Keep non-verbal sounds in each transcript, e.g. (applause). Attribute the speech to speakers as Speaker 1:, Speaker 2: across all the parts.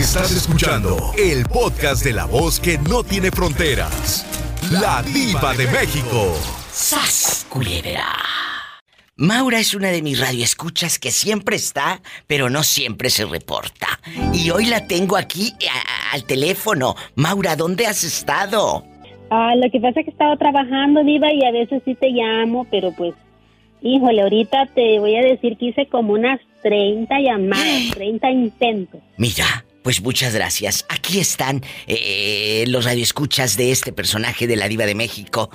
Speaker 1: Estás escuchando el podcast de la voz que no tiene fronteras. La diva de México.
Speaker 2: ¡Sas, culebra! Maura es una de mis radioescuchas que siempre está, pero no siempre se reporta. Y hoy la tengo aquí al teléfono. Maura, ¿dónde has estado?
Speaker 3: Ah, lo que pasa es que he estado trabajando, Diva, y a veces sí te llamo, pero pues, híjole, ahorita te voy a decir que hice como unas 30 llamadas, (gasps) 30 intentos.
Speaker 2: Mira, pues muchas gracias. Aquí están eh, los radioescuchas de este personaje de la Diva de México.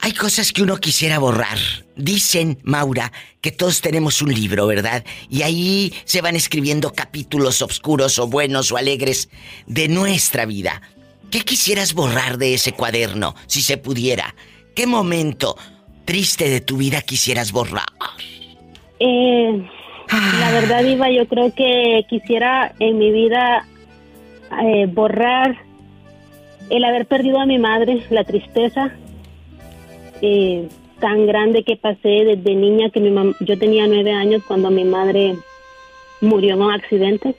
Speaker 2: Hay cosas que uno quisiera borrar. Dicen, Maura, que todos tenemos un libro, ¿verdad? Y ahí se van escribiendo capítulos oscuros o buenos o alegres de nuestra vida. ¿Qué quisieras borrar de ese cuaderno, si se pudiera? ¿Qué momento triste de tu vida quisieras borrar?
Speaker 3: Eh, la verdad, Iva, yo creo que quisiera en mi vida eh, borrar el haber perdido a mi madre, la tristeza eh, tan grande que pasé desde niña, que mi yo tenía nueve años cuando mi madre murió en un accidente.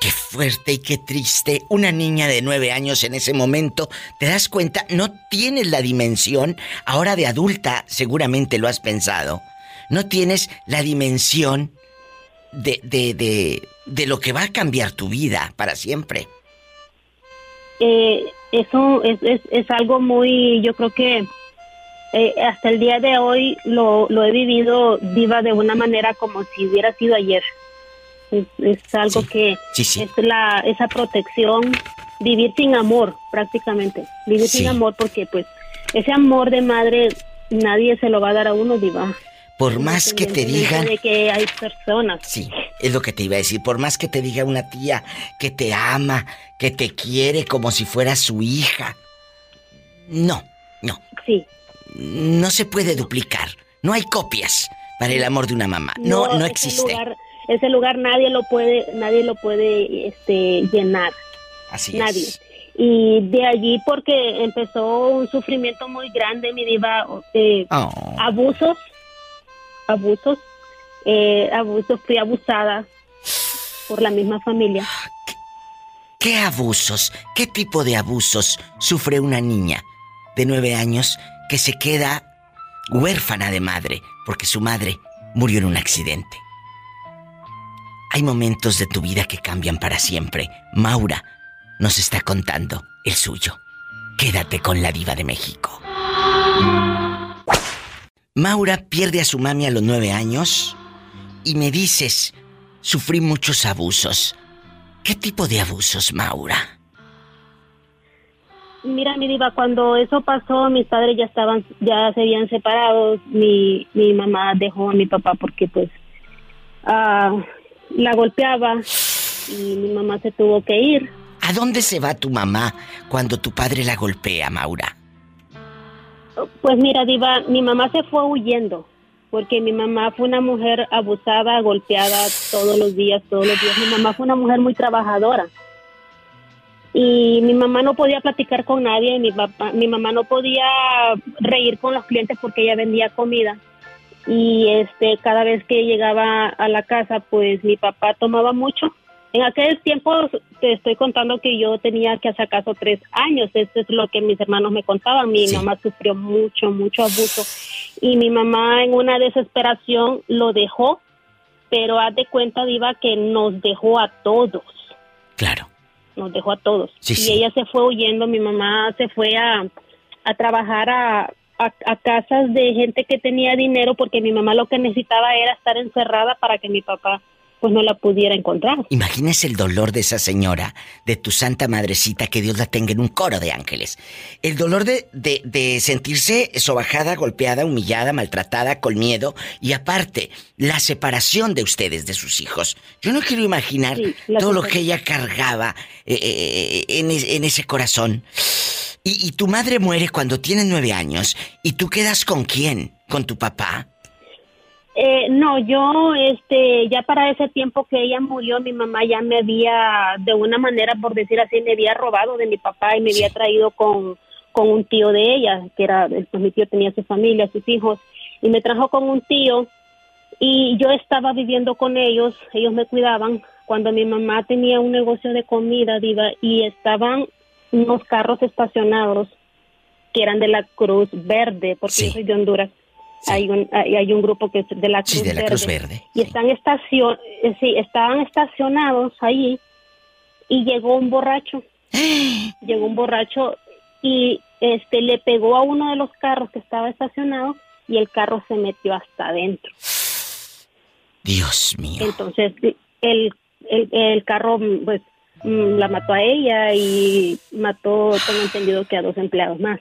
Speaker 2: Qué fuerte y qué triste. Una niña de nueve años en ese momento, ¿te das cuenta? No tienes la dimensión, ahora de adulta seguramente lo has pensado, no tienes la dimensión de, de, de, de lo que va a cambiar tu vida para siempre.
Speaker 3: Eh, eso es, es, es, algo muy, yo creo que eh, hasta el día de hoy lo, lo, he vivido viva de una manera como si hubiera sido ayer. Es, algo que es la, esa protección, vivir sin amor prácticamente, vivir sin amor porque pues ese amor de madre nadie se lo va a dar a uno, diva.
Speaker 2: Por más que te digan...
Speaker 3: De que hay personas.
Speaker 2: Sí, es lo que te iba a decir. Por más que te diga una tía que te ama, que te quiere como si fuera su hija. No, no.
Speaker 3: Sí.
Speaker 2: No se puede duplicar. No hay copias para el amor de una mamá. No, no, existe.
Speaker 3: Ese lugar, ese lugar nadie lo puede, nadie lo puede este, llenar.
Speaker 2: Así
Speaker 3: nadie. Y de allí porque empezó un sufrimiento muy grande, mi diva, eh, oh. abusos abusos, eh, abusos, fui abusada por la misma familia.
Speaker 2: ¿Qué abusos? ¿Qué tipo de abusos sufre una niña de nueve años que se queda huérfana de madre porque su madre murió en un accidente? Hay momentos de tu vida que cambian para siempre. Maura nos está contando el suyo. Quédate con la diva de México. Maura pierde a su mami a los nueve años y me dices, sufrí muchos abusos. ¿Qué tipo de abusos, Maura?
Speaker 3: Mira, mi diva, cuando eso pasó, mis padres ya estaban, ya se habían separado. Mi, mi mamá dejó a mi papá porque, pues, ah, la golpeaba y mi mamá se tuvo que ir.
Speaker 2: ¿A dónde se va tu mamá cuando tu padre la golpea, Maura?
Speaker 3: Pues mira, Diva, mi mamá se fue huyendo porque mi mamá fue una mujer abusada, golpeada todos los días, todos los días. Mi mamá fue una mujer muy trabajadora. Y mi mamá no podía platicar con nadie, mi, papá, mi mamá no podía reír con los clientes porque ella vendía comida. Y este cada vez que llegaba a la casa, pues mi papá tomaba mucho en aquel tiempo te estoy contando que yo tenía que hacer acaso tres años. Esto es lo que mis hermanos me contaban. Mi mamá sufrió mucho, mucho abuso. Y mi mamá en una desesperación lo dejó, pero haz de cuenta, Diva, que nos dejó a todos.
Speaker 2: Claro.
Speaker 3: Nos dejó a todos. y ella se fue huyendo. Mi mamá se fue a, a trabajar a, a, casas de gente que tenía dinero porque mi mamá lo que necesitaba era estar encerrada para que mi papá pues no la pudiera encontrar.
Speaker 2: Imagínese el dolor de esa señora, de tu santa madrecita, que Dios la tenga en un coro de ángeles. El dolor de, de, sentirse sobajada, golpeada, humillada, maltratada, con miedo, y aparte, la separación de ustedes, de sus hijos. Yo no quiero imaginar todo lo que ella cargaba eh, eh, en, en, ese corazón. Y, y tu madre muere cuando tiene nueve años, y tú quedas con quién? ¿Con tu papá?
Speaker 3: Eh, no, yo, este, ya para ese tiempo que ella murió, mi mamá ya me había, de una manera, por decir así, me había robado de mi papá y me había traído con, con un tío de ella, que era, pues mi tío tenía su familia, sus hijos, y me trajo con un tío y yo estaba viviendo con ellos, ellos me cuidaban cuando mi mamá tenía un negocio de comida, diva, y estaban unos carros estacionados que eran de la Cruz Verde, porque
Speaker 2: Sí.
Speaker 3: yo soy de Honduras. Hay, un, hay, hay un grupo que es de la Cruz,
Speaker 2: Sí, de la
Speaker 3: Verde,
Speaker 2: Cruz Verde.
Speaker 3: Y
Speaker 2: sí.
Speaker 3: están estacion eh, sí, estaban estacionados ahí y llegó un borracho. (gasps) llegó un borracho y este le pegó a uno de los carros que estaba estacionado y el carro se metió hasta adentro.
Speaker 2: Dios mío.
Speaker 3: Entonces el, el, el carro pues mm, la mató a ella y mató, tengo entendido que a dos empleados más.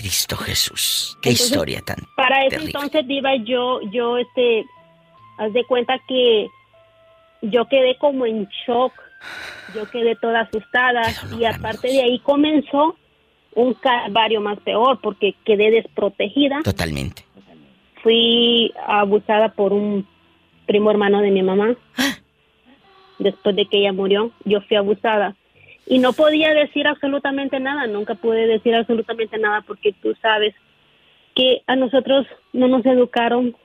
Speaker 2: Cristo Jesús. Qué
Speaker 3: Entonces,
Speaker 2: historia tan.
Speaker 3: Para
Speaker 2: Terrible.
Speaker 3: entonces, Diva, yo, yo, este, haz de cuenta que yo quedé como en shock, yo quedé toda asustada y aparte de ahí comenzó un calvario más peor porque quedé desprotegida,
Speaker 2: Totalmente.
Speaker 3: fui abusada por un primo hermano de mi mamá, después de que ella murió, yo fui abusada y no podía decir absolutamente nada, nunca pude decir absolutamente nada porque tú sabes que a nosotros no nos educaron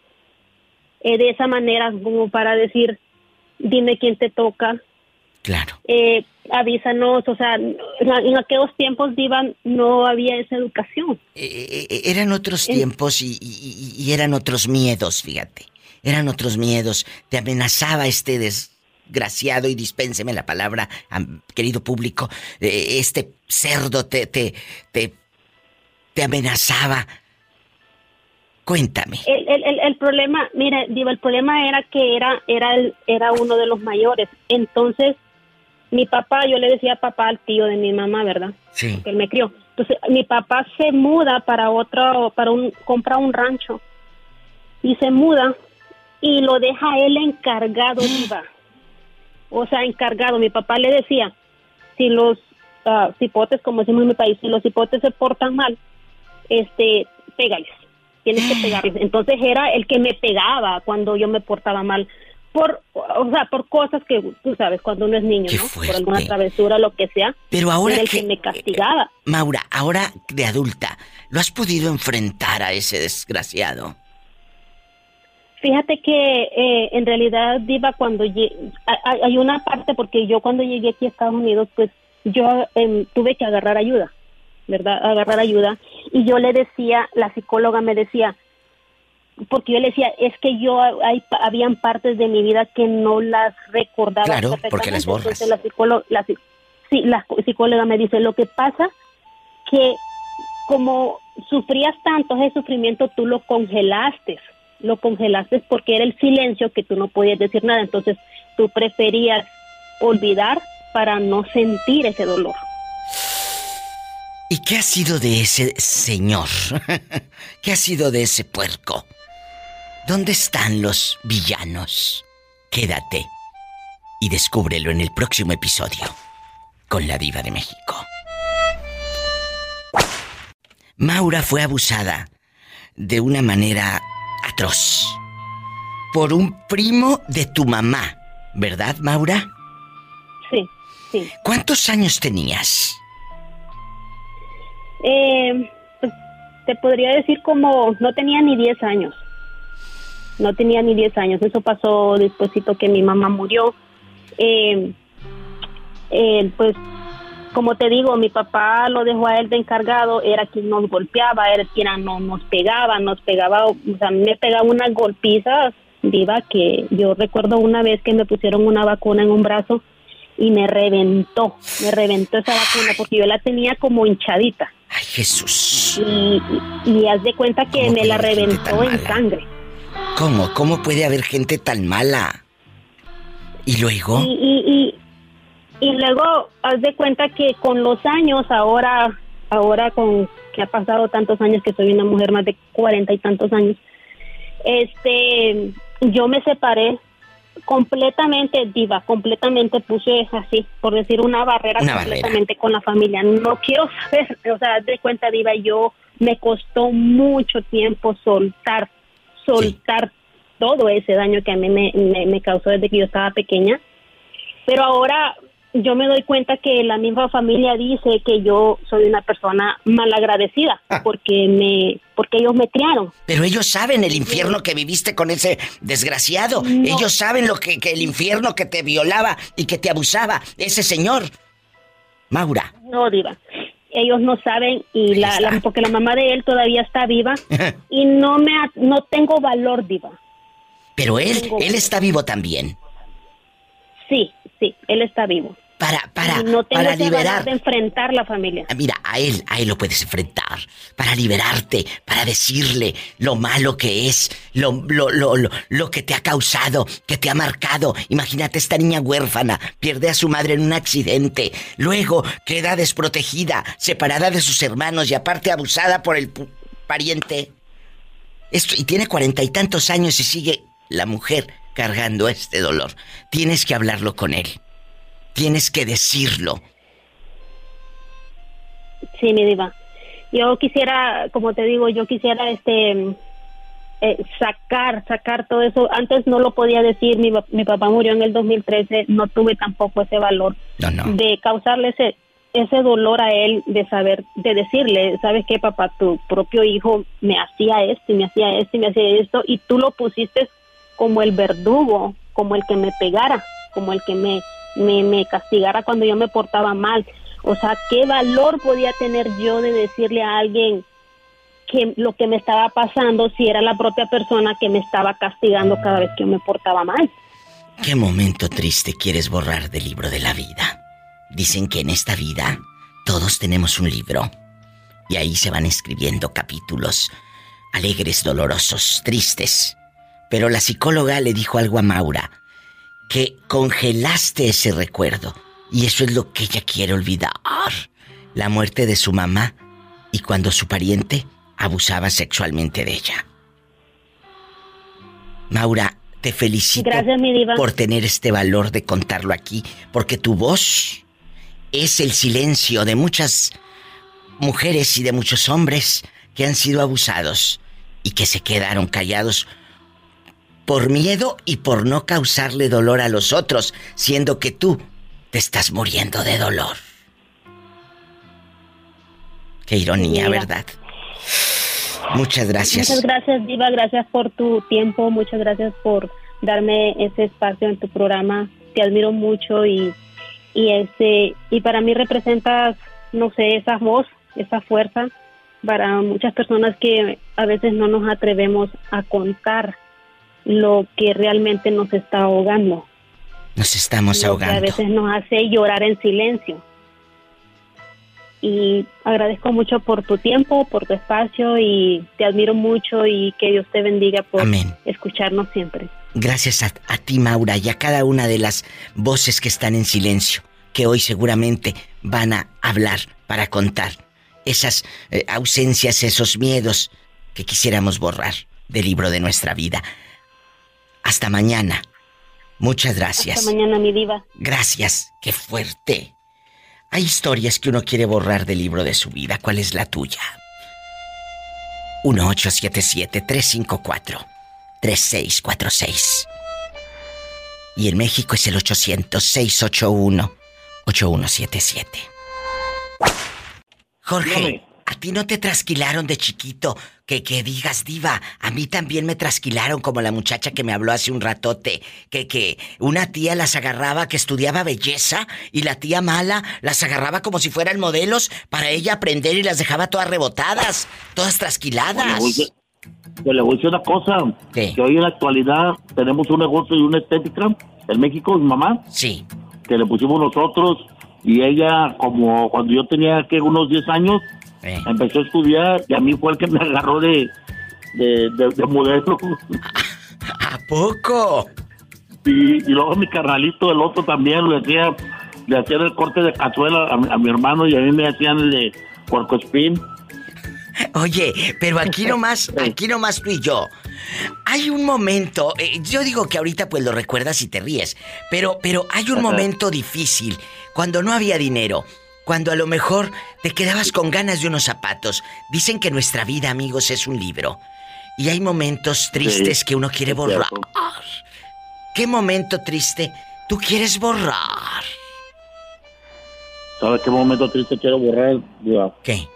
Speaker 3: eh, de esa manera como para decir, dime quién te toca,
Speaker 2: Claro.
Speaker 3: eh, avísanos, o sea, en, aquellos tiempos, Diva, no había esa educación.
Speaker 2: Eh, eh, eran otros tiempos y, y- y eran otros miedos, fíjate. Eran otros miedos. Te amenazaba este desgraciado, y dispénseme la palabra, querido público, eh, este cerdo te, te, te, te amenazaba. Cuéntame.
Speaker 3: El, el, el, el problema, mira, Diva, el problema era que era, era, el, era uno de los mayores. Entonces, mi papá, yo le decía papá al tío de mi mamá, ¿verdad?
Speaker 2: Sí.
Speaker 3: que él me crió. Entonces, mi papá se muda para otro, para un, compra un rancho y se muda y lo deja él encargado, (gasps) Diva. O sea, encargado. Mi papá le decía, si los cipotes, como decimos en mi país, si los cipotes se portan mal, este, pégales. Tienes que (gasps) pegarles. Entonces era el que me pegaba cuando yo me portaba mal. Por, o sea, por cosas que tú sabes, cuando uno es niño,
Speaker 2: Qué
Speaker 3: ¿no?
Speaker 2: fuerte.
Speaker 3: Por alguna travesura, lo que sea.
Speaker 2: Pero ahora
Speaker 3: era el
Speaker 2: que,
Speaker 3: que me castigaba.
Speaker 2: Maura, ahora de adulta, ¿lo has podido enfrentar a ese desgraciado?
Speaker 3: Fíjate que eh, en realidad, Diva, cuando hay, hay una parte, porque yo cuando llegué aquí a Estados Unidos, pues yo em, tuve que agarrar ayuda, ¿verdad? Agarrar ayuda. Y yo le decía, la psicóloga me decía, porque yo le decía, es que yo, hay, habían partes de mi vida que no las recordaba.
Speaker 2: Claro, porque las borras.
Speaker 3: Entonces la, psicóloga, la, sí, la psicóloga me dice, lo que pasa que como sufrías tanto ese sufrimiento, tú lo congelaste. Lo congelaste porque era el silencio que tú no podías decir nada. Entonces tú preferías olvidar para no sentir ese dolor.
Speaker 2: ¿Y qué ha sido de ese señor? (laughs) ¿Qué ha sido de ese puerco? ¿Dónde están los villanos? Quédate y descúbrelo en el próximo episodio con la diva de México. Maura fue abusada de una manera atroz por un primo de tu mamá, ¿verdad, Maura?
Speaker 3: Sí, sí.
Speaker 2: ¿Cuántos años tenías?
Speaker 3: Eh, pues, te podría decir como no tenía ni 10 años. No tenía ni 10 años. Eso pasó despuésito que mi mamá murió. Eh, eh, pues como te digo, mi papá lo dejó a él de encargado, era quien nos golpeaba, era quien no nos pegaba, nos pegaba, o sea, me pegaba unas golpizas, diva, que yo recuerdo una vez que me pusieron una vacuna en un brazo y me reventó, me reventó esa vacuna porque yo la tenía como hinchadita
Speaker 2: Ay, Jesús.
Speaker 3: y, y, y haz de cuenta que
Speaker 2: ¿Cómo
Speaker 3: me la reventó en sangre.
Speaker 2: ¿Cómo? ¿Cómo puede haber gente tan mala? ¿Y luego?
Speaker 3: Y, y, y, luego haz de cuenta que con los años, ahora, ahora con que ha pasado tantos años que soy una mujer más de cuarenta y tantos años, este, yo me separé completamente diva, completamente puse así, por decir una barrera
Speaker 2: Una
Speaker 3: completamente con la familia. No quiero (laughs) saber, o sea, haz de cuenta diva, yo me costó mucho tiempo soltar, soltar todo ese daño que a mí me, me, me causó desde que yo estaba pequeña. Pero ahora yo me doy cuenta que la misma familia dice que yo soy una persona malagradecida
Speaker 2: Ah.
Speaker 3: porque me porque ellos me criaron.
Speaker 2: Pero ellos saben el infierno que viviste con ese desgraciado.
Speaker 3: No.
Speaker 2: Ellos saben lo que, que el infierno que te violaba y que te abusaba ese señor. Maura.
Speaker 3: No, diva. Ellos no saben y la, la- porque la mamá de él todavía está viva (laughs) y no me no tengo valor, diva.
Speaker 2: Pero él, él está vivo también.
Speaker 3: Sí, sí, él está vivo.
Speaker 2: Para, para,
Speaker 3: no tengo
Speaker 2: para liberar.
Speaker 3: de enfrentar la familia.
Speaker 2: Ah, Mira, a él, a él lo puedes enfrentar. Para liberarte, para decirle lo malo que es, lo, lo, lo, lo, que te ha causado, que te ha marcado. Imagínate esta niña huérfana, pierde a su madre en un accidente, luego queda desprotegida, separada de sus hermanos y aparte abusada por el pariente. Esto, y tiene cuarenta y tantos años y sigue la mujer cargando este dolor. Tienes que hablarlo con él. Tienes que decirlo.
Speaker 3: Sí, mi diva. Yo quisiera, como te digo, yo quisiera este eh, sacar, sacar todo eso. Antes no lo podía decir, mi, mi papá murió en el 2013, no tuve tampoco ese valor
Speaker 2: No, no.
Speaker 3: de causarle ese ese dolor a él de saber, de decirle, sabes qué papá, tu propio hijo me hacía esto y me hacía esto y me hacía esto y tú lo pusiste como el verdugo, como el que me pegara, como el que me, me, castigara cuando yo me portaba mal. O sea, ¿qué valor podía tener yo de decirle a alguien que lo que me estaba pasando si era la propia persona que me estaba castigando cada vez que yo me portaba mal?
Speaker 2: ¿Qué momento triste quieres borrar del libro de la vida? Dicen que en esta vida todos tenemos un libro y ahí se van escribiendo capítulos alegres, dolorosos, tristes. Pero la psicóloga le dijo algo a Maura, que congelaste ese recuerdo y eso es lo que ella quiere olvidar. La muerte de su mamá y cuando su pariente abusaba sexualmente de ella. Maura, te felicito
Speaker 3: Gracias, mi diva.
Speaker 2: por tener este valor de contarlo aquí, porque tu voz es el silencio de muchas mujeres y de muchos hombres que han sido abusados y que se quedaron callados por miedo y por no causarle dolor a los otros, siendo que tú te estás muriendo de dolor. Qué ironía,
Speaker 3: Mira.
Speaker 2: ¿verdad? Muchas gracias.
Speaker 3: Muchas gracias, Diva. Gracias por tu tiempo. Muchas gracias por darme ese espacio en tu programa. Te admiro mucho y, y este y para mí representas, no sé, esa voz, esa fuerza para muchas personas que a veces no nos atrevemos a contar lo que realmente nos está ahogando.
Speaker 2: Nos estamos
Speaker 3: lo que a
Speaker 2: ahogando.
Speaker 3: veces nos hace llorar en silencio. Y agradezco mucho por tu tiempo, por tu espacio y te admiro mucho y que Dios te bendiga por
Speaker 2: Amén.
Speaker 3: escucharnos siempre.
Speaker 2: Gracias a, a ti, Maura, y a cada una de las voces que están en silencio, que hoy seguramente van a hablar para contar esas eh, ausencias, esos miedos que quisiéramos borrar del libro de nuestra vida. Hasta mañana. Muchas gracias.
Speaker 3: Hasta mañana, mi diva.
Speaker 2: Gracias. Qué fuerte. Hay historias que uno quiere borrar del libro de su vida. ¿Cuál es la tuya? 1877-354-3646. Y en México es el 800-681-8177. Jorge. ¿a ti no te trasquilaron de chiquito? Que, que digas, diva, a mí también me trasquilaron como la muchacha que me habló hace un ratote, que, que una tía las agarraba que estudiaba belleza y la tía mala las agarraba como si fueran modelos para ella aprender y las dejaba todas rebotadas, todas trasquiladas.
Speaker 4: Pues le voy a decir una cosa,
Speaker 2: ¿Qué?
Speaker 4: que hoy en la actualidad tenemos un negocio y una estética en México, mi mamá,
Speaker 2: Sí,
Speaker 4: que le pusimos nosotros y ella, como cuando yo tenía que unos 10 años,
Speaker 2: eh.
Speaker 4: empezó a estudiar y a mí fue el que me agarró de, de, de- de modelo.
Speaker 2: ¿A poco?
Speaker 4: Y, y luego mi carnalito, el otro también, le hacía, le hacían el corte de cazuela a, mi- a mi hermano y a mí me hacían el de puerco espín.
Speaker 2: Oye, pero aquí (laughs) nomás, aquí nomás tú y yo. Hay un momento, eh, yo digo que ahorita pues lo recuerdas y te ríes, pero, pero hay un momento difícil, cuando no había dinero, cuando a lo mejor te quedabas con ganas de unos zapatos. Dicen que nuestra vida, amigos, es un libro. Y hay momentos tristes que uno quiere borrar. ¿Qué momento triste tú quieres borrar?
Speaker 4: ¿Sabe qué momento triste quiero borrar, Diva?
Speaker 2: ¿Qué?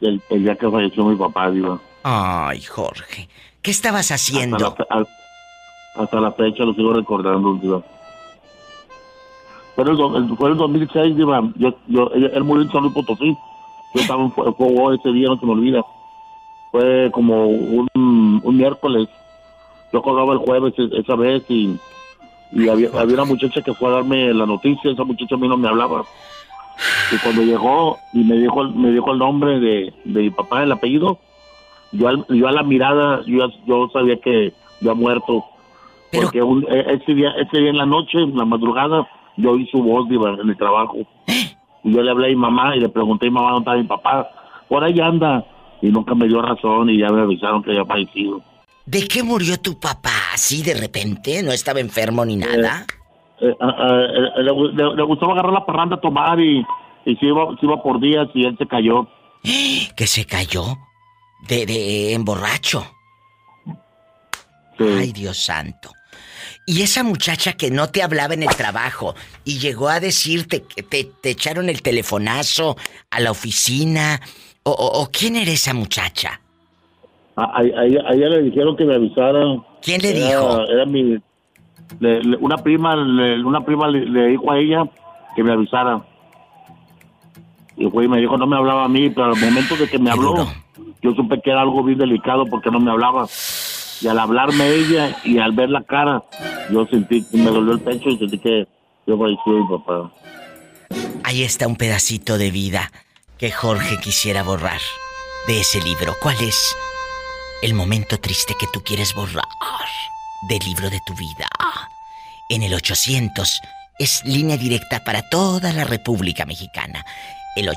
Speaker 4: El, el día que falleció mi papá, Diva.
Speaker 2: Ay, Jorge. ¿Qué estabas haciendo?
Speaker 4: Hasta la, hasta la fecha lo sigo recordando, Diva. Fue en el, fue en el 2006, Diva. Yo, yo, él, murió en San Luis Potosí. Yo estaba en Fue- Fuego ese día, no se me olvida. Fue como un, un miércoles. Yo colgaba el jueves e- esa vez y, y había, había una muchacha que fue a darme la noticia. Esa muchacha a mí no me hablaba. Y cuando llegó y me dijo, me dijo el nombre de, de mi papá, el apellido, yo, al- yo a la mirada, yo, yo sabía que ya muerto.
Speaker 2: Pero-
Speaker 4: Porque un- e- ese, día, ese día en la noche, en la madrugada, yo oí su voz Diva, en el trabajo. Y yo le hablé a mi mamá y le pregunté a mi mamá dónde estaba mi papá. Por ahí anda. Y nunca me dio razón y ya me avisaron que había fallecido.
Speaker 2: ¿De qué murió tu papá así de repente? ¿No estaba enfermo ni nada?
Speaker 4: Eh, ah, ah, eh, le, le- le gustaba agarrar la parranda a tomar y, y se, iba, se iba por días y él se cayó.
Speaker 2: Que se cayó de, de en borracho.
Speaker 4: Sí.
Speaker 2: Ay, Dios santo. Y esa muchacha que no te hablaba en el trabajo y llegó a decirte que te, te echaron el telefonazo a la oficina. O, o- o quién era esa muchacha?
Speaker 4: A, a- a ella, a ella le dijeron que me avisara.
Speaker 2: ¿Quién le
Speaker 4: Era-
Speaker 2: dijo?
Speaker 4: Era mi... le- le- una prima, le- una prima le, dijo a ella que me avisara. Y fue y me dijo, no me hablaba a mí, pero al momento de que me habló, yo supe que era algo bien delicado porque no me hablaba. Y al hablarme ella y al ver la cara, yo sentí, me dolió el pecho y sentí que yo fallecí mi papá.
Speaker 2: Ahí está un pedacito de vida que Jorge quisiera borrar de ese libro. ¿Cuál es el momento triste que tú quieres borrar del libro de tu vida? En el 800 es línea directa para toda la República Mexicana. El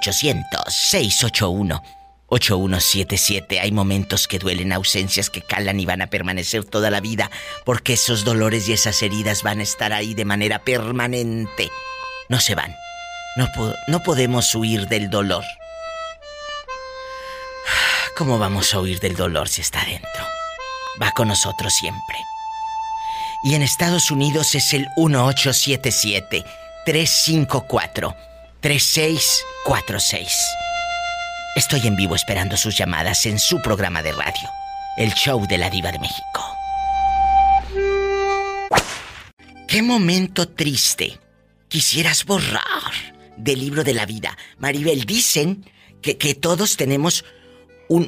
Speaker 2: 800-681-8177. Hay momentos que duelen, ausencias que calan y van a permanecer toda la vida porque esos dolores y esas heridas van a estar ahí de manera permanente. No se van. No, po- no podemos huir del dolor. ¿Cómo vamos a huir del dolor si está dentro? Va con nosotros siempre. Y en Estados Unidos es el 1877-354-3646. Estoy en vivo esperando sus llamadas en su programa de radio, el show de la diva de México. ¿Qué momento triste quisieras borrar del libro de la vida? Maribel, dicen que, que todos tenemos un,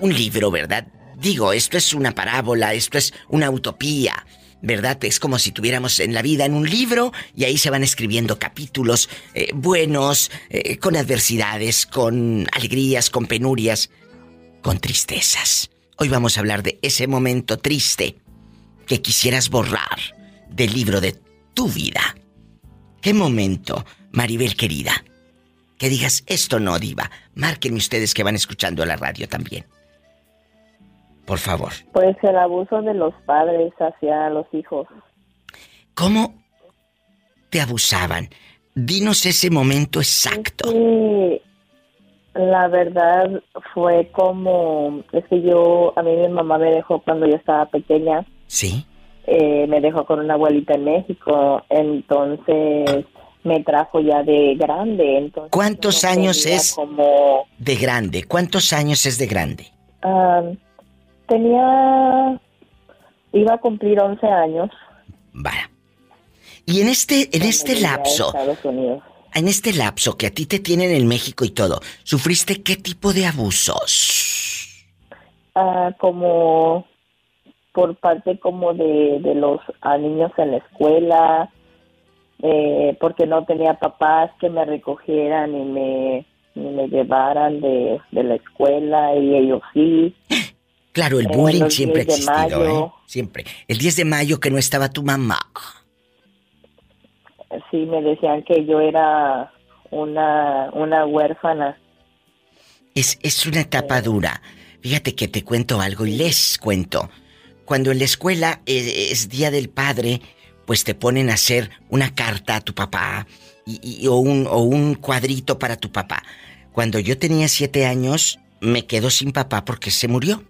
Speaker 2: un- libro, ¿verdad? Digo, esto es una parábola, esto es una utopía, ¿verdad? Es como si tuviéramos en la vida en un libro y ahí se van escribiendo capítulos eh, buenos, eh, con adversidades, con alegrías, con penurias, con tristezas. Hoy vamos a hablar de ese momento triste que quisieras borrar del libro de tu vida. ¿Qué momento, Maribel querida? Que digas, esto no, diva. Márquenme ustedes que van escuchando la radio también. Por favor.
Speaker 5: Pues el abuso de los padres hacia los hijos.
Speaker 2: ¿Cómo te abusaban? Dinos ese momento exacto.
Speaker 5: Sí, la verdad fue como, es que yo, a mí mi mamá me dejó cuando yo estaba pequeña,
Speaker 2: ¿Sí?
Speaker 5: eh, me dejó con una abuelita en México, entonces me trajo ya de grande. Entonces
Speaker 2: ¿Cuántos años es?
Speaker 5: Como,
Speaker 2: De grande. ¿Cuántos años es de grande?
Speaker 5: ah, tenía, iba a cumplir 11 años.
Speaker 2: Vaya. Y en este, en este lapso,
Speaker 5: Estados Unidos.
Speaker 2: en este lapso que a ti te tienen en México y todo, ¿sufriste qué tipo de abusos?
Speaker 5: Ah, como por parte como de, de los niños en la escuela, eh, porque no tenía papás que me recogieran y me, y me llevaran de, de la escuela y ellos sí. (laughs)
Speaker 2: Claro, el
Speaker 5: Eh,
Speaker 2: bullying siempre ha
Speaker 5: 10 de
Speaker 2: existido, ¿eh? Siempre. El 10 de mayo que no estaba tu mamá.
Speaker 5: Sí, me decían que yo era una, una huérfana.
Speaker 2: Es, es una etapa dura. Fíjate que te cuento algo y les cuento. Cuando en la escuela eh, es, Día del Padre, pues te ponen a hacer una carta a tu papá y, y- o, un, o un cuadrito para tu papá. Cuando yo tenía siete años, me quedo sin papá porque se murió.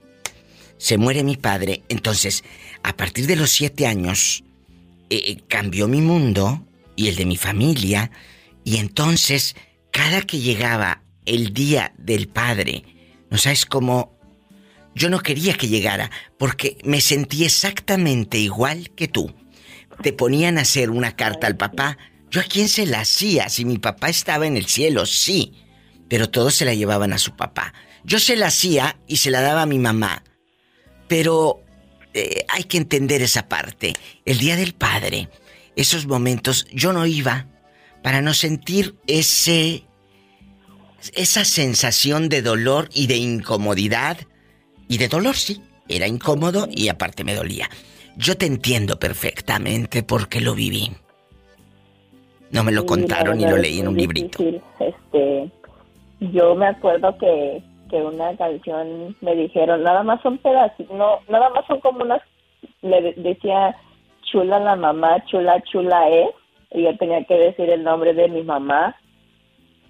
Speaker 2: Se muere mi padre. Entonces, a partir de los siete años, eh, cambió mi mundo y el de mi familia. Y entonces, cada que llegaba el día del padre, no sabes cómo yo no quería que llegara porque me sentí exactamente igual que tú. Te ponían a hacer una carta al papá. ¿Yo a quién se la hacía? Si mi papá estaba en el cielo, sí. Pero todos se la llevaban a su papá. Yo se la hacía y se la daba a mi mamá. Pero eh, hay que entender esa parte. El Día del Padre, esos momentos, yo no iba para no sentir ese esa sensación de dolor y de incomodidad y de dolor, sí. Era incómodo y aparte me dolía. Yo te entiendo perfectamente porque lo viví. No me lo contaron y lo leí en un librito.
Speaker 5: Este, yo me acuerdo que, que una canción me dijeron, nada más son pedacitos, no, nada más son como unas, le decía chula la mamá, chula chula es, y yo tenía que decir el nombre de mi mamá,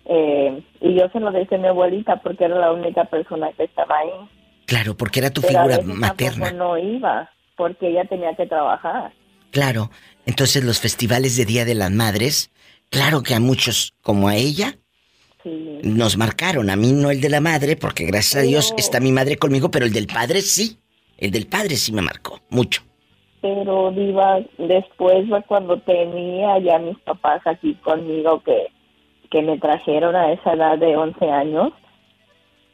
Speaker 5: eh, y yo se lo decía a mi abuelita porque era la única persona que estaba ahí.
Speaker 2: Claro, porque era tu figura materna.
Speaker 5: no iba, porque ella tenía que trabajar.
Speaker 2: Claro, entonces los festivales de Día de las Madres, claro que a muchos como a ella, nos marcaron. A mí no el de la madre, porque gracias a Dios está mi madre conmigo, pero el del padre sí. El del padre sí me marcó, mucho.
Speaker 5: Pero, Diva, después cuando tenía ya mis papás aquí conmigo que, que me trajeron a esa edad de 11 años,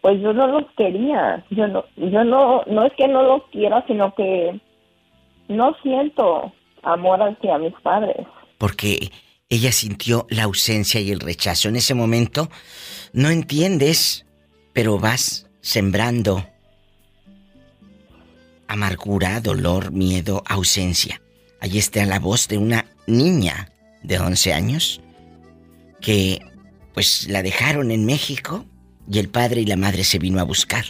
Speaker 5: pues yo no los quería. Yo no, yo no, no es que no los quiera, sino que no siento amor hacia mis padres.
Speaker 2: Porque ella sintió la ausencia y el rechazo. En ese momento no entiendes, pero vas sembrando amargura, dolor, miedo, ausencia. Allí está la voz de una niña de 11 años que pues la dejaron en México y el padre y la madre se vino a buscar.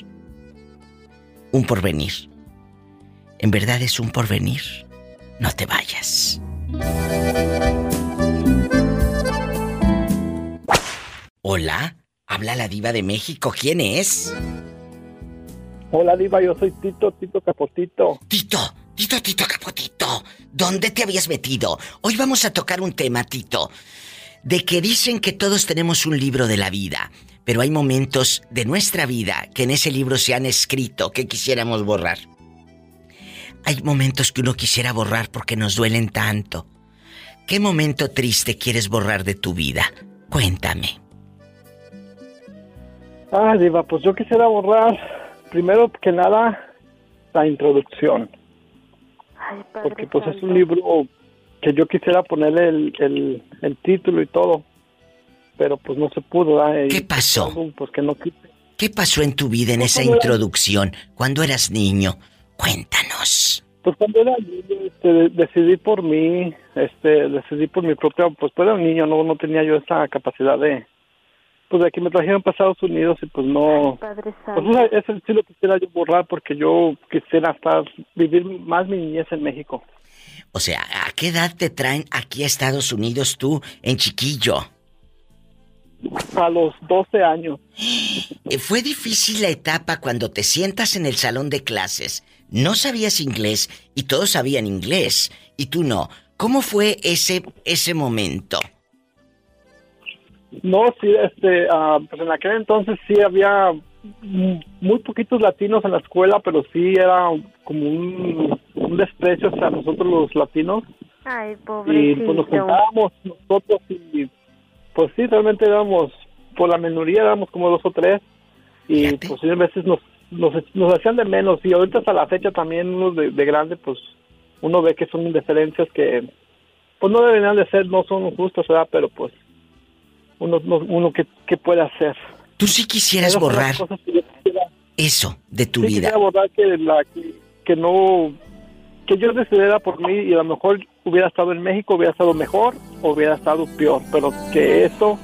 Speaker 2: Un porvenir. En verdad es un porvenir. No te vayas. Hola, habla la diva de México. ¿Quién es?
Speaker 6: Hola diva, yo soy Tito, Tito Capotito.
Speaker 2: Tito, Tito, Tito Capotito. ¿Dónde te habías metido? Hoy vamos a tocar un tema, Tito, de que dicen que todos tenemos un libro de la vida pero hay momentos de nuestra vida que en ese libro se han escrito que quisiéramos borrar. Hay momentos que uno quisiera borrar porque nos duelen tanto. ¿Qué momento triste quieres borrar de tu vida? Cuéntame.
Speaker 6: Ah, Diva, pues yo quisiera borrar, primero que nada, la introducción. porque pues es un libro que yo quisiera ponerle el, el título y todo pero pues no se pudo.
Speaker 2: ¿Qué pasó?
Speaker 6: Pues que no
Speaker 2: ¿Qué pasó en tu vida en pues esa introducción cuando eras niño? Cuéntanos.
Speaker 6: Pues cuando era niño, este, decidí por mí, este, decidí por mi propia, pues era un niño, no, no tenía yo esa capacidad de, pues de que me trajeron para Estados Unidos y pues no, pues ese estilo que quisiera yo borrar porque yo quisiera estar, vivir más mi niñez en México.
Speaker 2: O sea, ¿a qué edad te traen aquí a Estados Unidos tú, en chiquillo?
Speaker 6: A los 12 años.
Speaker 2: Eh, fue difícil la etapa cuando te sientas en el salón de clases. No sabías inglés y todos sabían inglés y tú no. ¿Cómo fue ese ese momento?
Speaker 6: No, sí, este, ah, pues en aquel entonces sí había muy poquitos latinos en la escuela, pero sí era como un, desprecio hacia nosotros los latinos.
Speaker 5: Ay, pobrecito.
Speaker 6: Y pues nos juntábamos nosotros y pues sí, realmente éramos, por la minoría éramos como dos o tres y pues a veces nos, nos, hacían de menos y ahorita hasta la fecha también uno de, grande pues uno ve que son indiferencias que pues no deberían de ser, no son justas, ¿verdad? Pero pues uno, uno ¿qué, puede hacer.
Speaker 2: Tú sí quisieras borrar eso de tu
Speaker 6: sí
Speaker 2: vida.
Speaker 6: Quisiera borrar que, la, que no que yo decidiera por mí y a lo mejor hubiera estado en México, hubiera estado mejor o hubiera estado peor, pero que eso,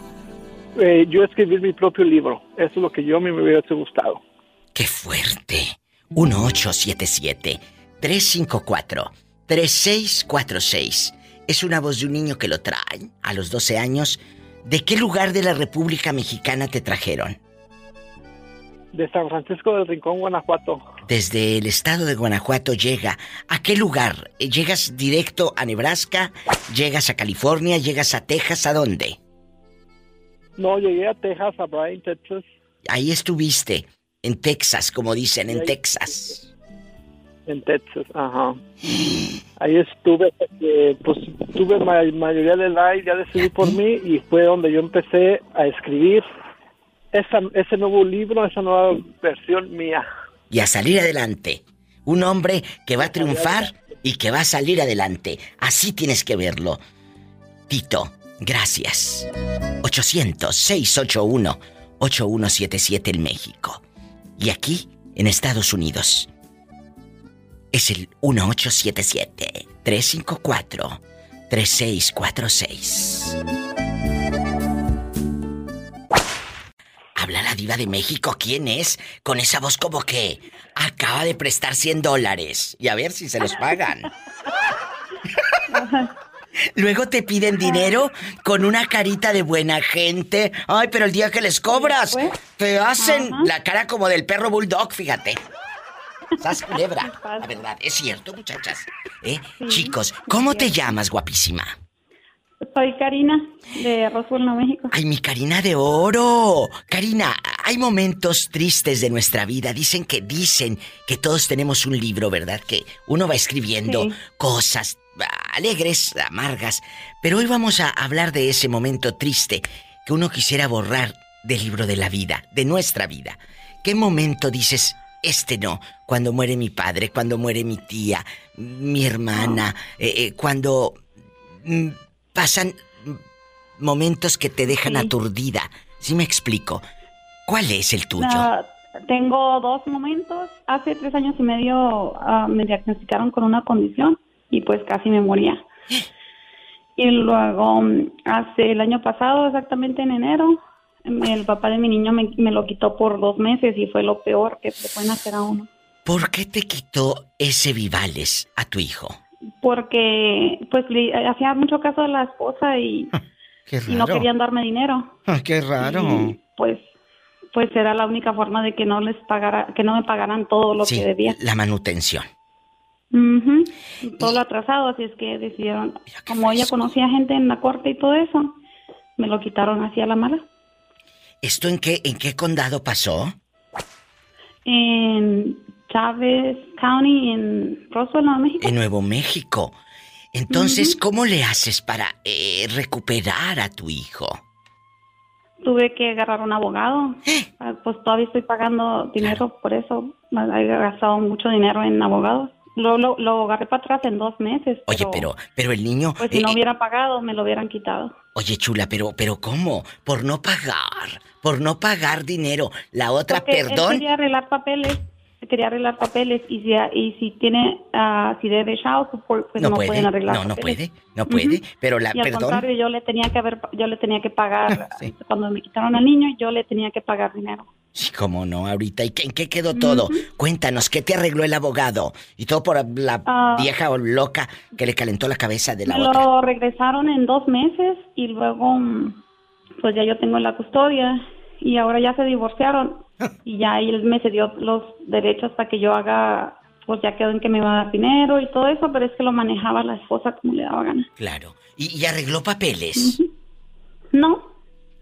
Speaker 6: eh, yo escribir mi propio libro, eso es lo que yo a mí me hubiera gustado.
Speaker 2: ¡Qué fuerte! 1877-354-3646. Es una voz de un niño que lo trae a los 12 años. ¿De qué lugar de la República Mexicana te trajeron?
Speaker 6: De San Francisco del Rincón, Guanajuato.
Speaker 2: Desde el estado de Guanajuato llega. ¿A qué lugar? ¿Llegas directo a Nebraska? ¿Llegas a California? ¿Llegas a Texas? ¿A dónde?
Speaker 7: No, llegué a Texas, a Bryan, Texas.
Speaker 2: Ahí estuviste, en Texas, como dicen, en Texas.
Speaker 7: En Texas, ajá. Ahí estuve, pues tuve la mayoría de likes, ya decidí por mí y fue donde yo empecé a escribir esa, ese nuevo libro, esa nueva versión mía.
Speaker 2: Y a salir adelante. Un hombre que va a triunfar y que va a salir adelante. Así tienes que verlo. Tito, gracias. 800-681-8177 en México. Y aquí, en Estados Unidos, es el 1877-354-3646. Habla la diva de México. ¿Quién es? Con esa voz como que acaba de prestar 100 dólares. Y a ver si se los pagan. Luego te piden dinero con una carita de buena gente. Ay, pero el día que les cobras, te hacen la cara como del perro bulldog, fíjate. ¿Sabes, culebra? La verdad, es cierto, muchachas. ¿Eh? Chicos, ¿cómo te llamas, guapísima?
Speaker 8: Soy Karina, de Roswell, Nuevo México.
Speaker 2: ¡Ay, mi Karina de oro! Karina, hay momentos tristes de nuestra vida. Dicen que dicen que todos tenemos un libro, ¿verdad? Que uno va escribiendo cosas alegres, amargas. Pero hoy vamos a hablar de ese momento triste que uno quisiera borrar del libro de la vida, de nuestra vida. ¿Qué momento dices, este no? Cuando muere mi padre, cuando muere mi tía, mi hermana, eh, eh, cuando mm, pasan momentos que te dejan aturdida. ¿Sí me explico? ¿Cuál es el tuyo?
Speaker 8: tengo dos momentos. Hace tres años y medio ah, me diagnosticaron con una condición y pues casi me moría. (gasps) Y luego, hace el año pasado, exactamente en enero, el papá de mi niño me, me, lo quitó por dos meses y fue lo peor que le pueden hacer a uno.
Speaker 2: ¿Por qué te quitó ese Vivales a tu hijo?
Speaker 8: porque pues le hacía mucho caso a la esposa y, no querían darme dinero.
Speaker 2: Ah, qué raro.
Speaker 8: pues pues era la única forma de que no les pagara, que no me pagaran todo lo que debía.
Speaker 2: La manutención.
Speaker 8: Todo lo atrasado, así es que decidieron, como ella conocía gente en la corte y todo eso, me lo quitaron así a la mala.
Speaker 2: ¿Esto en qué, en qué condado pasó?
Speaker 8: En Chávez County en Roswell, Nuevo México.
Speaker 2: En Nuevo México. Entonces, ¿cómo le haces para eh, recuperar a tu hijo?
Speaker 8: Tuve que agarrar un abogado. ¿Eh? (gasps) Pues todavía estoy pagando dinero por eso. He gastado mucho dinero en abogados. Lo, lo, lo, agarré para atrás en dos meses.
Speaker 2: Oye, pero, pero el niño...
Speaker 8: Pues si no eh, hubiera pagado, me lo hubieran quitado.
Speaker 2: Oye, chula, pero, pero ¿cómo? Por no pagar, por no pagar dinero. La otra, perdón...
Speaker 8: Él quería arreglar papeles quería arreglar papeles y si, y si tiene, uh, si debe child support, pues no, pueden arreglar
Speaker 2: No, no puede, no puede, pero la,
Speaker 8: y
Speaker 2: al
Speaker 8: contrario, yo le tenía que haber, yo le tenía que pagar, (laughs) cuando me quitaron al niño, yo le tenía que pagar dinero.
Speaker 2: Sí, cómo no, ahorita. ¿Y en qué quedó todo? Cuéntanos, ¿qué te arregló el abogado? Y todo por la ah. vieja o loca que le calentó la cabeza de la
Speaker 8: me Lo regresaron en dos meses y luego, pues ya yo tengo la custodia y ahora ya se divorciaron y ya él me cedió los derechos para que yo haga, pues ya quedó en que me iba a dar dinero y todo eso, pero es que lo manejaba la esposa como le daba gana.
Speaker 2: Claro. ¿Y, arregló papeles?
Speaker 8: No,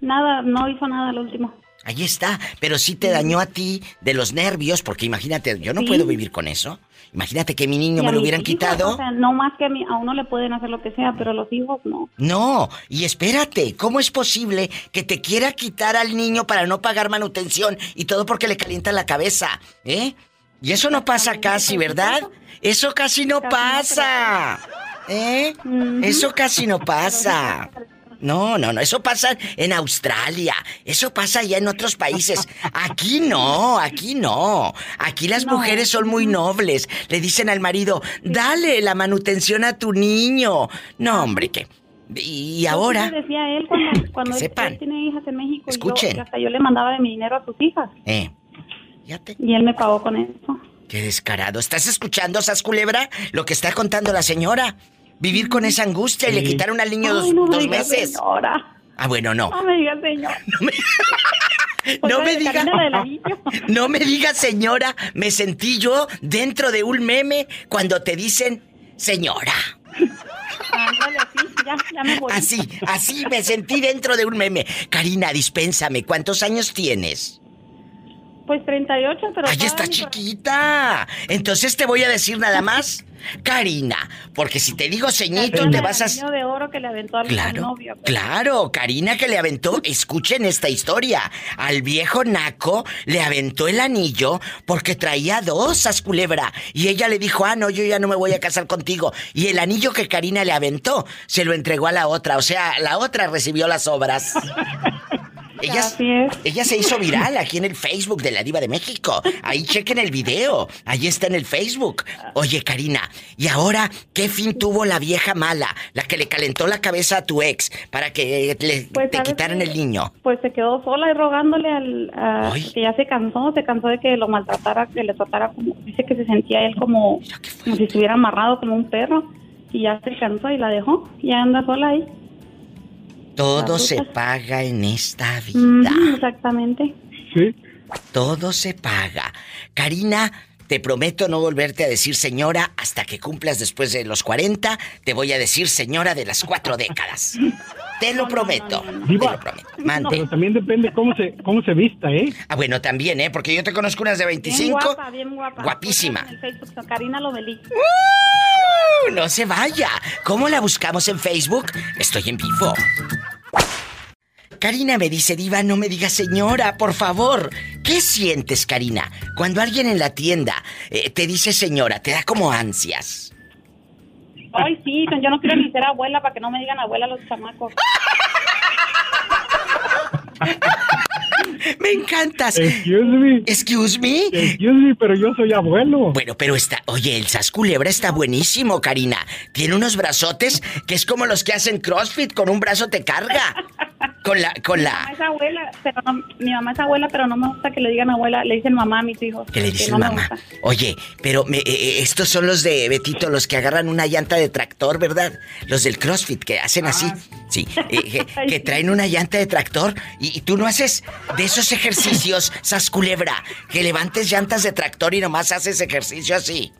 Speaker 8: nada, no hizo nada al último.
Speaker 2: Ahí está, pero sí te dañó a ti de los nervios, porque imagínate, yo no puedo vivir con eso. Imagínate que mi niño me lo hubieran quitado.
Speaker 8: O sea, no más que a, mí, a uno le pueden hacer lo que sea, pero a los hijos no.
Speaker 2: No, y espérate, ¿cómo es posible que te quiera quitar al niño para no pagar manutención y todo porque le calienta la cabeza? ¿Eh? Y eso no pasa casi, ¿verdad? Eso casi no pasa. ¿Eh? Eso casi no (laughs) pasa. No, no, no, eso pasa en Australia, eso pasa allá en otros países. Aquí no, aquí no. Aquí las mujeres son muy nobles. Le dicen al marido, dale la manutención a tu niño. No, hombre, que... Y ahora...
Speaker 8: decía él cuando, (laughs) él, tiene hijas en México. Escuchen. hasta yo le mandaba de mi dinero a sus hijas. Eh. Y él me pagó con eso.
Speaker 2: Qué descarado. ¿Estás escuchando, Sas Culebra? Lo que está contando la señora. Vivir con esa angustia y le quitaron al niño dos,
Speaker 8: no
Speaker 2: dos meses.
Speaker 8: Señora.
Speaker 2: Ah, bueno, no.
Speaker 8: No me diga señor. (laughs)
Speaker 2: No me, (laughs) diga. (laughs) No me diga señora. Me sentí yo dentro de un meme cuando te dicen señora.
Speaker 8: así, ya, ya me voy.
Speaker 2: Así, así me sentí dentro de un meme. Karina, dispénsame, ¿cuántos años tienes?
Speaker 8: Pues 38, pero...
Speaker 2: ¡Ay, está chiquita! Entonces te voy a decir nada más. Karina, porque si te digo ceñito te vas
Speaker 8: a... de oro que le aventó al
Speaker 2: claro,
Speaker 8: novio.
Speaker 2: Pues. Claro, Karina que le aventó, escuchen esta historia. Al viejo Naco le aventó el anillo porque traía dos, as culebra. Y ella le dijo, ah, no, yo ya no me voy a casar contigo. Y el anillo que Karina le aventó se lo entregó a la otra. O sea, la otra recibió las obras. (laughs) Ella, ella se hizo viral aquí en el Facebook de la Diva de México. Ahí chequen el video. Ahí está en el Facebook. Oye, Karina, ¿y ahora qué fin tuvo la vieja mala? La que le calentó la cabeza a tu ex para que le, pues, te quitaran el niño.
Speaker 8: Pues se quedó sola y rogándole al. que ya se cansó, se cansó de que lo maltratara, que le tratara como. Dice que se sentía él como, como si estuviera amarrado como un perro. Y ya se cansó y la dejó. Y ya anda sola ahí.
Speaker 2: Todo se paga en esta vida.
Speaker 8: exactamente.
Speaker 7: Sí.
Speaker 2: Todo se paga. Karina, te prometo no volverte a decir señora hasta que cumplas después de los 40. Te voy a decir señora de las cuatro décadas. Te lo prometo. te lo prometo.
Speaker 7: Pero también depende cómo se, cómo se vista, ¿eh?
Speaker 2: Ah, bueno, también, ¿eh? Porque yo te conozco unas de 25.
Speaker 8: Bien guapa, bien guapa.
Speaker 2: Guapísima.
Speaker 8: En el Facebook, Karina Lomelí.
Speaker 2: ¡Uh! No se vaya. ¿Cómo la buscamos en Facebook? Estoy en vivo. Karina me dice, Diva, no me digas señora, por favor. ¿Qué sientes, Karina, cuando alguien en la tienda eh, te dice señora? ¿Te da como ansias?
Speaker 8: Ay, sí, yo no quiero ni ser abuela para que no me digan abuela los chamacos. (laughs)
Speaker 2: Me encantas.
Speaker 7: Excuse me.
Speaker 2: Excuse me.
Speaker 7: Excuse me, pero yo soy abuelo.
Speaker 2: Bueno, pero está. Oye, el Sas Culebra está buenísimo, Karina. Tiene unos brazotes que es como los que hacen CrossFit, con un brazo te carga. Con la, con la.
Speaker 8: Mi mamá es abuela, pero no, mi mamá es abuela, pero no me gusta que le digan abuela, le dicen mamá a mis hijos.
Speaker 2: Que le dicen mamá. Oye, pero me, eh, eh, estos son los de Betito, los que agarran una llanta de tractor, ¿verdad? Los del CrossFit que hacen así. Ah. Sí, eh, que, (laughs) traen una llanta de tractor y, tú no haces de esos ejercicios, sasculebra, que levantes llantas de tractor y nomás haces ejercicio así.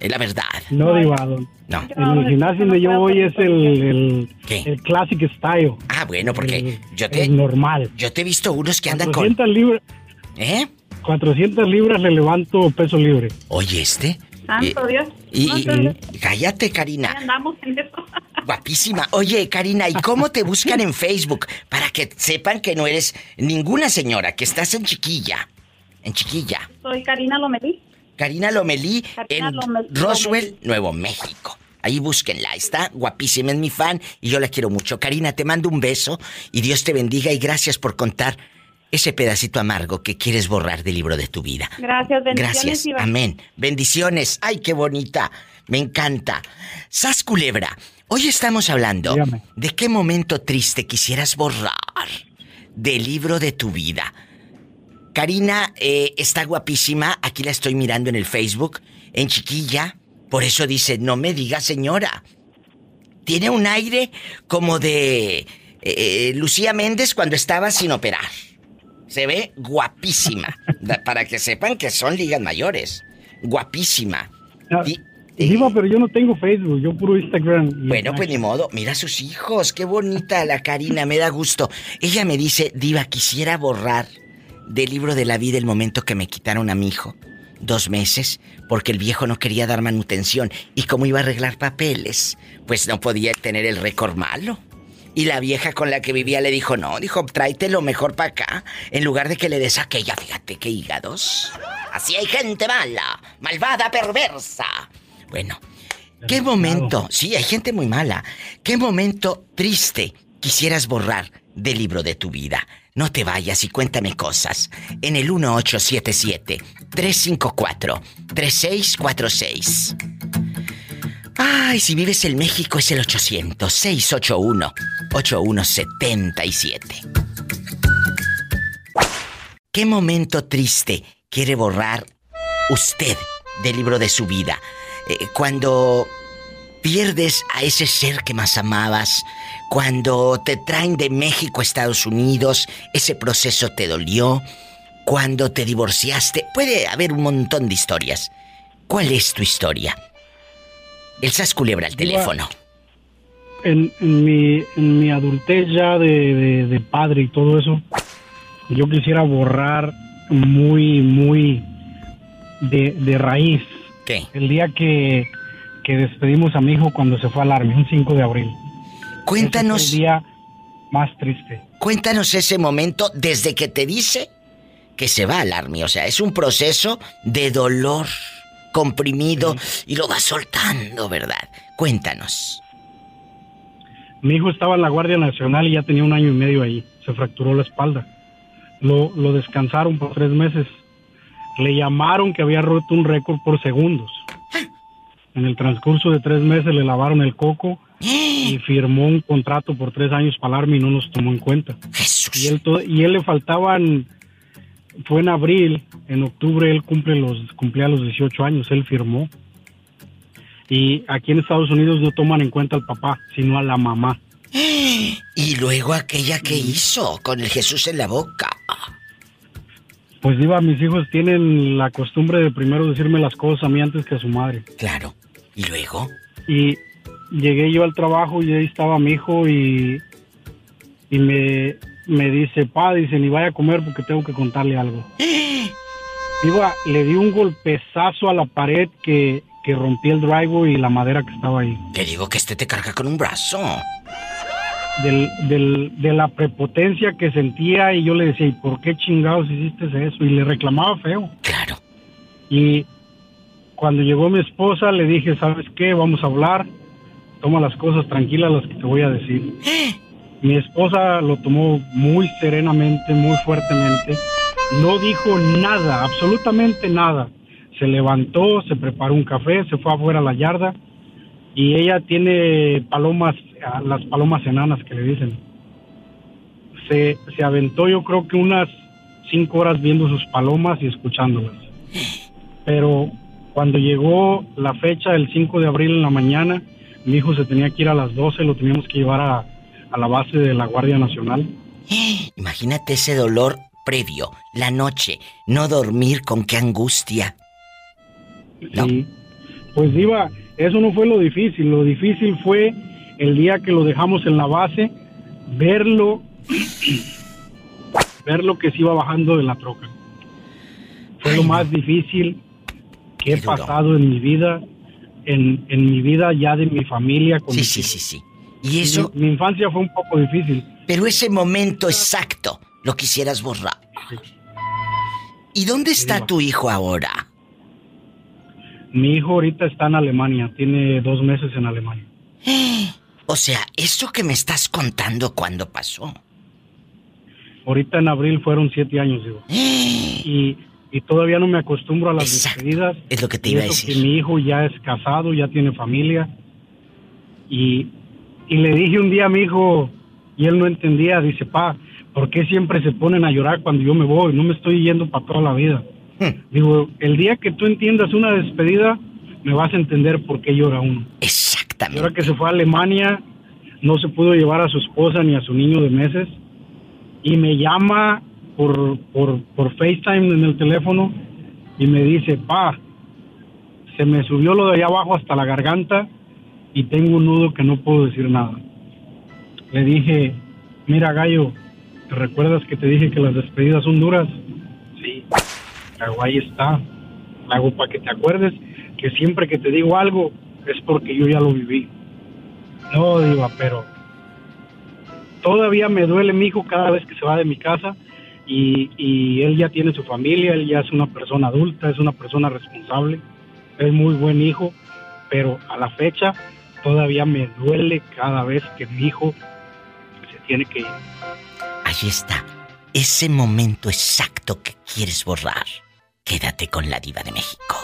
Speaker 2: Es la verdad.
Speaker 7: No, Divado.
Speaker 2: No.
Speaker 7: En el gimnasio donde yo voy es el, el, classic style.
Speaker 2: Ah, bueno, porque yo te...
Speaker 7: normal.
Speaker 2: Yo te he visto unos que andan con...
Speaker 7: 400 libras...
Speaker 2: ¿Eh?
Speaker 7: 400 libras le levanto peso libre.
Speaker 2: Oye, este...
Speaker 8: Santo Dios. Y,
Speaker 2: cállate, Karina.
Speaker 8: Andamos en eso. (laughs)
Speaker 2: Guapísima. Oye, Karina, ¿y cómo te buscan en Facebook? Para que sepan que no eres ninguna señora, que estás en chiquilla. En chiquilla.
Speaker 8: Soy Karina Lomelí.
Speaker 2: Karina Lomelí en Roswell, Nuevo México. Ahí búsquenla, está guapísima, es mi fan y yo la quiero mucho. Karina, te mando un beso y Dios te bendiga y gracias por contar ese pedacito amargo que quieres borrar del libro de tu vida.
Speaker 8: Gracias, bendiciones.
Speaker 2: Gracias, amén. Bendiciones. Ay, qué bonita. Me encanta. Sas Culebra, hoy estamos hablando de qué momento triste quisieras borrar del libro de tu vida. Karina eh, está guapísima, aquí la estoy mirando en el Facebook, en chiquilla, por eso dice, no me diga señora. Tiene un aire como de eh, eh, Lucía Méndez cuando estaba sin operar. Se ve guapísima, (laughs) para que sepan que son ligas mayores. Guapísima.
Speaker 7: Ah, Diva, pero yo no tengo Facebook, yo puro Instagram.
Speaker 2: Bueno, pues ni modo. Mira a sus hijos, qué bonita la Karina, me da gusto. Ella me dice, Diva, quisiera borrar del libro de la vida el momento que me quitaron a mi hijo. Dos meses, porque el viejo no quería dar manutención. Y como iba a arreglar papeles, pues no podía tener el récord malo. Y la vieja con la que vivía le dijo, no, dijo, tráete lo mejor para acá, en lugar de que le des aquella, fíjate qué hígados. Así hay gente mala, malvada, perversa. Bueno, ¿qué momento? Sí, hay gente muy mala. ¿Qué momento triste quisieras borrar del libro de tu vida? No te vayas y cuéntame cosas. En el 1877-354-3646. Ay, si vives en México es el 800-681-8177. ¿Qué momento triste quiere borrar usted del libro de su vida? Eh, cuando pierdes a ese ser que más amabas, cuando te traen de México a Estados Unidos, ese proceso te dolió. Cuando te divorciaste, puede haber un montón de historias. ¿Cuál es tu historia? El Sas Culebra al teléfono.
Speaker 9: en, mi, en mi adultez ya de, de, padre y todo eso, yo quisiera borrar muy, muy de, de raíz.
Speaker 2: ¿Qué?
Speaker 9: El día que, que despedimos a mi hijo cuando se fue al Army, un 5 de abril.
Speaker 2: Cuéntanos.
Speaker 9: el día más triste.
Speaker 2: Cuéntanos ese momento desde que te dice que se va al Army. O sea, es un proceso de dolor comprimido y lo va soltando, ¿verdad? Cuéntanos.
Speaker 9: Mi hijo estaba en la Guardia Nacional y ya tenía un año y medio ahí. Se fracturó la espalda. Lo, lo descansaron por tres meses. Le llamaron que había roto un récord por segundos. En el transcurso de tres meses le lavaron el coco y (gasps) firmó un contrato por tres años para el Army y no nos tomó en cuenta. Y él, y él le faltaban, fue en abril, en octubre él cumple los, cumplía los 18 años, él firmó. Y aquí en Estados Unidos no toman en cuenta al papá, sino a la mamá. (gasps)
Speaker 2: Y luego aquella que hizo con el Jesús en la boca.
Speaker 9: Pues iba, mis hijos tienen la costumbre de primero decirme las cosas a mí antes que a su madre.
Speaker 2: Claro. ¿Y luego?
Speaker 9: Y llegué yo al trabajo y ahí estaba mi hijo y, y me, me dice, pa, dice, ni vaya a comer porque tengo que contarle algo. (gasps) Iba, le di un golpezazo a la pared que, que rompí el driveway y la madera que estaba ahí.
Speaker 2: Te digo que este te carga con un brazo.
Speaker 9: Del, del, de la prepotencia que sentía y yo le decía, ¿y por qué chingados hiciste eso? Y le reclamaba feo.
Speaker 2: Claro.
Speaker 9: Y cuando llegó mi esposa le dije, ¿sabes qué? Vamos a hablar. Toma las cosas tranquilas las que te voy a decir. Mi esposa lo tomó muy serenamente, muy fuertemente. No dijo nada, absolutamente nada. Se levantó, se preparó un café, se fue afuera a la yarda y ella tiene palomas, las palomas enanas que le dicen. Se, se aventó yo creo que unas cinco horas viendo sus palomas y escuchándolas. Pero cuando llegó la fecha del 5 de abril en la mañana, mi hijo se tenía que ir a las 12, lo teníamos que llevar a, a la base de la Guardia Nacional. (gasps)
Speaker 2: Imagínate ese dolor previo, la noche, no dormir, con qué angustia.
Speaker 9: Sí. Pues iba, eso no fue lo difícil, lo difícil fue el día que lo dejamos en la base, verlo, (clears throat) verlo que se iba bajando de la troca. Fue lo más difícil que he pasado en mi vida, en, en, mi vida ya de mi familia.
Speaker 2: Con sí, sí, sí, sí. Y eso...
Speaker 9: Mi, infancia fue un poco difícil.
Speaker 2: Pero ese momento exacto lo quisieras borrar. ¿Y dónde está tu hijo ahora?
Speaker 9: Mi hijo ahorita está en Alemania, tiene dos meses en Alemania. (gasps)
Speaker 2: O sea, ¿eso que me estás contando cuándo pasó?
Speaker 9: Ahorita en abril fueron siete años, digo. (gasps) y, y, todavía no me acostumbro a las despedidas.
Speaker 2: Es lo que te iba a decir.
Speaker 9: Que mi hijo ya es casado, ya tiene familia. Y, y le dije un día a mi hijo, y él no entendía, dice, pa, ¿por qué siempre se ponen a llorar cuando yo me voy? No me estoy yendo para toda la vida. Digo, el día que tú entiendas una despedida, me vas a entender por qué llora uno.
Speaker 2: Exactamente.
Speaker 9: Ahora que se fue a Alemania, no se pudo llevar a su esposa ni a su niño de meses. Y me llama por, por, por FaceTime en el teléfono y me dice, pa, se me subió lo de allá abajo hasta la garganta y tengo un nudo que no puedo decir nada. Le dije, mira gallo, ¿te recuerdas que te dije que las despedidas son duras? Sí hago, ahí está. hago para que te acuerdes que siempre que te digo algo es porque yo ya lo viví. No, Diva, pero todavía me duele mi hijo cada vez que se va de mi casa y, y él ya tiene su familia, él ya es una persona adulta, es una persona responsable, es muy buen hijo, pero a la fecha todavía me duele cada vez que mi hijo se tiene que ir.
Speaker 2: Ahí está, ese momento exacto que quieres borrar. Quédate con la diva de México.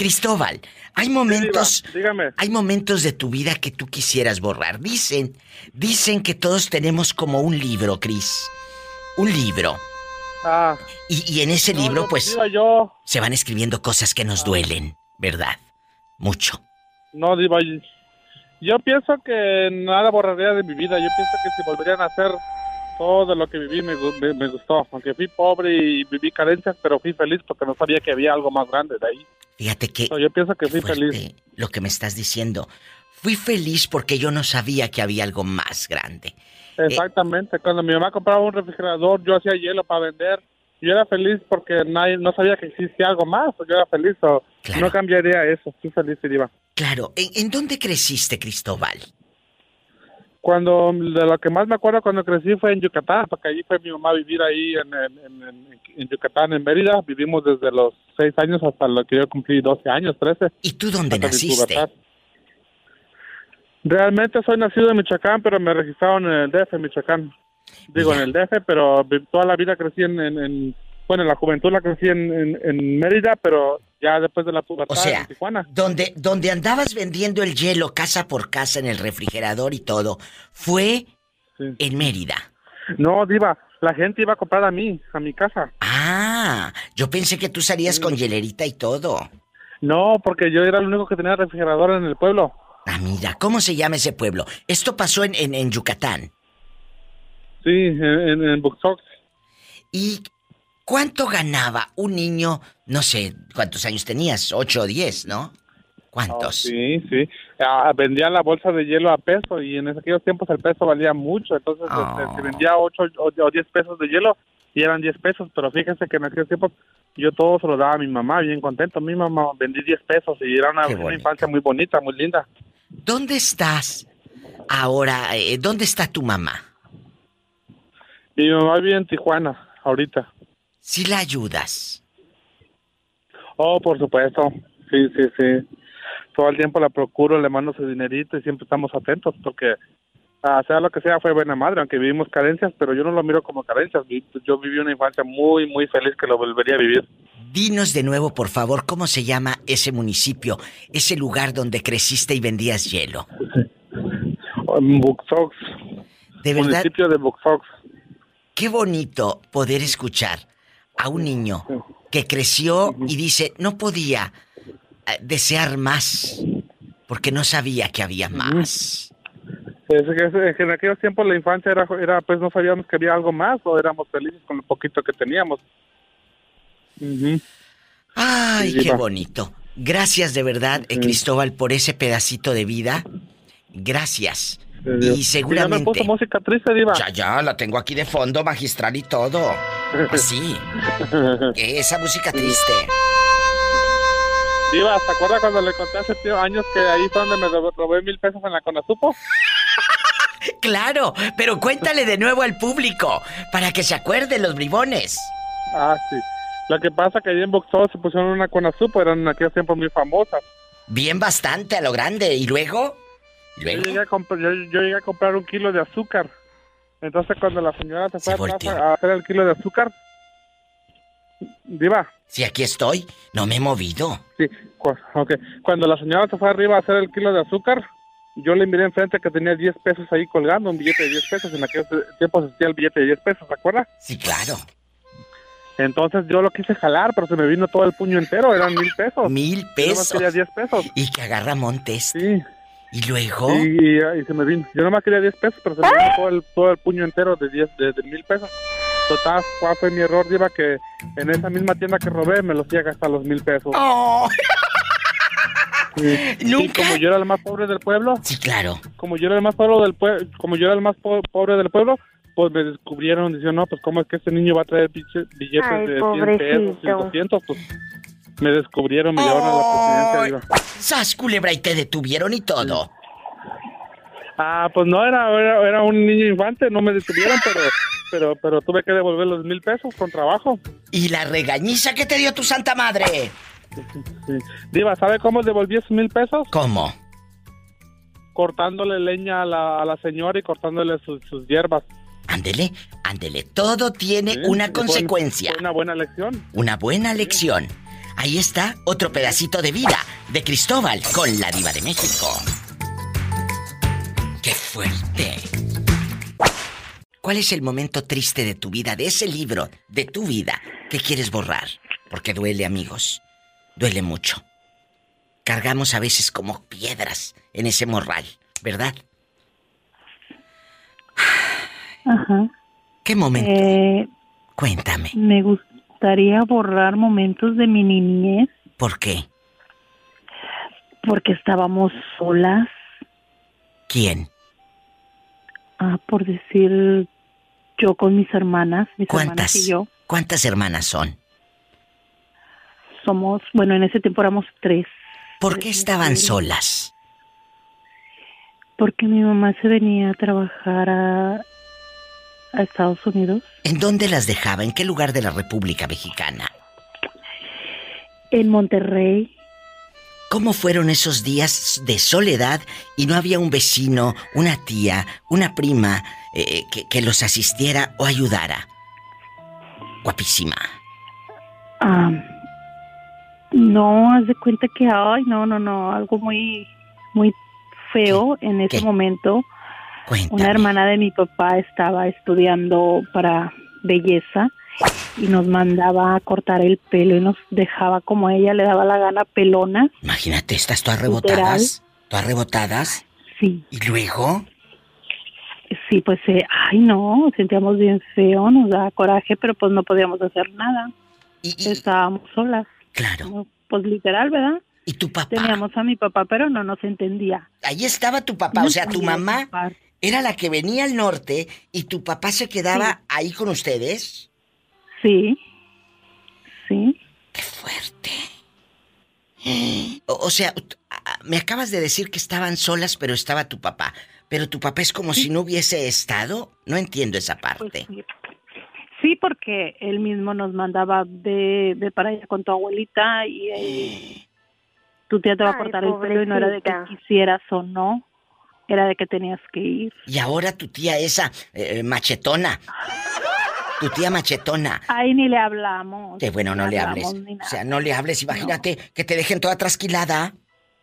Speaker 2: Cristóbal, hay momentos, hay momentos de tu vida que tú quisieras borrar. Dicen, dicen que todos tenemos como un libro, Cris. Un libro.
Speaker 7: Ah.
Speaker 2: Y, en ese libro, pues, se van escribiendo cosas que nos duelen, ¿verdad? Mucho.
Speaker 7: No, Diva, yo pienso que nada borraría de mi vida. Yo pienso que si volverían a hacer todo lo que viví me, me, gustó. Aunque fui pobre y viví carencias, pero fui feliz porque no sabía que había algo más grande de ahí.
Speaker 2: Fíjate que...
Speaker 7: yo pienso que fui feliz.
Speaker 2: Lo que me estás diciendo. Fui feliz porque yo no sabía que había algo más grande.
Speaker 7: Eh, Exactamente. Cuando mi mamá compraba un refrigerador, yo hacía hielo para vender. Yo era feliz porque nadie, no sabía que existía algo más. Yo era feliz. No cambiaría eso. Fui feliz, iba.
Speaker 2: Claro. ¿En, ¿En dónde creciste, Cristóbal?
Speaker 7: Cuando, de lo que más me acuerdo cuando crecí fue en Yucatán, porque allí fue mi mamá a vivir ahí en, en, Yucatán, en Mérida. Vivimos desde los 6 años hasta lo que yo cumplí 12 años, 13.
Speaker 2: ¿Y tú dónde naciste?
Speaker 7: Realmente soy nacido en Michoacán, pero me registraron en el DF, Michoacán. Digo, en el DF, pero toda la vida crecí en, en, bueno, en la juventud la crecí en, en, Mérida, pero ya después de la pubertad
Speaker 2: o sea,
Speaker 7: en Tijuana.
Speaker 2: Donde, donde andabas vendiendo el hielo casa por casa en el refrigerador y todo, fue en Mérida.
Speaker 7: No, Diva, la gente iba a comprar a mí, a mi casa.
Speaker 2: Ah, yo pensé que tú salías con hielerita y todo.
Speaker 7: No, porque yo era el único que tenía refrigerador en el pueblo.
Speaker 2: Ah, mira, ¿cómo se llama ese pueblo? Esto pasó en, en, Yucatán.
Speaker 7: Sí, en, en Buxox.
Speaker 2: ¿Y cuánto ganaba un niño? No sé, ¿cuántos años tenías? ¿Ocho o diez, no? ¿Cuántos? Ah,
Speaker 7: sí, sí. Ah, vendía la bolsa de hielo a peso y en aquellos tiempos el peso valía mucho. Entonces este, se vendía ocho o diez pesos de hielo y eran diez pesos. Pero fíjense que en aquellos tiempos yo todo se lo daba a mi mamá, bien contento. Mi mamá vendí diez pesos y era una infancia muy bonita, muy linda.
Speaker 2: ¿Dónde estás ahora? Eh, ¿Dónde está tu mamá?
Speaker 7: Mi mamá vive en Tijuana, ahorita.
Speaker 2: ¿Sí la ayudas?
Speaker 7: Oh, por supuesto. Sí, sí, sí. Todo el tiempo la procuro, le mando su dinerito y siempre estamos atentos porque Ah, sea lo que sea, fue buena madre, aunque vivimos carencias, pero yo no lo miro como carencias. Yo viví una infancia muy, muy feliz que lo volvería a vivir.
Speaker 2: Dinos de nuevo, por favor, cómo se llama ese municipio, ese lugar donde creciste y vendías hielo.
Speaker 7: Buxox.
Speaker 2: De verdad.
Speaker 7: Municipio de Buxox.
Speaker 2: Qué bonito poder escuchar a un niño que creció y dice, no podía eh, desear más, porque no sabía que había más.
Speaker 7: Es que, en aquellos tiempos la infancia era, era, pues no sabíamos que había algo más o éramos felices con lo poquito que teníamos.
Speaker 2: Ay, qué bonito. Gracias de verdad, eh, Cristóbal, por ese pedacito de vida. Gracias. Y seguramente.
Speaker 7: Ya música triste, Diva.
Speaker 2: Ya, ya, la tengo aquí de fondo, magistral y todo. (laughs) Así. Esa música triste.
Speaker 7: Diva, ¿se acuerda cuando le conté hace años que ahí fue donde me robé mil pesos en la Conasupo? (laughs)
Speaker 2: claro, pero cuéntale de nuevo al público para que se acuerden los bribones.
Speaker 7: Ah, sí. Lo que pasa que ahí en Boxeo se pusieron una Conasupo, eran en aquellos tiempos muy famosas.
Speaker 2: Bien bastante, a lo grande. ¿Y luego?
Speaker 7: Yo, llegué a comprar un kilo de azúcar. Entonces cuando la señora se fue a, hacer el kilo de azúcar, Diva.
Speaker 2: Sí, aquí estoy. No me he movido.
Speaker 7: Sí, ok. Cuando la señora se fue arriba a hacer el kilo de azúcar, yo le miré enfrente que tenía 10 pesos ahí colgando, un billete de 10 pesos. En aquel tiempo existía el billete de 10 pesos, ¿se acuerda?
Speaker 2: Sí, claro.
Speaker 7: Entonces yo lo quise jalar, pero se me vino todo el puño entero, eran mil pesos.
Speaker 2: Mil pesos.
Speaker 7: Yo quería 10 pesos.
Speaker 2: Y que agarra Montes.
Speaker 7: Sí.
Speaker 2: ¿Y luego?
Speaker 7: Y, y, se me vino. Yo nomás quería 10 pesos, pero se me vino todo el, todo el puño entero de 10, de, de mil pesos. Total, ¿cuál fue mi error? Lleva que en esa misma tienda que robé me los hacía gastar los mil pesos.
Speaker 2: Oh.
Speaker 7: ¿Nunca? como yo era el más pobre del pueblo.
Speaker 2: Sí, claro.
Speaker 7: Como yo era el más pobre del pueblo, como yo era el más pobre del pueblo, pues me descubrieron, diciendo, no, pues cómo es que este niño va a traer billetes de 100 pesos, 200, pues me descubrieron, me llevaron a la presidencia.
Speaker 2: ¡Sas, culebra! Y te detuvieron y todo.
Speaker 7: Ah, pues no, era, era, era, un niño infante, no me detuvieron, pero, pero, pero tuve que devolver los mil pesos con trabajo.
Speaker 2: ¿Y la regañiza que te dio tu santa madre?
Speaker 7: Diva, ¿sabe cómo devolví esos mil pesos?
Speaker 2: ¿Cómo?
Speaker 7: Cortándole leña a la, a la señora y cortándole sus, hierbas.
Speaker 2: Ándele, ándele, todo tiene una consecuencia.
Speaker 7: una buena lección.
Speaker 2: Una buena lección. Ahí está otro pedacito de vida de Cristóbal con la diva de México. ¡Qué fuerte! ¿Cuál es el momento triste de tu vida, de ese libro, de tu vida, que quieres borrar? Porque duele, amigos. Duele mucho. Cargamos a veces como piedras en ese morral, ¿verdad?
Speaker 8: Ajá.
Speaker 2: ¿Qué momento?
Speaker 10: Eh,
Speaker 2: Cuéntame.
Speaker 10: Me gustaría borrar momentos de mi niñez.
Speaker 2: ¿Por qué?
Speaker 10: Porque estábamos solas.
Speaker 2: ¿Quién?
Speaker 10: Ah, por decir, yo con mis hermanas, mis hermanas
Speaker 2: ¿Cuántas?
Speaker 10: y yo.
Speaker 2: ¿Cuántas hermanas son?
Speaker 10: Somos, bueno, en ese tiempo éramos tres.
Speaker 2: ¿Por qué estaban solas?
Speaker 10: Porque mi mamá se venía a trabajar a, a Estados Unidos.
Speaker 2: ¿En dónde las dejaba? ¿En qué lugar de la República Mexicana?
Speaker 10: En Monterrey.
Speaker 2: ¿Cómo fueron esos días de soledad y no había un vecino, una tía, una prima eh, que, que los asistiera o ayudara? Guapísima.
Speaker 10: Ah, no, haz de cuenta que, ay, no, no, no, algo muy, muy feo en ese
Speaker 2: ¿Qué?
Speaker 10: momento.
Speaker 2: Cuéntame.
Speaker 10: Una hermana de mi papá estaba estudiando para belleza y nos mandaba a cortar el pelo y nos dejaba como a ella le daba la gana pelona.
Speaker 2: Imagínate, estas todas rebotadas. Todas rebotadas.
Speaker 10: Sí.
Speaker 2: ¿Y luego?
Speaker 10: Sí, pues, eh, ay, no, sentíamos bien feo, nos daba coraje, pero pues no podíamos hacer nada. Estábamos solas.
Speaker 2: Claro.
Speaker 10: Pues literal, ¿verdad?
Speaker 2: ¿Y tu papá?
Speaker 10: Teníamos a mi papá, pero no nos entendía.
Speaker 2: Ahí estaba tu papá, o sea, tu mamá era la que venía al norte y tu papá se quedaba ahí con ustedes.
Speaker 10: Sí. Sí.
Speaker 2: Qué fuerte. (gasps) O, sea, me acabas de decir que estaban solas, pero estaba tu papá. Pero tu papá es como si no hubiese estado. No entiendo esa parte.
Speaker 10: Sí, porque él mismo nos mandaba de, de para allá con tu abuelita y eh, tu tía te va a
Speaker 11: Ay,
Speaker 10: cortar el pelo y no era de que quisieras o no, era de que tenías que ir.
Speaker 2: Y ahora tu tía esa, eh, machetona. Tu tía machetona.
Speaker 10: Ahí ni le hablamos.
Speaker 2: Que bueno, no le hables. O sea, no le hables. Imagínate que te dejen toda trasquilada.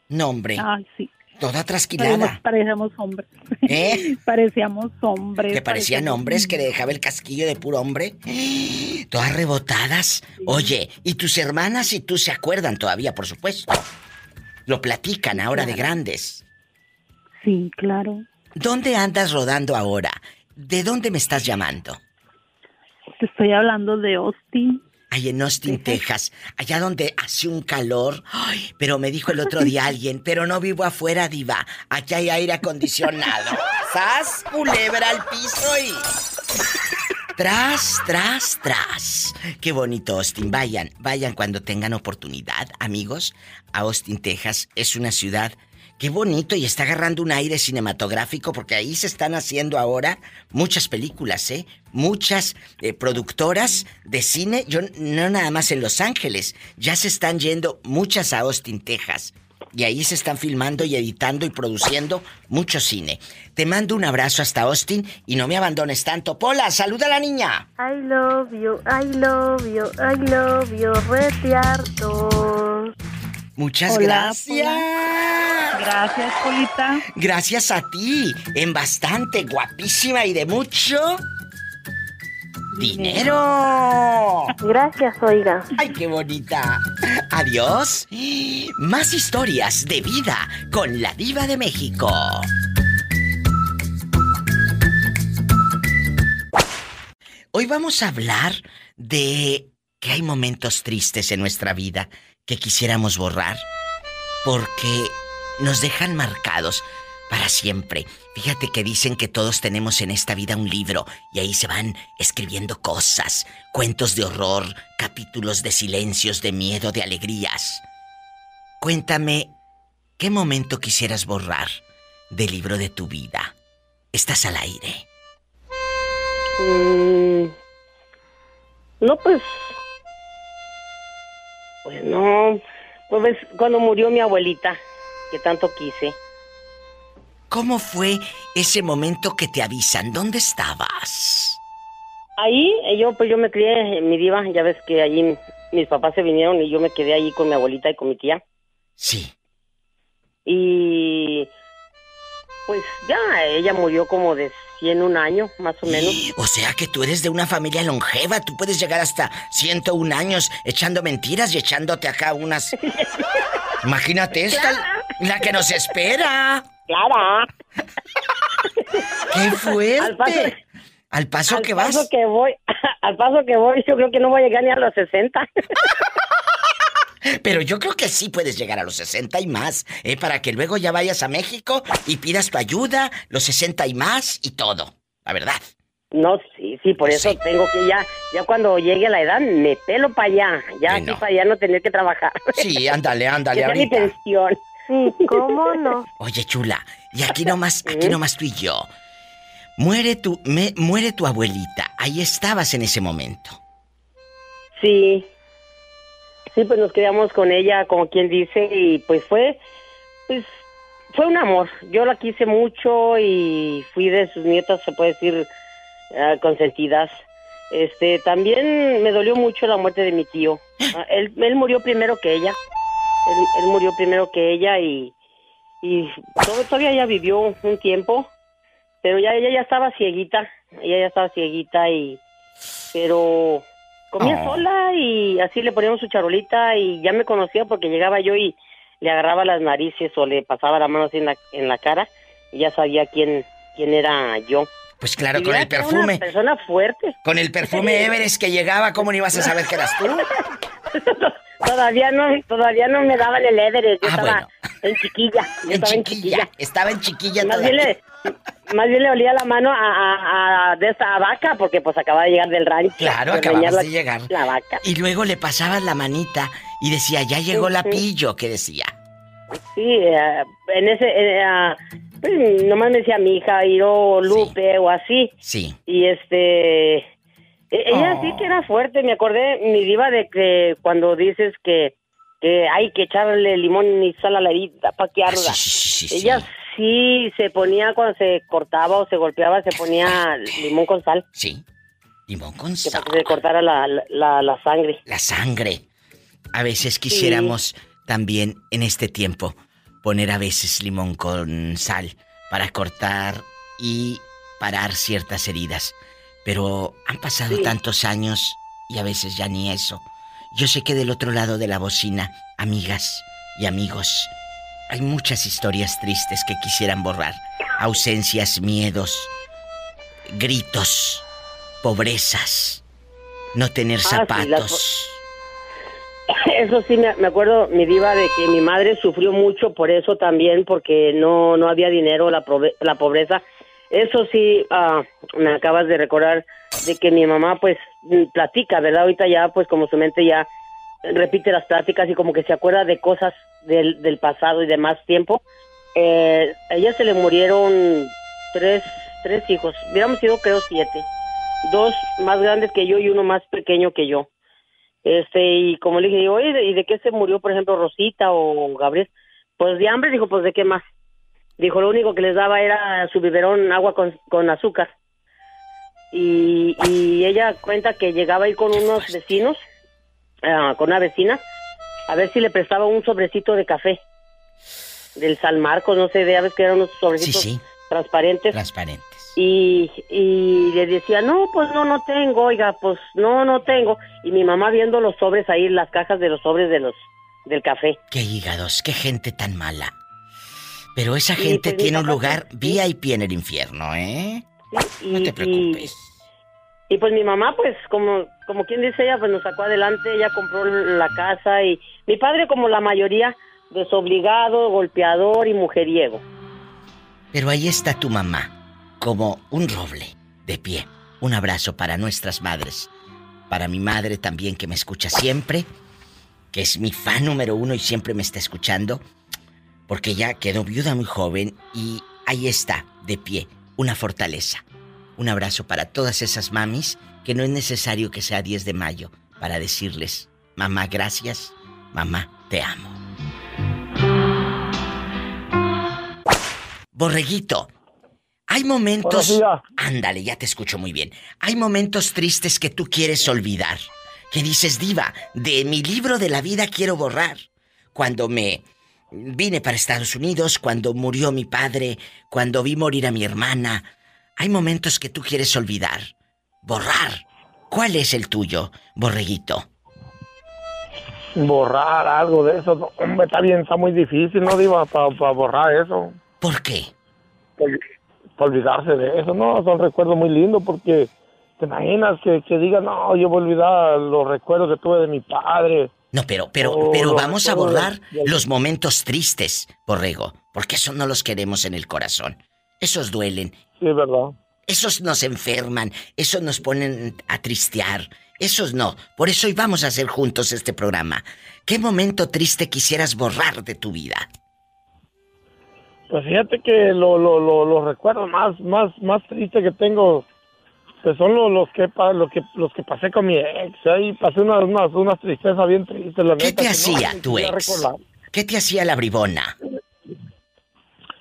Speaker 2: No, hombre.
Speaker 10: Ay, sí.
Speaker 2: Toda trasquilada.
Speaker 10: parecíamos hombres.
Speaker 2: ¿Eh? (laughs)
Speaker 10: parecíamos hombres.
Speaker 2: Que parecían
Speaker 10: parecíamos
Speaker 2: hombres que le dejaba el casquillo de puro hombre. (gasps) Todas rebotadas. Oye, y tus hermanas y tú se acuerdan todavía, por supuesto. Lo platican ahora de grandes.
Speaker 10: Sí, claro.
Speaker 2: ¿Dónde andas rodando ahora? ¿De dónde me estás llamando?
Speaker 10: Te estoy hablando de Austin.
Speaker 2: Ahí en Austin, Texas, allá donde hace un calor. Ay, pero me dijo el otro día (laughs) alguien, pero no vivo afuera, diva. Aquí hay aire acondicionado. ¡Sas, culebra al piso y... Tras, tras, tras. Qué bonito, Austin. Vayan, vayan cuando tengan oportunidad, amigos. A Austin, Texas es una ciudad. Qué bonito y está agarrando un aire cinematográfico porque ahí se están haciendo ahora muchas películas, ¿eh? Muchas eh, productoras de cine, yo no nada más en Los Ángeles, ya se están yendo muchas a Austin, Texas. Y ahí se están filmando y editando y produciendo mucho cine. Te mando un abrazo hasta Austin y no me abandones tanto. Pola, saluda a la niña.
Speaker 11: I love you, I love you, I love you.
Speaker 2: Muchas
Speaker 10: Hola,
Speaker 2: gracias.
Speaker 10: Gracias, Polita.
Speaker 2: Gracias a ti. En bastante, guapísima y de mucho. ¡Dinero!
Speaker 11: Gracias, oiga.
Speaker 2: ¡Ay, qué bonita! Adiós. Más historias de vida con la diva de México. Hoy vamos a hablar de que hay momentos tristes en nuestra vida que quisiéramos borrar porque nos dejan marcados para siempre. Fíjate que dicen que todos tenemos en esta vida un libro y ahí se van escribiendo cosas, cuentos de horror, capítulos de silencios, de miedo, de alegrías. Cuéntame, ¿qué momento quisieras borrar del libro de tu vida? Estás al aire.
Speaker 12: Mm, no, pues. Pues no. Pues ves, cuando murió mi abuelita, que tanto quise.
Speaker 2: ¿Cómo fue ese momento que te avisan? ¿Dónde estabas?
Speaker 12: Ahí, eh, yo, pues yo me crié en mi diva, ya ves que allí mis papás se vinieron y yo me quedé ahí con mi abuelita y con mi tía.
Speaker 2: Sí.
Speaker 12: Y. Pues ya, ella murió como de 101 años, más o menos.
Speaker 2: O sea que tú eres de una familia longeva, tú puedes llegar hasta 101 años echando mentiras y echándote acá unas... (laughs) Imagínate esta, la que nos espera.
Speaker 12: Clara.
Speaker 2: ¡Qué
Speaker 12: Al paso,
Speaker 2: fuerte! Al paso
Speaker 12: al
Speaker 2: que
Speaker 12: paso
Speaker 2: vas.
Speaker 12: que voy, (laughs) al paso que voy, yo creo que no voy a llegar ni a los 60. (laughs)
Speaker 2: Pero yo creo que sí puedes llegar a los 60 y más, ¿eh? Para que luego ya vayas a México y pidas tu ayuda, los 60 y más y todo. La verdad.
Speaker 12: No, sí, sí, por eso tengo que ya, ya cuando llegue la edad, me pelo para allá. Ya aquí
Speaker 2: Bueno.
Speaker 12: para allá no tener que trabajar.
Speaker 2: Sí, ándale, ándale (laughs)
Speaker 12: que sea mi
Speaker 2: ahorita.
Speaker 12: pensión.
Speaker 11: Sí, ¿cómo no?
Speaker 2: Oye, chula, y aquí nomás, aquí nomás tú y yo. Muere tu, me, muere tu abuelita. Ahí estabas en ese momento.
Speaker 12: Sí. Sí, pues nos quedamos con ella, como quien dice, y pues fue, pues, fue un amor. Yo la quise mucho y fui de sus nietas, se puede decir, ah, consentidas. Este, también me dolió mucho la muerte de mi tío. Ah, él, él murió primero que ella. Él, él murió primero que ella y, y todavía ella vivió un tiempo, pero ya ella ya estaba cieguita, ella ya estaba cieguita y, pero comía
Speaker 2: Oh.
Speaker 12: sola y así le poníamos su charolita y ya me conocía porque llegaba yo y le agarraba las narices o le pasaba la mano así en la, en la cara y ya sabía quién, quién era yo.
Speaker 2: Pues claro,
Speaker 12: Y
Speaker 2: con el perfume.
Speaker 12: Una persona fuerte.
Speaker 2: Con el perfume (laughs) Everest que llegaba, ¿cómo no ibas a saber que eras tú? (laughs) (laughs)
Speaker 12: Todavía no, todavía no me daban el Everest, yo
Speaker 2: Ah,
Speaker 12: estaba
Speaker 2: bueno.
Speaker 12: en chiquilla, (laughs) yo
Speaker 2: En
Speaker 12: estaba en
Speaker 2: chiquilla.
Speaker 12: chiquilla.
Speaker 2: Estaba en chiquilla
Speaker 12: Más
Speaker 2: todavía.
Speaker 12: bien, le, más bien le olía la mano a, a- a- de esa vaca porque pues acababa de llegar del rancho.
Speaker 2: Claro,
Speaker 12: de
Speaker 2: acababas
Speaker 12: la-
Speaker 2: de llegar.
Speaker 12: La vaca.
Speaker 2: Y luego le pasabas la manita y decía, ya llegó la
Speaker 12: Sí, sí.
Speaker 2: pillo, ¿qué decía?
Speaker 12: Sí, eh, en ese, eh, ah, pues, nomás me decía mi hija, Iro, Lupe o así.
Speaker 2: Sí.
Speaker 12: Y este, e- ella sí que era fuerte, me acordé, mi diva, de que cuando dices que, que hay que echarle limón y sal a la herida para que arda. ella sí se ponía cuando se cortaba o se golpeaba, se ponía (laughs) limón con sal.
Speaker 2: Sí, limón con sal.
Speaker 12: para que se cortara la- la sangre.
Speaker 2: La sangre. A veces quisiéramos también en este tiempo poner a veces limón con sal para cortar y parar ciertas heridas. Pero han pasado
Speaker 13: Sí.
Speaker 2: tantos años y a veces ya ni eso. Yo sé que del otro lado de la bocina, amigas y amigos, hay muchas historias tristes que quisieran borrar. Ausencias, miedos, gritos, pobrezas, no tener
Speaker 12: Ah, sí,
Speaker 2: zapatos. (laughs)
Speaker 12: Eso sí, me, acuerdo, mi diva, de que mi madre sufrió mucho por eso también, porque no, no había dinero, la, la pobreza. Eso sí, ah, me acabas de recordar de que mi mamá, pues, platica, ¿verdad? Ahorita ya, pues, como su mente ya repite las pláticas y como que se acuerda de cosas del, del pasado y de más tiempo. Eh, a ella se le murieron tres, tres hijos. Hubiéramos sido, creo, siete. Dos más grandes que yo y uno más pequeño que yo. Este, y como le dije, oye, ¿y de qué se murió, por ejemplo, Rosita o Gabriel? Pues de hambre, dijo, pues de qué más. Dijo, lo único que les daba era su biberón, agua con, con azúcar. Y, y ella cuenta que llegaba ahí con unos vecinos, ah, con una vecina, a ver si le prestaba un sobrecito de café. Del San Marcos, no sé, de aves que eran unos sobrecitos
Speaker 2: sí.
Speaker 12: transparentes.
Speaker 2: Transparentes.
Speaker 12: Y, y le decía, no, pues no, no tengo, oiga, pues no, no tengo. Y mi mamá viendo los sobres ahí, las cajas de los sobres de los del café.
Speaker 2: Qué hígados, qué gente tan mala. Pero esa gente
Speaker 12: pues,
Speaker 2: tiene un lugar VIP en el infierno, ¿eh?
Speaker 12: Y,
Speaker 2: No te preocupes.
Speaker 12: Y, y pues mi mamá, pues como, como quien dice ella, pues nos sacó adelante, ella compró la casa y mi padre como la mayoría, desobligado, golpeador y mujeriego.
Speaker 2: Pero ahí está tu mamá, como un roble, de pie. Un abrazo para nuestras madres. Para mi madre también que me escucha siempre, que es mi fan número uno y siempre me está escuchando, porque ya quedó viuda muy joven y ahí está, de pie, una fortaleza. Un abrazo para todas esas mamis que no es necesario que sea 10 de mayo para decirles, mamá, gracias, mamá, te amo. Borreguito, hay momentos... Ándale, ya te escucho muy bien. Hay momentos tristes que tú quieres olvidar. Que dices, diva, de mi libro de la vida quiero borrar. Cuando me vine para Estados Unidos, cuando murió mi padre, cuando vi morir a mi hermana. Hay momentos que tú quieres olvidar. Borrar. ¿Cuál es el tuyo, borreguito?
Speaker 7: Borrar algo de eso, hombre, está bien, está muy difícil, ¿no, Diva? Para borrar eso.
Speaker 2: ¿Por qué?
Speaker 14: Para olvidarse de eso, ¿no? Son recuerdos muy lindos porque te imaginas que, que diga, no, yo voy a olvidar los recuerdos que tuve de mi padre.
Speaker 2: No, pero, pero,
Speaker 14: Oh,
Speaker 2: pero
Speaker 14: los
Speaker 2: vamos a borrar los momentos tristes, Borrego, porque esos no los queremos en el corazón. Esos duelen.
Speaker 14: Sí, verdad.
Speaker 2: Esos nos enferman, esos nos ponen a tristear. Esos no. Por eso hoy vamos a hacer juntos este programa. ¿Qué momento triste quisieras borrar de tu vida?
Speaker 14: Pues fíjate que lo, lo, lo- los recuerdos más, más, más tristes que tengo, pues son los, los que pa- los que los que pasé con mi ex. Ahí pasé unas, unas, unas tristezas bien tristes, la
Speaker 2: ¿Qué
Speaker 14: neta,
Speaker 2: te
Speaker 14: que no
Speaker 2: hacía tu ex?
Speaker 14: recordar.
Speaker 2: ¿Qué te hacía la bribona?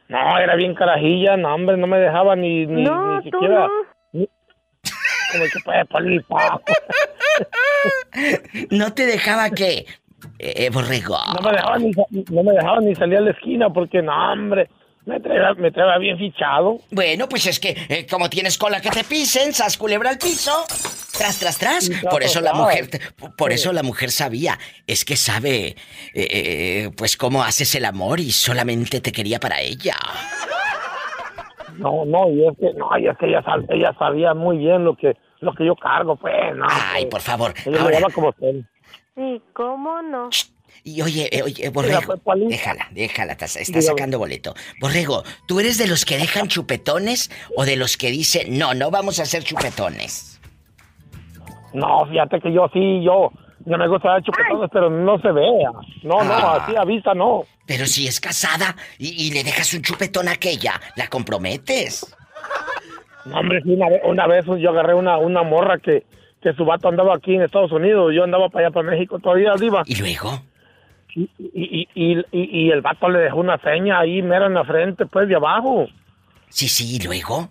Speaker 14: No, era bien carajilla, no, hombre, no me dejaba ni, ni,
Speaker 11: No,
Speaker 14: ni siquiera. ni- como que puede poner (laughs)
Speaker 2: ¿No te dejaba qué? Eh, borrego.
Speaker 14: No me dejaba ni, no me dejaba ni salir a la esquina porque, no, hombre, me traía, me traía bien fichado.
Speaker 2: Bueno, pues es que eh, como tienes cola que te pisen, sas culebra al piso. Tras, tras, tras. Por eso la mujer, por eso la mujer sabía. Es que sabe, eh, eh, pues cómo haces el amor y solamente te quería para ella.
Speaker 14: No, no, y es que, no, y es que ella, sab- ella sabía muy bien lo que, lo que yo cargo, pues, no.
Speaker 2: Ay, por favor.
Speaker 14: Ella me
Speaker 2: Ahora,
Speaker 14: llama como usted.
Speaker 11: Sí, ¿cómo no?
Speaker 2: Y oye, eh, oye, Borrego,
Speaker 14: Mira, pues,
Speaker 2: déjala, déjala, está sacando boleto. Borrego, ¿tú eres de los que dejan chupetones o de los que dicen, no, no vamos a hacer chupetones?
Speaker 14: No, fíjate que yo sí, yo, yo me gusta dar chupetones, pero no se vea. No, no,
Speaker 2: Ah.
Speaker 14: así a vista no.
Speaker 2: Pero si es casada y, y le dejas un chupetón a aquella, la comprometes.
Speaker 14: No, hombre, una vez, una vez yo agarré una, una morra que, que su vato andaba aquí en Estados Unidos, yo andaba para allá, para México todavía, diva.
Speaker 2: ¿Y luego?
Speaker 14: Y, y, y, y, el vato le dejó una seña ahí, mera en la frente, pues, de abajo.
Speaker 2: Sí, sí, ¿y luego?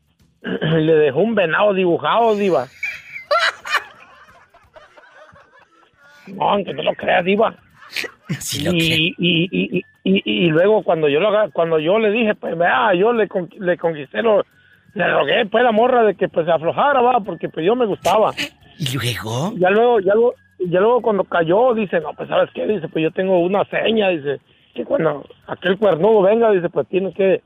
Speaker 2: (clears throat)
Speaker 14: Le dejó un venado dibujado, diva. (laughs) No, aunque no lo creas, diva.
Speaker 2: Sí lo
Speaker 14: y, y, y, y, luego cuando yo lo cuando yo le dije, pues vea, yo le, con- le conquisté, lo, le rogué pues la morra de que pues se aflojara, va, porque pues yo me gustaba. (laughs)
Speaker 2: ¿Y luego?
Speaker 14: Ya luego, ya luego, ya luego cuando cayó, dice, no, pues sabes qué, dice, pues yo tengo una seña, dice, que cuando aquel cuernudo venga, dice, pues tiene que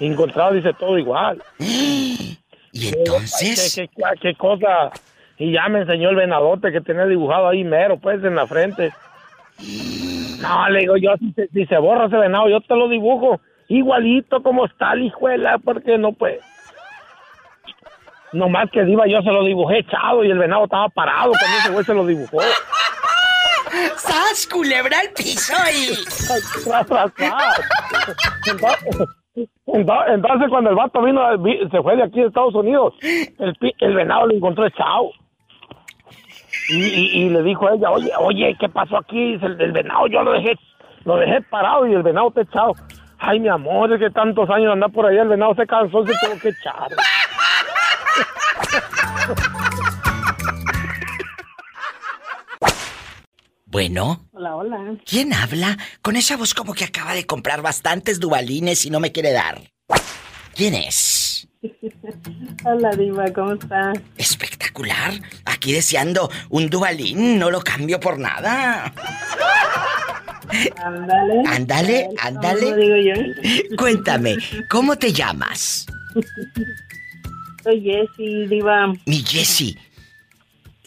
Speaker 14: encontrar, dice, todo igual. (gasps)
Speaker 2: ¿Y entonces?
Speaker 14: ¿Qué, qué, qué cosa? Y ya me enseñó el venadote que tenía dibujado ahí mero, pues, en la frente. (gasps) No, le digo yo, si se, si se borra ese venado, yo te lo dibujo igualito como está el hijuela, porque no, pues. Nomás que diva, yo se lo dibujé echado y el venado estaba parado cuando ese güey se lo dibujó. (laughs)
Speaker 2: ¡Sas, culebra al piso y...
Speaker 14: Tras, tras, tras. Entonces, ento- entonces, cuando el vato vino, vi- se fue de aquí de Estados Unidos, el, el venado lo encontró echado. Y, y- y le dijo a ella, oye, oye, ¿qué pasó aquí? El venado yo lo dejé, lo dejé parado y el venado está echado. Ay, mi amor, es que tantos años andar por allá, el venado se cansó, se tuvo que echar.
Speaker 2: Bueno,
Speaker 15: Hola, hola.
Speaker 2: ¿quién habla? Con esa voz como que acaba de comprar bastantes dubalines y no me quiere dar. ¿Quién es? (laughs)
Speaker 15: Hola, Diva, ¿cómo estás?
Speaker 2: Espectacular. Aquí deseando un dubalín, no lo cambio por nada.
Speaker 15: Ándale.
Speaker 2: Ándale,
Speaker 15: ¿Cómo
Speaker 2: ándale. Cuéntame, ¿cómo te llamas? (laughs)
Speaker 15: Soy Jessie, Diva.
Speaker 2: Mi Jessie.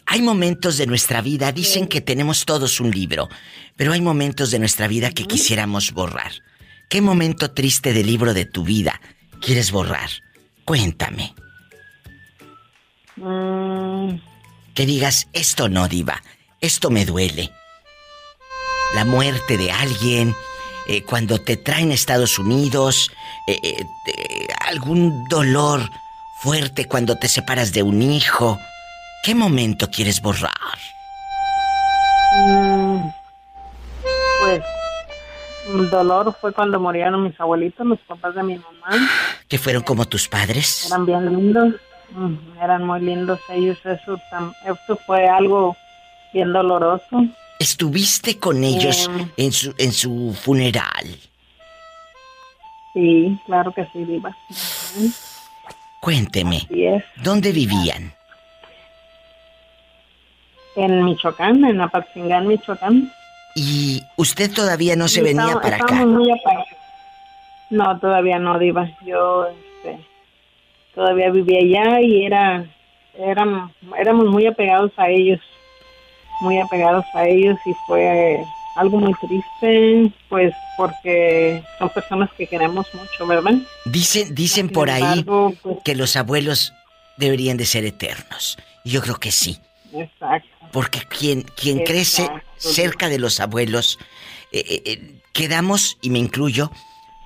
Speaker 2: Hay momentos de nuestra vida, dicen que tenemos todos un libro, pero hay momentos de nuestra vida que quisiéramos borrar. ¿Qué momento triste del libro de tu vida quieres borrar? Cuéntame.
Speaker 15: Mm,
Speaker 2: Que digas, esto no, diva, esto me duele. La muerte de alguien, eh, cuando te traen a Estados Unidos, eh, eh, algún dolor fuerte cuando te separas de un hijo. ¿Qué momento quieres borrar?
Speaker 15: pues, el dolor fue cuando murieron mis abuelitos, los papás de mi mamá.
Speaker 2: ¿Que fueron como tus padres?
Speaker 15: Eran bien lindos. Eran muy lindos ellos. Eso fue algo bien doloroso.
Speaker 2: ¿Estuviste con ellos
Speaker 15: Em.
Speaker 2: en su, en su funeral?
Speaker 15: Sí, claro que sí, Diva. (sighs)
Speaker 2: Cuénteme. ¿dónde vivían?
Speaker 15: En Michoacán, en Apatzingán, Michoacán.
Speaker 2: Y usted todavía no se venía para acá.
Speaker 15: muy. No, todavía no, Diva. Yo todavía vivía allá y era, éramos, éramos muy apegados a ellos, muy apegados a ellos y fue algo muy triste, pues porque son personas que queremos mucho, ¿verdad?
Speaker 2: Dicen, dicen por ahí
Speaker 15: pues-
Speaker 2: que los abuelos deberían de ser eternos. Yo creo que sí.
Speaker 15: Exacto.
Speaker 2: Porque quien, quien crece cerca de los abuelos, eh, eh, eh, quedamos, y me incluyo,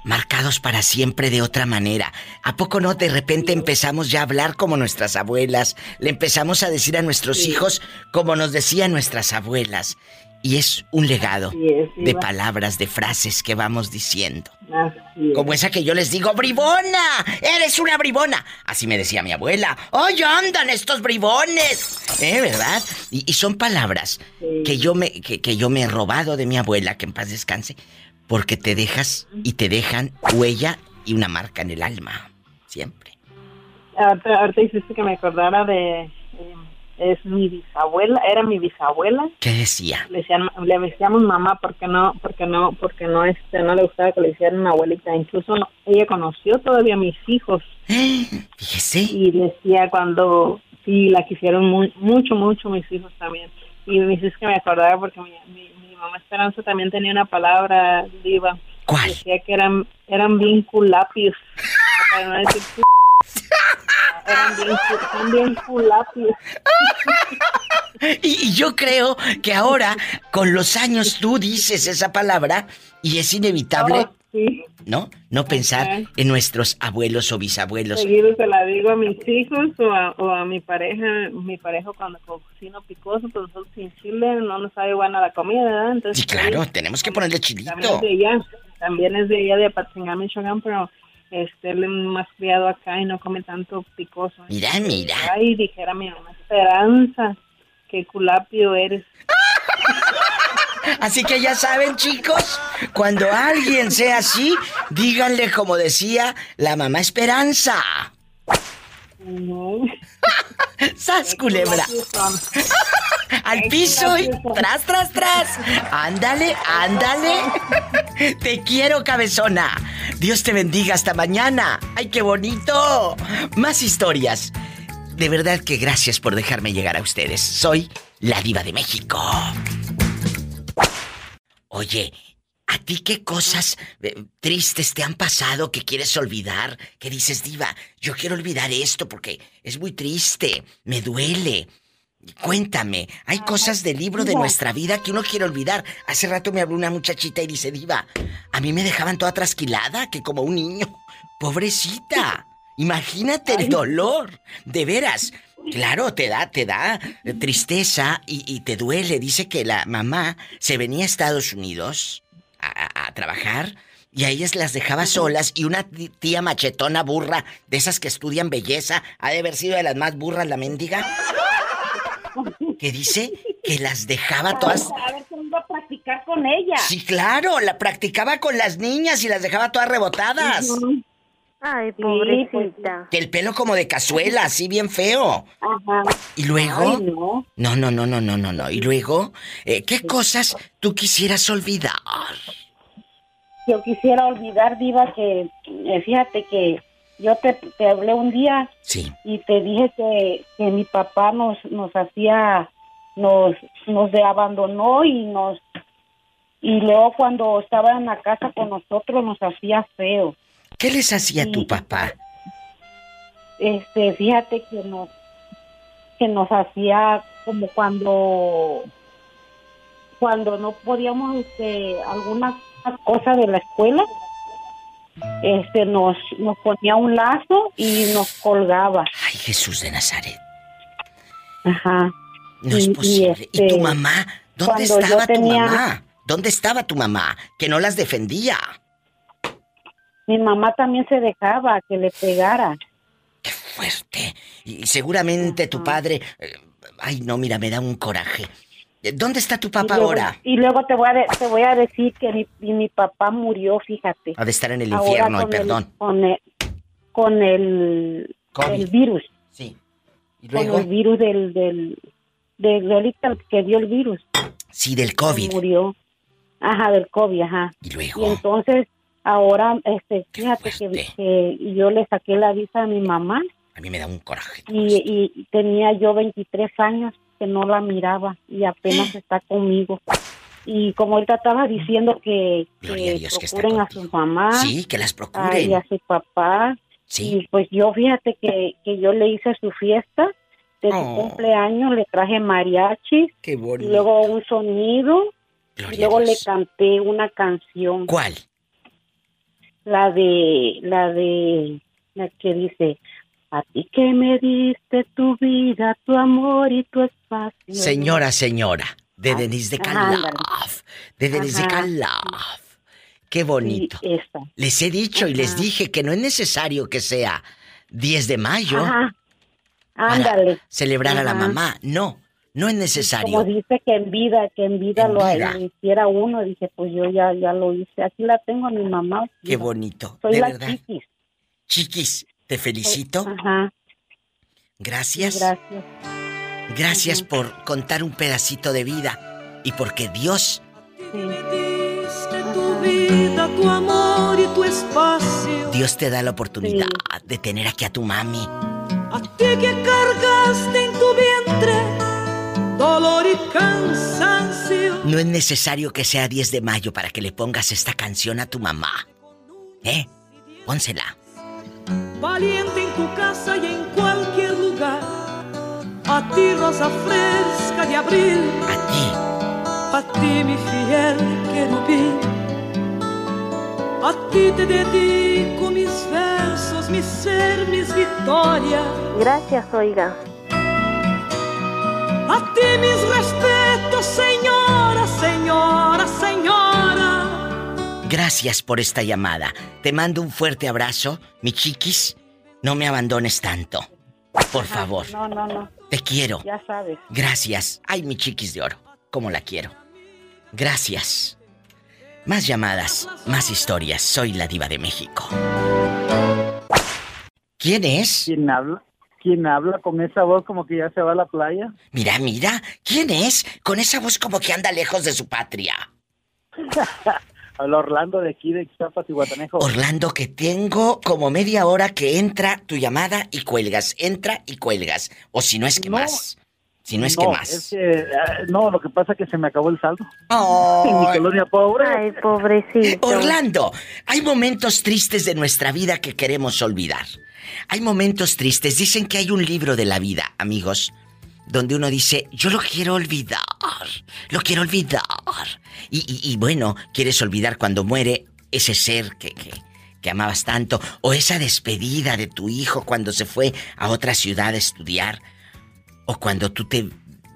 Speaker 2: marcados para siempre de otra manera. ¿A poco no de repente empezamos ya a hablar como nuestras abuelas? Le empezamos a decir a nuestros
Speaker 15: Sí.
Speaker 2: hijos como nos decían nuestras abuelas. Y es un legado
Speaker 15: es,
Speaker 2: de palabras, de frases que vamos diciendo.
Speaker 15: Así es.
Speaker 2: Como esa que yo les digo, bribona, eres una bribona. Así me decía mi abuela. ¡Ay, andan estos bribones! ¿Eh, verdad? Y, y son palabras que yo me que, que yo me he robado de mi abuela, que en paz descanse, porque te dejas y te dejan huella y una marca en el alma. Siempre.
Speaker 15: Ahorita, ahorita hiciste que me acordara de... eh, es mi bisabuela, era mi bisabuela.
Speaker 2: ¿Qué decía?
Speaker 15: Le, decían, le decíamos mamá porque no, porque no, porque no, este, no le gustaba que le hicieran una abuelita. Incluso no- ella conoció todavía a mis hijos. (gasps)
Speaker 2: Fíjese.
Speaker 15: Y decía cuando, sí, la quisieron muy, mucho, mucho mis hijos también. Y me hiciste que me acordara porque mi, mi, mi mamá Esperanza también tenía una palabra diva.
Speaker 2: ¿Cuál?
Speaker 15: Decía que eran, eran bien. (laughs) Para no decir eran bien.
Speaker 2: Y, y yo creo que ahora, con los años, tú dices esa palabra y es inevitable,
Speaker 15: Oh, sí.
Speaker 2: ¿no? No pensar en nuestros abuelos o bisabuelos.
Speaker 15: Seguido se la digo a mis hijos o a, o a mi pareja, mi pareja cuando cocino picoso, pues nosotros sin chile no nos sabe buena la comida, ¿verdad? Entonces,
Speaker 2: Sí, claro, tenemos que ponerle chilito.
Speaker 15: También es de ella, también es de ella de Apatzingán, Michoacán, pero este él es más criado acá y no come tanto picoso.
Speaker 2: Mira, mira.
Speaker 15: Ay, dijera mi mamá Esperanza, qué culapio eres.
Speaker 2: Así que ya saben, chicos, cuando alguien sea así, díganle como decía la mamá Esperanza. (laughs) ¡Sas, culebra! (laughs) Al piso y tras, tras, tras. Ándale, ándale. (laughs) Te quiero, cabezona. Dios te bendiga hasta mañana. ¡Ay, qué bonito! Más historias. De verdad que gracias por dejarme llegar a ustedes. Soy la diva de México. Oye, ¿a ti qué cosas eh, tristes te han pasado que quieres olvidar? Que dices, diva, yo quiero olvidar esto porque es muy triste, me duele. Cuéntame, hay cosas del libro de nuestra vida que uno quiere olvidar. Hace rato me habló una muchachita y dice, diva, a mí me dejaban toda trasquilada, que como un niño. (laughs) Pobrecita. Imagínate el dolor. De veras. Claro, te da, te da tristeza y, y te duele. Dice que la mamá se venía a Estados Unidos a, trabajar y a ellas las dejaba solas y una tía machetona burra, de esas que estudian belleza, ha de haber sido de las más burras la mendiga, que dice que las dejaba todas...
Speaker 16: A ver iba a practicar con ella.
Speaker 2: Sí, claro, la practicaba con las niñas y las dejaba todas rebotadas.
Speaker 11: Ay,
Speaker 16: pues,
Speaker 11: pobrecita.
Speaker 2: Que el pelo como de cazuela, así bien feo.
Speaker 16: Ajá.
Speaker 2: Y luego...
Speaker 16: Ay, no.
Speaker 2: No, no, no, no, no, no, no. Y luego, eh, ¿qué cosas tú quisieras olvidar?
Speaker 16: Yo quisiera olvidar, Diva, que eh, fíjate que yo te, te hablé un día
Speaker 2: Sí.
Speaker 16: y te dije que, que mi papá nos, nos hacía, nos, nos de abandonó y nos, y luego cuando estaba en la casa con nosotros nos hacía feo.
Speaker 2: ¿Qué les hacía tu papá?
Speaker 16: Este, fíjate que nos, que nos hacía como cuando, cuando no podíamos, este, alguna cosa de la escuela, este, nos, nos ponía un lazo y nos colgaba.
Speaker 2: Ay, Jesús de Nazaret.
Speaker 16: Ajá.
Speaker 2: No es
Speaker 16: Y- y,
Speaker 2: posible. ¿Y, tu
Speaker 16: este,
Speaker 2: mamá? ¿Dónde estaba tu mamá? ¿Dónde estaba tu mamá? Que no las defendía.
Speaker 16: Mi mamá también se dejaba que le pegara.
Speaker 2: Fuerte. Y seguramente tu padre... eh, Ay, no, mira, me da un coraje. Eh, ¿Dónde está tu
Speaker 16: Y
Speaker 2: papá
Speaker 16: luego-
Speaker 2: ahora?
Speaker 16: Y luego te voy a, de- te voy a decir que mi, mi papá murió, fíjate.
Speaker 2: Ha de estar en el
Speaker 16: Ahora
Speaker 2: infierno,
Speaker 16: con el-
Speaker 2: perdón.
Speaker 16: con el, con el,
Speaker 2: COVID.
Speaker 16: el virus.
Speaker 2: Sí. ¿Y
Speaker 16: Con
Speaker 2: luego?
Speaker 16: el virus del, del, de, de ahorita que dio el virus.
Speaker 2: Sí, del COVID.
Speaker 16: Murió. Ajá, del COVID, ajá.
Speaker 2: Y luego.
Speaker 16: Y entonces, ahora, este, fíjate que, que yo le saqué la visa a mi mamá
Speaker 2: A mí me da un coraje.
Speaker 17: Y, y tenía yo 23 años que no la miraba y apenas está conmigo. Y como él estaba diciendo que, que
Speaker 2: Dios que está
Speaker 17: procuren a su mamá
Speaker 2: Sí, que las procuren.
Speaker 17: y a su papá.
Speaker 2: Sí.
Speaker 17: Y pues yo fíjate que, que yo le hice su fiesta de su
Speaker 2: Oh.
Speaker 17: cumpleaños, le traje mariachi
Speaker 2: Qué
Speaker 17: y
Speaker 2: bonito.
Speaker 17: luego un sonido
Speaker 2: Gloria
Speaker 17: y luego le canté una canción.
Speaker 2: ¿Cuál?
Speaker 17: La de, la de, la que dice, a ti que me diste tu vida, tu amor y tu espacio.
Speaker 2: Señora, señora, de Denise de. Calaf. De Denise de. Calaf. Qué bonito.
Speaker 17: Sí.
Speaker 2: Les he dicho y les dije que no es necesario que sea 10 de mayo
Speaker 17: Ajá.
Speaker 2: para
Speaker 17: Ándale.
Speaker 2: celebrar a la mamá. No, no es necesario.
Speaker 17: Como dice que en vida, que en vida,
Speaker 2: En
Speaker 17: lo,
Speaker 2: vida.
Speaker 17: lo hiciera uno, dije, pues yo ya, ya lo hice. Aquí la tengo a mi mamá.
Speaker 2: Qué bonito,
Speaker 17: Soy
Speaker 2: de
Speaker 17: la
Speaker 2: verdad.
Speaker 17: chiquis.
Speaker 2: Chiquis, te felicito.
Speaker 17: Ajá.
Speaker 2: Gracias.
Speaker 17: Gracias.
Speaker 2: Gracias por contar un pedacito de vida y porque Dios
Speaker 13: Tu vida, tu amor y tu espacio.
Speaker 2: Dios te da la oportunidad de tener aquí a tu mami.
Speaker 13: A ti que cargaste en tu vientre dolor y cansancio.
Speaker 2: No es necesario que sea 10 de mayo para que le pongas esta canción a tu mamá. ¿Eh? Pónsela.
Speaker 13: Valiente en tu casa y en cualquier lugar. A ti, rosa fresca de abril.
Speaker 2: A ti.
Speaker 13: A ti, mi fiel querubín. A ti te dedico mis versos, mi ser, mis victorias.
Speaker 11: Gracias, oiga.
Speaker 13: A ti mis respetos, señora, señora, señora.
Speaker 2: Gracias por esta llamada. Te mando un fuerte abrazo, mi chiquis. No me abandones tanto. Por favor.
Speaker 17: No, no, no.
Speaker 2: Te quiero.
Speaker 17: Ya sabes.
Speaker 2: Gracias. Ay, mi chiquis de oro. Cómo la quiero. Gracias. Más llamadas, más historias. Soy la diva de México. ¿Quién es?
Speaker 18: ¿Quién habla? ¿Quién habla con esa voz como que ya se va a la playa?
Speaker 2: Mira, mira. ¿Quién es? Con esa voz como que anda lejos de su patria. (laughs)
Speaker 18: Habla Orlando de aquí de Chiapas y Guatanejo.
Speaker 2: Orlando, que tengo como media hora que entra tu llamada y cuelgas. Entra y cuelgas. O si no es que más. Si no es que más.
Speaker 18: Es que, ah, no, lo que pasa es que se me acabó el saldo.
Speaker 2: Oh. (laughs)
Speaker 18: En mi colonia pobre.
Speaker 11: Ay, pobrecito.
Speaker 2: Orlando, hay momentos tristes de nuestra vida que queremos olvidar. Hay momentos tristes. Dicen que hay un libro de la vida, amigos, donde uno dice, yo lo quiero olvidar, lo quiero olvidar. Y, bueno, quieres olvidar cuando muere ese ser que, que, que amabas tanto, o esa despedida de tu hijo cuando se fue a otra ciudad a estudiar, o cuando tú te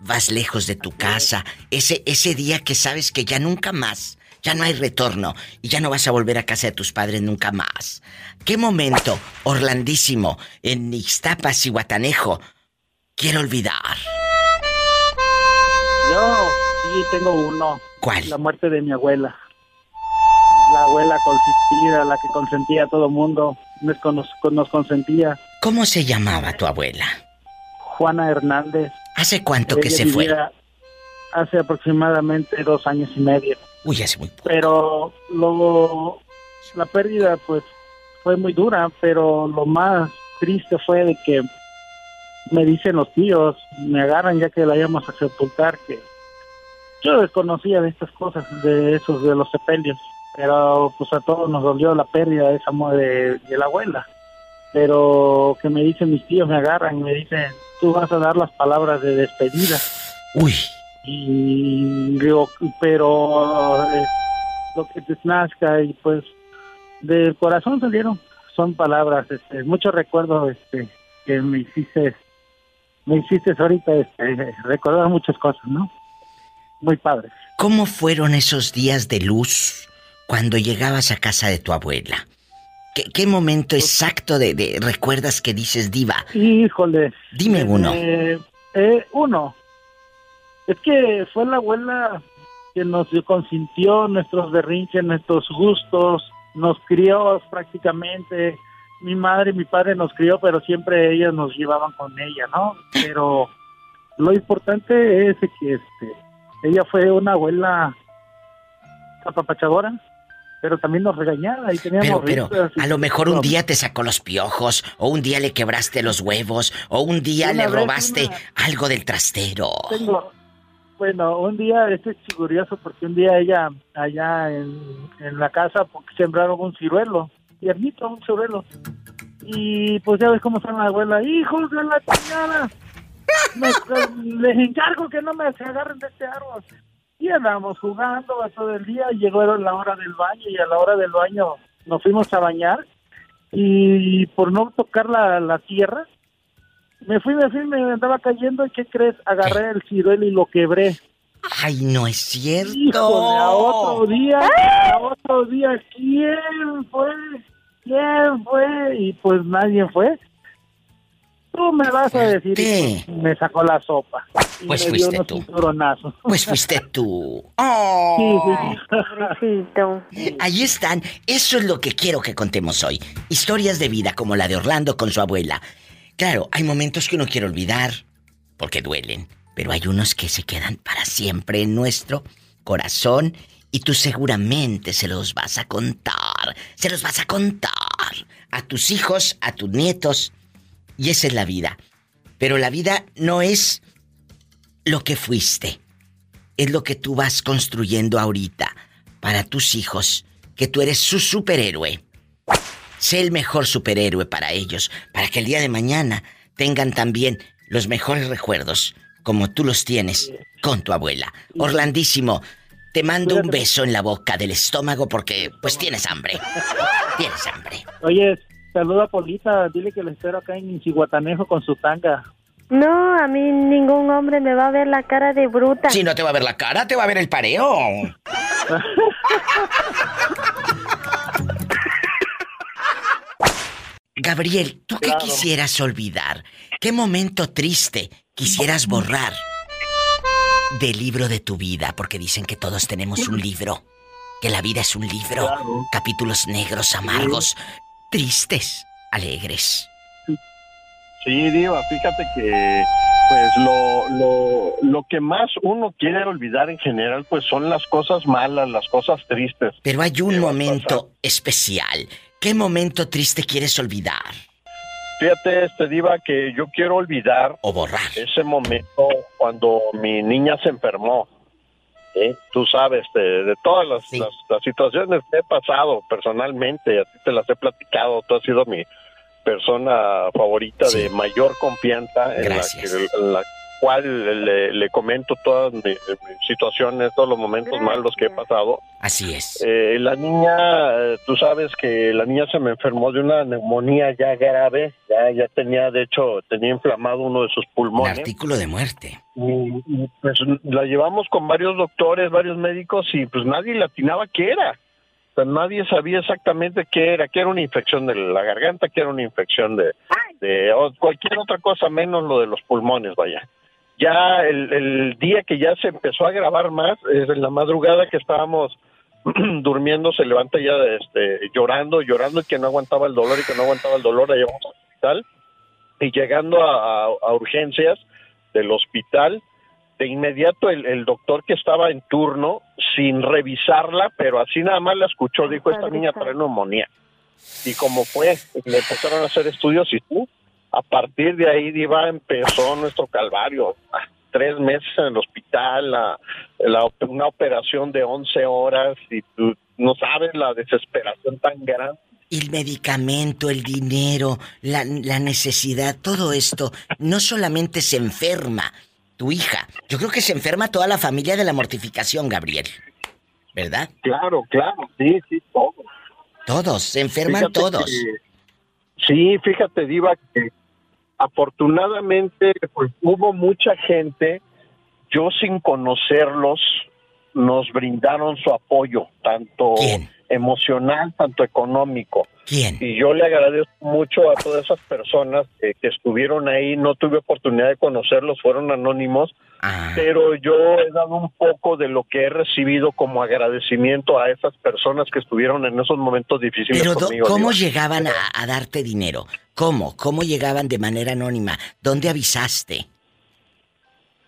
Speaker 2: vas lejos de tu casa, ese, ese día que sabes que ya nunca más, ya no hay retorno y ya no vas a volver a casa de tus padres nunca más. ¿Qué momento, Orlandísimo, en Ixtapas y Guatanejo, quiero olvidar?
Speaker 18: Yo sí tengo uno.
Speaker 2: ¿Cuál?
Speaker 18: La muerte de mi abuela. La abuela consentida, la que consentía a todo mundo, nos, nos, consentía.
Speaker 2: ¿Cómo se llamaba tu abuela?
Speaker 18: Juana Hernández.
Speaker 2: ¿Hace cuánto que se fue?
Speaker 18: Hace aproximadamente dos años y medio.
Speaker 2: Uy, hace muy poco.
Speaker 18: Pero luego la pérdida pues fue muy dura, pero lo más triste fue de que me dicen los tíos, me agarran ya que la íbamos a sepultar, que yo desconocía de estas cosas, de esos, de los sepelios, pero pues a todos nos dolió la pérdida de esa de, de la abuela. Pero que me dicen mis tíos, me agarran y me dicen, tú vas a dar las palabras de despedida.
Speaker 2: Uy.
Speaker 18: Y digo, pero eh, lo que te nazca y pues del corazón salieron, son palabras, este, muchos recuerdos este, que me hiciste, me hiciste ahorita este, recordar muchas cosas, ¿no? Muy padres.
Speaker 2: ¿Cómo fueron esos días de luz cuando llegabas a casa de tu abuela? ¿Qué, qué momento exacto de, de- recuerdas que dices diva?
Speaker 18: Híjole.
Speaker 2: Dime uno.
Speaker 18: Eh, eh, uno. Es que fue la abuela que nos consintió nuestros berrinches, nuestros gustos, nos crió prácticamente. Mi madre y mi padre nos crió, pero siempre ellas nos llevaban con ella, ¿no? Pero lo importante es que este, ella fue una abuela apapachadora, pero también nos regañaba y teníamos
Speaker 2: Pero, pero
Speaker 18: y-
Speaker 2: a lo mejor un día te sacó los piojos, o un día le quebraste los huevos, o un día
Speaker 18: Una
Speaker 2: le robaste
Speaker 18: una-
Speaker 2: algo del trastero.
Speaker 18: Tengo, bueno, un día, este es curioso porque un día ella, allá en, la casa, porque sembraron un ciruelo, tiernito, un ciruelo. Y pues ya ves cómo son la abuela, hijos de la chingada, les encargo que no me agarren de este árbol. Y andábamos jugando todo el día, llegó la hora del baño y a la hora del baño nos fuimos a bañar y por no tocar la tierra, me fui, me fui, me andaba cayendo y ¿qué crees? Agarré el ciruelo y lo quebré.
Speaker 2: Ay, no es cierto.
Speaker 18: Híjole, a otro día, a otro día, ¿quién fue? ¿Quién fue? Y pues nadie fue. Tú me vas a decir, y, pues, me sacó la sopa. Y
Speaker 2: Pues
Speaker 18: me dio
Speaker 2: fuiste
Speaker 18: unos
Speaker 2: tú.
Speaker 18: cinturonazos.
Speaker 2: Pues fuiste tú. (laughs)
Speaker 18: Sí,
Speaker 11: sí.
Speaker 2: Ahí están. Eso es lo que quiero que contemos hoy. Historias de vida como la de Orlando con su abuela. Claro, hay momentos que uno quiere olvidar porque duelen, pero hay unos que se quedan para siempre en nuestro corazón y tú seguramente se los vas a contar. Se los vas a contar a tus hijos, a tus nietos. Y esa es la vida. Pero la vida no es lo que fuiste es lo que tú vas construyendo ahorita para tus hijos, que tú eres su superhéroe. Sé el mejor superhéroe para ellos, para que el día de mañana tengan también los mejores recuerdos, como tú los tienes con tu abuela. Orlandísimo, te mando un beso en la boca del estómago porque pues tienes hambre. Tienes hambre.
Speaker 18: Oye, saluda a Polita, dile que le espero acá en Chihuatanejo con su tanga.
Speaker 11: No, a mí ningún hombre me va a ver la cara de bruta.
Speaker 2: Si no te va a ver la cara, te va a ver el pareo. (laughs) Gabriel, ¿tú qué quisieras olvidar? ¿Qué momento triste quisieras borrar del libro de tu vida? Porque dicen que todos tenemos un libro, que la vida es un libro. Capítulos negros, amargos, tristes, alegres.
Speaker 19: Sí, Diva, fíjate que pues lo, lo, lo que más uno quiere olvidar en general pues son las cosas malas, las cosas tristes.
Speaker 2: Pero hay un momento especial. ¿Qué momento triste quieres olvidar?
Speaker 19: Fíjate, este Diva, que yo quiero olvidar
Speaker 2: o borrar
Speaker 19: ese momento cuando mi niña se enfermó. ¿sí? Tú sabes, de, de todas las, las, las situaciones que he pasado personalmente, a ti te las he platicado, tú has sido mi persona favorita de mayor confianza en la, que- en la cual le, le comento todas mis, mis situaciones, todos los momentos malos que he pasado.
Speaker 2: Así es.
Speaker 19: Eh, la niña, tú sabes que la niña se me enfermó de una neumonía ya grave, ya, ya tenía, de hecho, tenía inflamado uno de sus
Speaker 2: Un
Speaker 19: pulmones.
Speaker 2: artículo de muerte.
Speaker 19: Y, y, pues la llevamos con varios doctores, varios médicos y pues nadie le atinaba qué era. O sea, nadie sabía exactamente qué era, que era una infección de la garganta, que era una infección de, de o cualquier otra cosa menos lo de los pulmones, vaya. Ya el, el día que ya se empezó a agravar más, es en la madrugada que estábamos (clears throat) durmiendo, se levanta ya este, llorando, llorando y que no aguantaba el dolor y que no aguantaba el dolor, la llevamos al hospital. Y llegando a, a- a urgencias del hospital, de inmediato el, el doctor que estaba en turno, sin revisarla, pero así nada más la escuchó, dijo, esta niña trae neumonía. Y como fue, le empezaron a hacer estudios y tú, a partir de ahí, Diva, empezó nuestro calvario. Tres meses en el hospital, la, una operación de 11 horas y tú no sabes la desesperación tan grande.
Speaker 2: El medicamento, el dinero, la, la necesidad, todo esto, no solamente se enferma tu hija, yo creo que se enferma toda la familia de la mortificación, Gabriel. ¿Verdad?
Speaker 19: Claro, claro, sí, sí, todo.
Speaker 2: Todos, se enferman
Speaker 19: Fíjate
Speaker 2: todos.
Speaker 19: que- sí, fíjate, Diva, que afortunadamente pues, hubo mucha gente, yo sin conocerlos, nos brindaron su apoyo, tanto emocional, tanto económico.
Speaker 2: ¿Quién?
Speaker 19: Y yo le agradezco mucho a todas esas personas que, que estuvieron ahí, no tuve oportunidad de conocerlos, fueron anónimos,
Speaker 2: Ah.
Speaker 19: pero yo he dado un poco de lo que he recibido como agradecimiento a esas personas que estuvieron en esos momentos difíciles
Speaker 2: Pero
Speaker 19: conmigo.
Speaker 2: ¿cómo llegaban a, a darte dinero? ¿Cómo? ¿Cómo llegaban de manera anónima? ¿Dónde avisaste?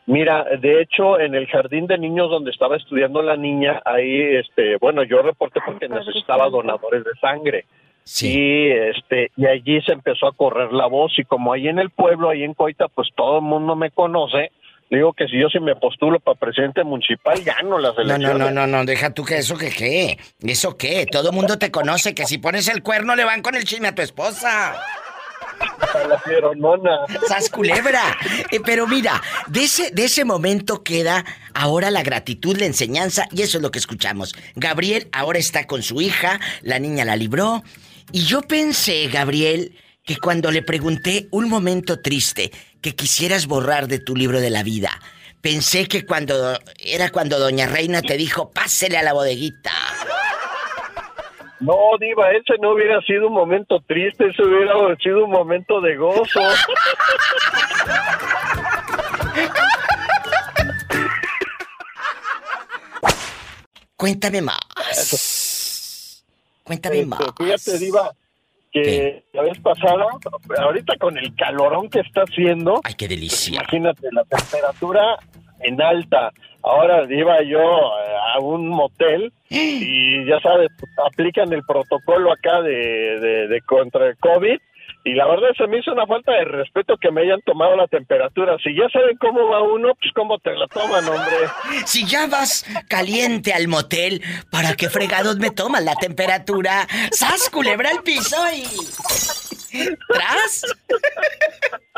Speaker 19: Mira, de hecho, en el jardín de niños donde estaba estudiando la niña, ahí, este, bueno, yo reporté porque necesitaba donadores de sangre.
Speaker 2: Sí.
Speaker 19: Y, este, y allí se empezó a correr la voz y como ahí en el pueblo, ahí en Coita, pues todo el mundo me conoce. Digo que si yo sí me postulo para presidente municipal, gano las
Speaker 2: No,
Speaker 19: elecciones.
Speaker 2: no, no, no, no, deja tú que eso que qué. ¿Eso qué? Todo mundo te conoce, que si pones el cuerno le van con el chisme a tu esposa. ¡Sas culebra! Eh, pero mira, de ese, de ese momento queda ahora la gratitud, la enseñanza, y eso es lo que escuchamos. Gabriel ahora está con su hija, la niña la libró, y yo pensé, Gabriel, que cuando le pregunté un momento triste que quisieras borrar de tu libro de la vida, pensé que cuando era cuando Doña Reina te dijo, pásele a la bodeguita.
Speaker 19: No, Diva, ese no hubiera sido un momento triste, ese hubiera sido un momento de gozo.
Speaker 2: Cuéntame más. Cuéntame
Speaker 19: Este,
Speaker 2: más.
Speaker 19: Fíjate, Diva, que la vez pasada, ahorita con el calorón que está haciendo.
Speaker 2: Ay, qué delicia.
Speaker 19: imagínate, la temperatura en alta. Ahora iba yo eh, a un motel (gasps) y ya sabes, aplican el protocolo acá de, de, de contra el COVID. Y la verdad se me hizo una falta de respeto que me hayan tomado la temperatura. Si ya saben cómo va uno, pues cómo te la toman, hombre. (gasps)
Speaker 2: Si ya vas caliente al motel, ¿para qué fregados me toman la temperatura? ¡Sas, culebra al piso y... ¡Tras!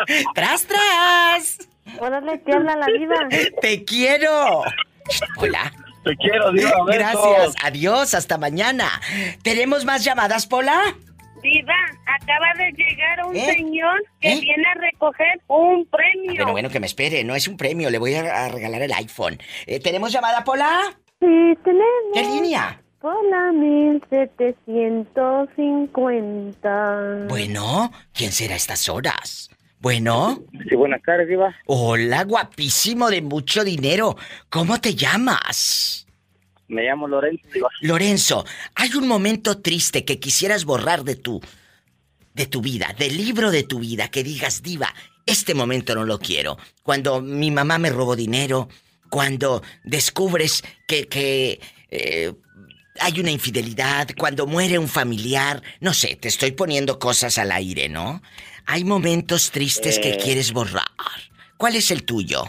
Speaker 2: (laughs) ¡Tras, tras!
Speaker 11: Órale, te habla la vida. (laughs)
Speaker 2: ¡Te quiero! (laughs) Hola.
Speaker 19: Te quiero, Diva. besos.
Speaker 2: Gracias. Adiós. Hasta mañana. ¿Tenemos más llamadas, Pola?
Speaker 16: Diva, acaba de llegar un
Speaker 2: ¿Eh?
Speaker 16: señor que
Speaker 2: ¿Eh?
Speaker 16: viene a recoger un premio.
Speaker 2: Bueno, bueno, que me espere. No es un premio. Le voy a, regalar el iPhone. Eh, ¿Tenemos llamada, Pola?
Speaker 11: Sí, tenemos.
Speaker 2: ¿Qué línea?
Speaker 11: Hola, 1750.
Speaker 2: Bueno, ¿quién será a estas horas? Bueno.
Speaker 20: Sí, buenas tardes, Diva.
Speaker 2: Hola, guapísimo de mucho dinero. ¿Cómo te llamas?
Speaker 20: Me llamo Lorenzo, Diva.
Speaker 2: Lorenzo, hay un momento triste que quisieras borrar de tu de tu vida, del libro de tu vida, que digas, "Diva, este momento no lo quiero." Cuando mi mamá me robó dinero, cuando descubres que que eh, hay una infidelidad, cuando muere un familiar, no sé, te estoy poniendo cosas al aire, ¿no? Hay momentos tristes que
Speaker 20: Eh.
Speaker 2: quieres borrar. ¿Cuál es el tuyo?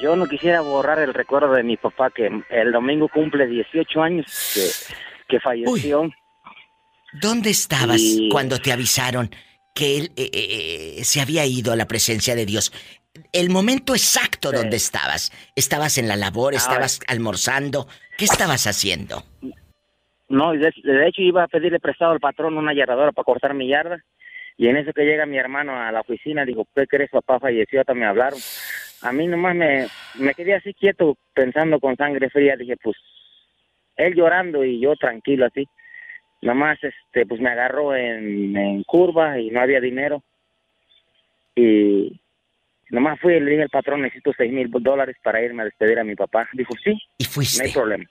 Speaker 20: Yo no quisiera borrar el recuerdo de mi papá que el domingo cumple 18 años que, que falleció.
Speaker 2: ¿Dónde estabas
Speaker 20: Y-
Speaker 2: cuando te avisaron que él eh, eh, eh, se había ido a la presencia de Dios? El momento exacto donde estabas. ¿Estabas en la labor?
Speaker 20: Ah.
Speaker 2: ¿Estabas almorzando? ¿Qué estabas haciendo?
Speaker 20: No, de, de hecho iba a pedirle prestado al patrón una yarradora para cortar mi yarda. Y en eso que llega mi hermano a la oficina, dijo, ¿qué crees? Papá falleció, hasta me hablaron. A mí nomás me, me quedé así quieto, pensando con sangre fría. Dije, pues, él llorando y yo tranquilo así. Nomás, este, pues me agarró en, en curva y no había dinero. Y nomás fui y le dije al patrón, necesito seis mil dólares para irme a despedir a mi papá. Dijo, sí.
Speaker 2: Y fuiste.
Speaker 20: No hay problema.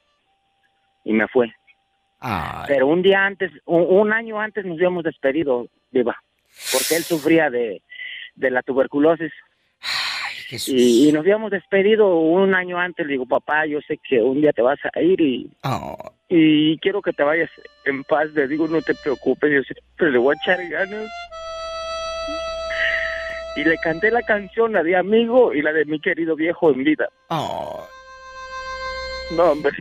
Speaker 20: Y me fue.
Speaker 2: Ay.
Speaker 20: Pero un día antes, un, un año antes nos habíamos despedido, Diva, porque él sufría de, de la tuberculosis. Y, y nos habíamos despedido un año antes. Le digo, papá, yo sé que un día te vas a ir y,
Speaker 2: Oh.
Speaker 20: y quiero que te vayas en paz. Le digo, no te preocupes, yo siempre le voy a echar ganas. Y le canté la canción, la de amigo y la de mi querido viejo en vida.
Speaker 2: Oh.
Speaker 20: No, hombre.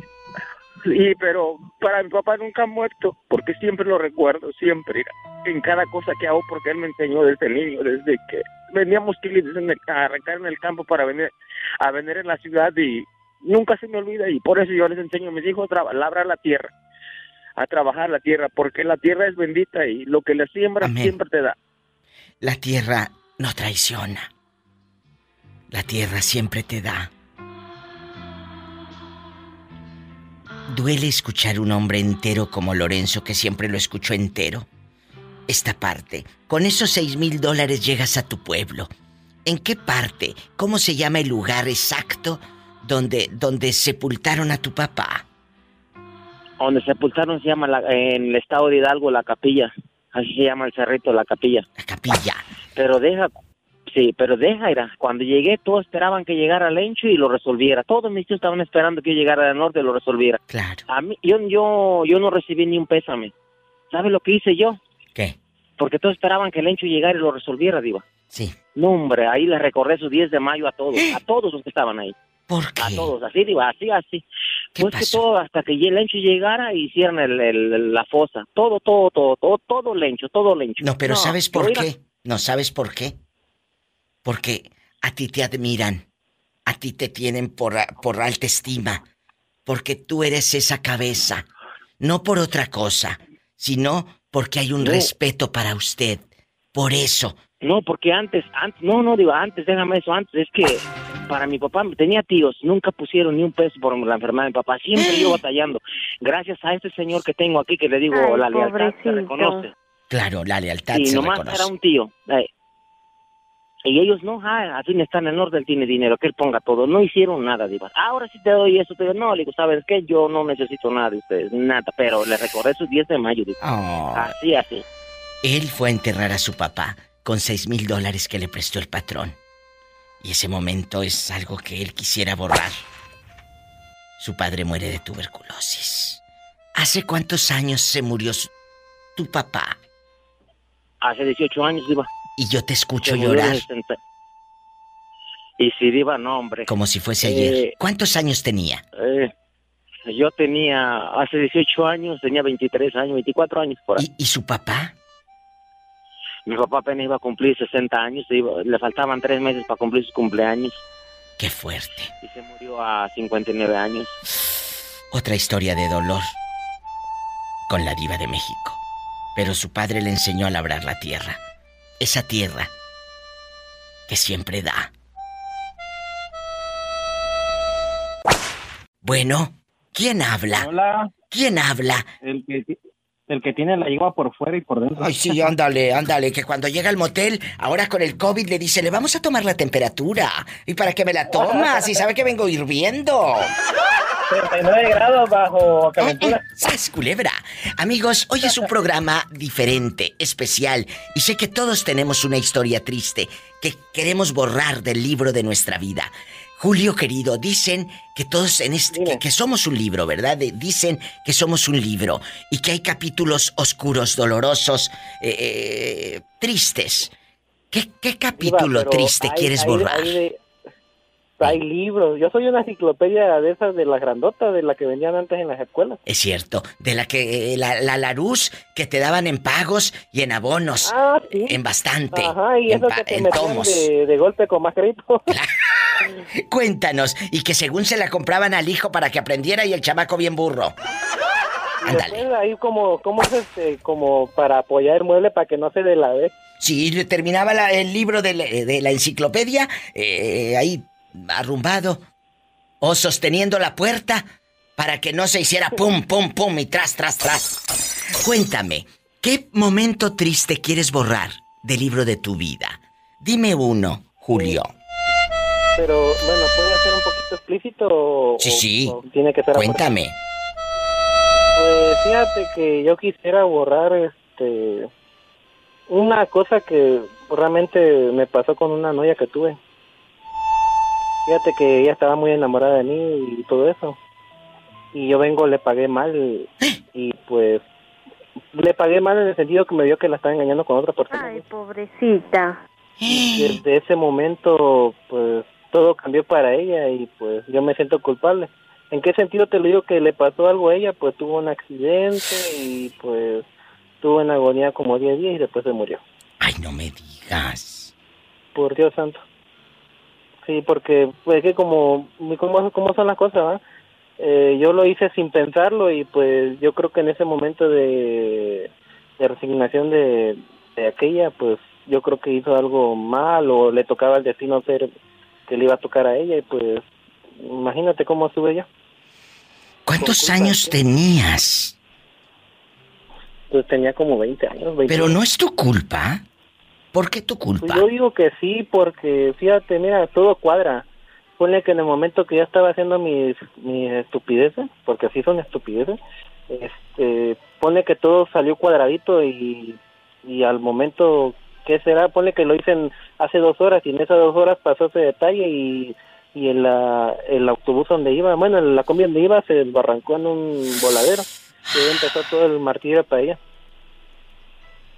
Speaker 20: Sí, pero para mi papá nunca ha muerto, porque siempre lo recuerdo, siempre, en cada cosa que hago, porque él me enseñó desde niño, desde que veníamos a arrancar en el campo para venir a vender en la ciudad y nunca se me olvida y por eso yo les enseño a mis hijos a labrar la tierra, a trabajar la tierra, porque la tierra es bendita y lo que le siembras siempre te da.
Speaker 2: La tierra no traiciona. La tierra siempre te da. Duele escuchar un hombre entero como Lorenzo, que siempre lo escucho entero. Esta parte. Con esos seis mil dólares llegas a tu pueblo. ¿En qué parte? ¿Cómo se llama el lugar exacto donde, donde sepultaron a tu papá?
Speaker 20: Donde sepultaron se llama la- en el estado de Hidalgo la capilla, así se llama el cerrito, la capilla.
Speaker 2: La capilla.
Speaker 20: Pero deja,
Speaker 21: Sí, pero deja, era. Cuando llegué, todos esperaban que llegara el Lencho y lo resolviera. Todos mis tíos estaban esperando que yo llegara del norte y lo resolviera.
Speaker 2: Claro.
Speaker 21: A mí, yo, yo, yo no recibí ni un pésame. ¿Sabe lo que hice yo?
Speaker 2: ¿Qué?
Speaker 21: Porque todos esperaban que el Lencho llegara y lo resolviera, Diva.
Speaker 2: Sí.
Speaker 21: No, hombre, ahí le recorrí su 10 de mayo a todos, a todos los que estaban ahí.
Speaker 2: ¿Por qué?
Speaker 21: A todos, así, Diva, así, así. Pues que todo, hasta que el Lencho llegara, hicieran el, el- la fosa. Todo, todo, todo, todo, todo Lencho, todo Lencho.
Speaker 2: No, pero ¿sabes por
Speaker 21: era-
Speaker 2: qué? No, ¿sabes por qué? Porque a ti te admiran, a ti te tienen por, a- por alta estima, porque tú eres esa cabeza, no por otra cosa, sino porque hay un
Speaker 21: No.
Speaker 2: respeto para usted. Por eso.
Speaker 21: No, porque antes, antes, no, no, digo, antes, déjame eso, antes, es que para mi papá, tenía tíos, nunca pusieron ni un peso por la enfermedad de mi papá, siempre yo (gasps) batallando. Gracias a este señor que tengo aquí, que le digo,
Speaker 11: Ay,
Speaker 21: la lealtad se reconoce.
Speaker 2: Claro, la lealtad
Speaker 21: Y
Speaker 2: se
Speaker 21: nomás
Speaker 2: reconoce.
Speaker 21: era un tío. eh. Y ellos no, ah, al fin está en el norte, él tiene dinero, que él ponga todo. No hicieron nada, Diva. Ahora sí te doy eso, te digo, no, le digo, ¿sabes qué? Yo no necesito nada de ustedes, nada, pero le recordé sus 10 de mayo, Diva.
Speaker 2: Oh.
Speaker 21: Así, así.
Speaker 2: Él fue a enterrar a su papá con seis mil dólares que le prestó el patrón. Y ese momento es algo que él quisiera borrar. Su padre muere de tuberculosis. ¿Hace cuántos años se murió su- tu papá?
Speaker 21: Hace 18 años, Diva.
Speaker 2: Y yo te escucho llorar
Speaker 21: 60. Y si Diva, no, hombre.
Speaker 2: como si fuese ayer.
Speaker 21: Eh,
Speaker 2: ¿Cuántos años tenía?
Speaker 21: Eh, yo tenía, hace 18 años, tenía 23 años, 24 años por ahí.
Speaker 2: ¿Y su papá?
Speaker 21: Mi papá apenas iba a cumplir 60 años, iba- le faltaban tres meses para cumplir sus cumpleaños.
Speaker 2: Qué fuerte.
Speaker 21: Y se murió a 59 años.
Speaker 2: Otra historia de dolor con la diva de México. Pero su padre le enseñó a labrar la tierra. Esa tierra que siempre da. Bueno, ¿quién habla?
Speaker 22: Hola.
Speaker 2: ¿Quién habla?
Speaker 22: El que, el que tiene la yegua por fuera y por dentro.
Speaker 2: Ay, sí, ándale, ándale, que cuando llega al motel, ahora con el COVID le dice, le vamos a tomar la temperatura. ¿Y para qué me la tomas? Y sabe que vengo hirviendo.
Speaker 22: 39 grados bajo calentura.
Speaker 2: ¡Sas, culebra! Amigos, hoy es un programa diferente, especial, y sé que todos tenemos una historia triste que queremos borrar del libro de nuestra vida. Julio querido, dicen que todos en este que, que somos un libro, ¿verdad? De- dicen que somos un libro y que hay capítulos oscuros, dolorosos, eh, eh, tristes. ¿Qué, qué capítulo triste
Speaker 23: hay-
Speaker 2: quieres
Speaker 23: hay-
Speaker 2: borrar?
Speaker 23: Hay, de- hay libros. Yo soy una enciclopedia de esas de la grandota, de la que vendían antes en las escuelas.
Speaker 2: Es cierto, de la que eh, la, la Laruz que te daban en pagos y en abonos.
Speaker 23: Ah,
Speaker 2: En bastante.
Speaker 23: Ajá, y
Speaker 2: en,
Speaker 23: eso que te de, de golpe con más crédito. (laughs)
Speaker 2: Cuéntanos. Y que según se la compraban al hijo para que aprendiera y el chamaco bien burro.
Speaker 23: Después ahí como, como es este, como para apoyar el mueble para que no se delave.
Speaker 2: Sí, terminaba la- el libro de la, de la enciclopedia eh, ahí arrumbado o sosteniendo la puerta para que no se hiciera pum, pum, pum y tras, tras, tras. Cuéntame, ¿qué momento triste quieres borrar del libro de tu vida? Dime uno, Julio.
Speaker 23: Pero bueno, puede ser un poquito explícito o,
Speaker 2: Sí, sí.
Speaker 23: o tiene que ser
Speaker 2: Cuéntame.
Speaker 23: Pues fíjate que yo quisiera borrar este una cosa que realmente me pasó con una novia que tuve. Fíjate que ella estaba muy enamorada de mí y todo eso. Y yo vengo, le pagué mal y pues le pagué mal en el sentido que me vio que la estaba engañando con otra persona.
Speaker 11: Ay, pobrecita.
Speaker 23: Desde ese momento, pues todo cambió para ella y pues yo me siento culpable. ¿En qué sentido te lo digo que le pasó algo a ella? Pues tuvo un accidente y pues estuvo en agonía como 10 días y después se murió.
Speaker 2: Ay, no me digas.
Speaker 23: Por Dios santo. Sí, porque pues que como, como, como son las cosas, ¿va? Eh, yo lo hice sin pensarlo y pues yo creo que en ese momento de, de resignación de, de aquella, pues yo creo que hizo algo mal o le tocaba al destino ser que le iba a tocar a ella y pues imagínate cómo estuve yo.
Speaker 2: ¿Cuántos años tenías?
Speaker 23: Pues tenía como 20 años. 20
Speaker 2: Pero no es tu culpa. ¿Por qué tu culpa?
Speaker 23: Pues yo digo que sí, porque fíjate, mira, todo cuadra. Ponle que en el momento que ya estaba haciendo mis, mis estupideces, porque así son estupideces, este, ponle que todo salió cuadradito y, y al momento ¿qué será? Ponle que lo hice en- hace dos horas y en esas dos horas pasó ese detalle y, y el, el autobús donde iba, bueno, la combi donde iba se desbarrancó en un voladero. Y empezó todo el martirio para ella.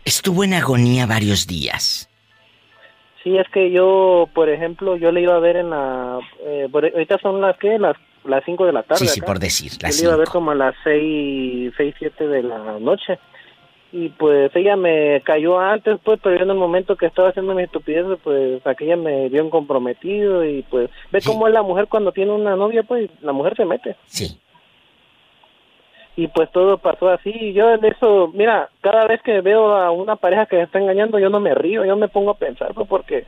Speaker 2: Estuvo en agonía varios días.
Speaker 23: Sí, es que yo, por ejemplo, yo le iba a ver en la... Eh, por- ahorita son las que las las 5 de la tarde.
Speaker 2: Sí, sí,
Speaker 23: acá.
Speaker 2: por decir, las
Speaker 23: Yo le iba a ver como a las 6, 6, 7 de la noche. Y pues ella me cayó antes, pues, pero yo en el momento que estaba haciendo mi estupidez, pues aquella me vio comprometido y pues ve cómo es la mujer cuando tiene una novia, pues la mujer se mete.
Speaker 2: Sí.
Speaker 23: Y pues todo pasó así. Y yo en eso, mira, cada vez que veo a una pareja que se está engañando, yo no me río, yo me pongo a pensar, pues, porque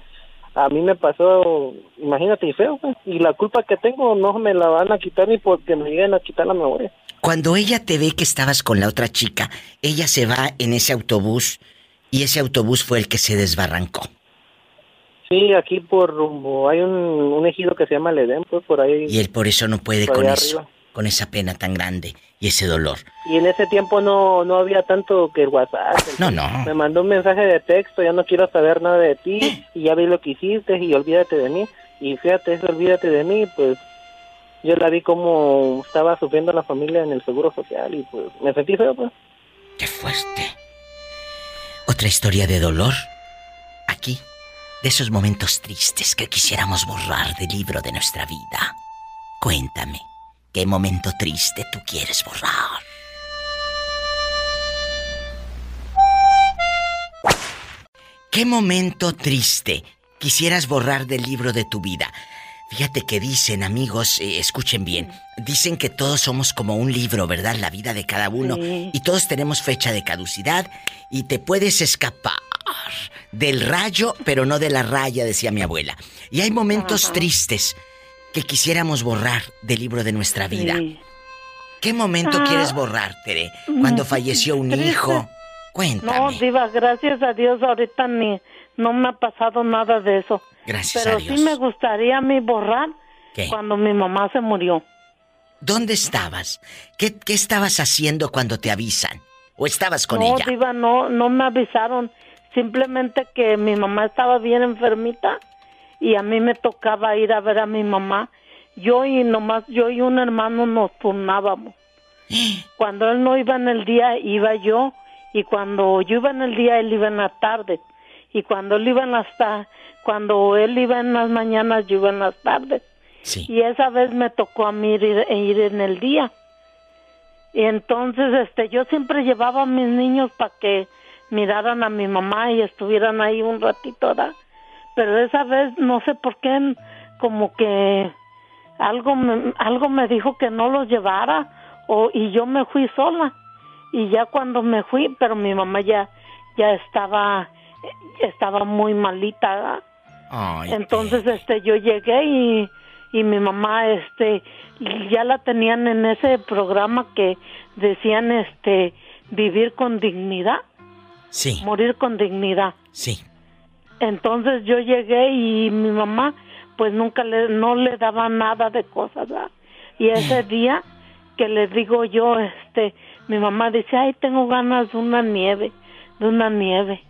Speaker 23: a mí me pasó, imagínate, y feo, pues. Y la culpa que tengo no me la van a quitar ni porque me lleguen a quitar la memoria.
Speaker 2: Cuando ella te ve que estabas con la otra chica, ella se va en ese autobús y ese autobús fue el que se desbarrancó.
Speaker 23: Sí, aquí por rumbo, hay un, un ejido que se llama Ledén, pues por ahí.
Speaker 2: Y él por eso no puede con eso,
Speaker 23: arriba.
Speaker 2: Con esa pena tan grande y ese dolor.
Speaker 23: Y en ese tiempo no, no había tanto que el WhatsApp.
Speaker 2: No, no.
Speaker 23: Me mandó un mensaje de texto, ya no quiero saber nada de ti, y ya vi lo que hiciste, y olvídate de mí. Y fíjate, eso, olvídate de mí, pues yo la vi como estaba sufriendo la familia en el Seguro Social, y pues me sentí feo, pues.
Speaker 2: Qué fuerte. Otra historia de dolor. Aquí, de esos momentos tristes que quisiéramos borrar del libro de nuestra vida. Cuéntame, ¿qué momento triste tú quieres borrar? ¿Qué momento triste quisieras borrar del libro de tu vida? Fíjate que dicen, amigos, eh, escuchen bien, dicen que todos somos como un libro, ¿verdad? La vida de cada uno.
Speaker 24: Sí.
Speaker 2: Y todos tenemos fecha de caducidad y te puedes escapar del rayo, pero no de la raya, decía mi abuela. Y hay momentos
Speaker 24: Ajá.
Speaker 2: tristes que quisiéramos borrar del libro de nuestra vida.
Speaker 24: Sí.
Speaker 2: ¿Qué momento
Speaker 17: Ah.
Speaker 2: quieres borrar, Tere? Cuando falleció un
Speaker 17: Triste.
Speaker 2: hijo. Cuéntame.
Speaker 17: No, Diva, gracias a Dios ahorita ni no me ha pasado nada de eso.
Speaker 2: Gracias
Speaker 17: Pero
Speaker 2: a Dios.
Speaker 17: sí me gustaría a mí borrar
Speaker 2: ¿Qué?
Speaker 17: cuando mi mamá se murió.
Speaker 2: ¿Dónde estabas? ¿Qué, qué estabas haciendo cuando te avisan? ¿O estabas con
Speaker 17: no,
Speaker 2: ella?
Speaker 17: Diva, no, no me avisaron. Simplemente que mi mamá estaba bien enfermita y a mí me tocaba ir a ver a mi mamá. Yo y nomás yo y un hermano nos turnábamos. (gasps) Cuando él no iba en el día, iba yo. Y cuando yo iba en el día, él iba en la tarde. Y cuando él iba en las cuando él iba en las mañanas, yo iba en las tardes. Y esa vez me tocó a mí ir, ir en el día. Y entonces, este, yo siempre llevaba a mis niños para que miraran a mi mamá y estuvieran ahí un ratito, ¿verdad? Pero esa vez, no sé por qué, como que algo me, algo me dijo que no los llevara o, y yo me fui sola. Y ya cuando me fui, pero mi mamá ya, ya estaba, estaba muy malita, Entonces, este, yo llegué y, y mi mamá, este, ya la tenían en ese programa que decían, este, vivir con dignidad,
Speaker 2: Sí,
Speaker 17: morir con dignidad.
Speaker 2: sí.
Speaker 17: Entonces yo llegué y mi mamá, pues nunca le, no le daba nada de cosas, ¿verdad? Y ese día que le digo yo, este, mi mamá dice, ay, tengo ganas de una nieve, de una nieve.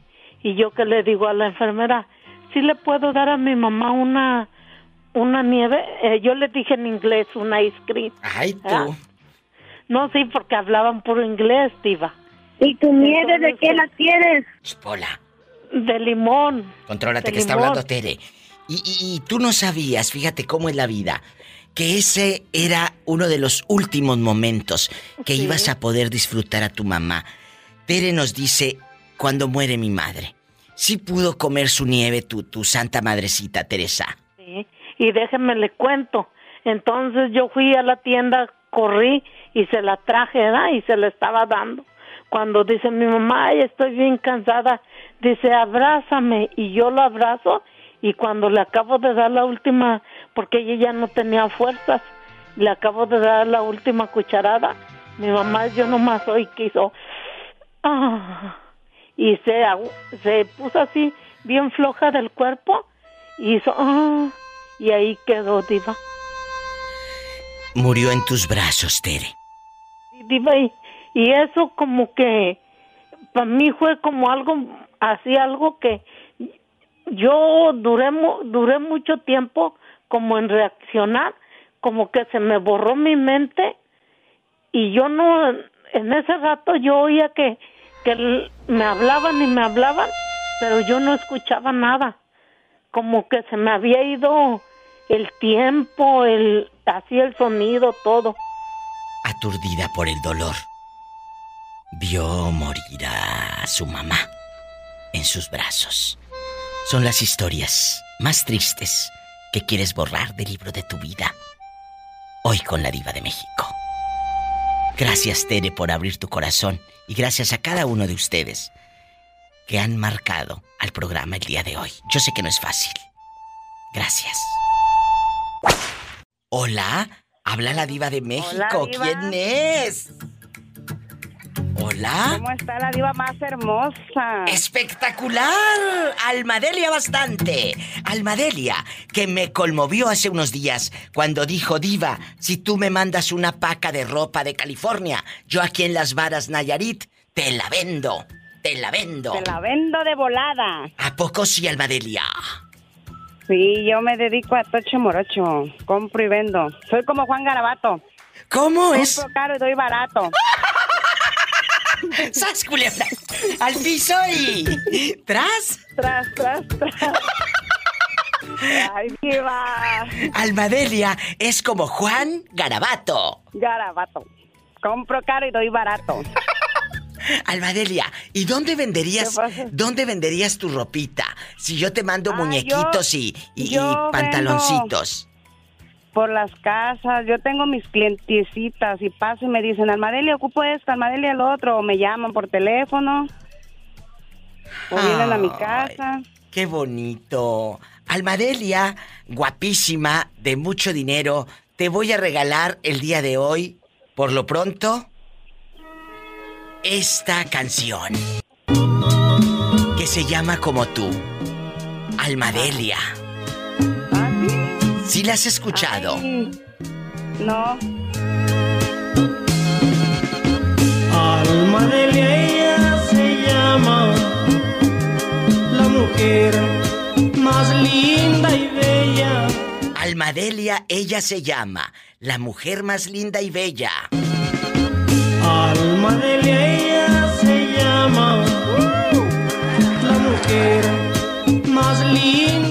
Speaker 17: Y yo que le digo a la enfermera, ¿sí le puedo dar a mi mamá una, una nieve? Eh, yo le dije en inglés, una ice cream.
Speaker 2: Ay, tú.
Speaker 17: ¿verdad? No, sí, porque hablaban puro inglés, diva.
Speaker 25: ¿Y tu nieve de qué la quieres?
Speaker 2: Hola.
Speaker 17: De limón.
Speaker 2: Contrólate
Speaker 17: De
Speaker 2: que está hablando Tere. Y, y- y tú no sabías, fíjate cómo es la vida, que ese era uno de los últimos momentos que ibas a poder disfrutar a tu mamá. Tere nos dice, cuando muere mi madre, sí pudo comer su nieve tu, tu santa madrecita Teresa.
Speaker 17: Sí, y déjeme le cuento. Entonces yo fui a la tienda, corrí y se la traje, ¿verdad? Y se la estaba dando. Cuando dice mi mamá, ay, estoy bien cansada, dice, abrázame. Y yo lo abrazo y cuando le acabo de dar la última, porque ella ya no tenía fuerzas, le acabo de dar la última cucharada, mi mamá, yo nomás hoy quiso, ah, y se, se puso así, bien floja del cuerpo, y hizo, ah, y ahí quedó, Diva.
Speaker 2: Murió en tus brazos, Tere.
Speaker 17: Diva, y, y eso como que para mí fue como algo, así algo que yo duré, duré mucho tiempo como en reaccionar, como que se me borró mi mente y yo no, en ese rato yo oía que, que me hablaban y me hablaban, pero yo no escuchaba nada, como que se me había ido el tiempo, el, así el sonido, todo.
Speaker 2: Aturdida por el dolor, vio morir a su mamá en sus brazos. Son las historias más tristes que quieres borrar del libro de tu vida. Hoy con la diva de México. Gracias Tere por abrir tu corazón y gracias a cada uno de ustedes que han marcado al programa el día de hoy. Yo sé que no es fácil. Gracias. Hola, habla la diva de México. ¿Quién es? Hola.
Speaker 26: ¿Cómo está la diva más hermosa?
Speaker 2: ¡Espectacular! Almadelia bastante. Almadelia, que me conmovió hace unos días cuando dijo, diva, si tú me mandas una paca de ropa de California, yo aquí en Las Varas, Nayarit, te la vendo. Te la vendo.
Speaker 26: Te la vendo de volada.
Speaker 2: ¿A poco sí, Almadelia?
Speaker 26: Sí, yo me dedico a tocho morocho. Compro y vendo. Soy como Juan Garabato.
Speaker 2: ¿Cómo es?
Speaker 26: Compro caro y doy barato. (laughs)
Speaker 2: ¡Sas, culebra! ¡Al piso y... ¿Tras?
Speaker 26: Tras, tras, tras. Ay, diva.
Speaker 2: Almadelia es como Juan Garabato.
Speaker 26: Garabato. Compro caro y doy barato. (laughs)
Speaker 2: Almadelia, ¿y dónde venderías dónde venderías tu ropita? Si yo te mando
Speaker 26: Ah,
Speaker 2: muñequitos
Speaker 26: yo-
Speaker 2: y, y- pantaloncitos.
Speaker 26: Por las casas, yo tengo mis clientecitas y paso y me dicen, Almadelia, ocupo esto, Almadelia, el otro, o me llaman por teléfono, o vienen a mi casa.
Speaker 2: Qué bonito. Almadelia, guapísima, de mucho dinero, te voy a regalar el día de hoy, por lo pronto, esta canción. Que se llama como tú. Almadelia. ¿Sí la has escuchado?
Speaker 26: No.
Speaker 27: Alma de ella se llama la mujer más linda y bella.
Speaker 2: Almadelia, ella se llama, la mujer más linda y bella.
Speaker 27: Alma de ella se llama la mujer más linda y bella.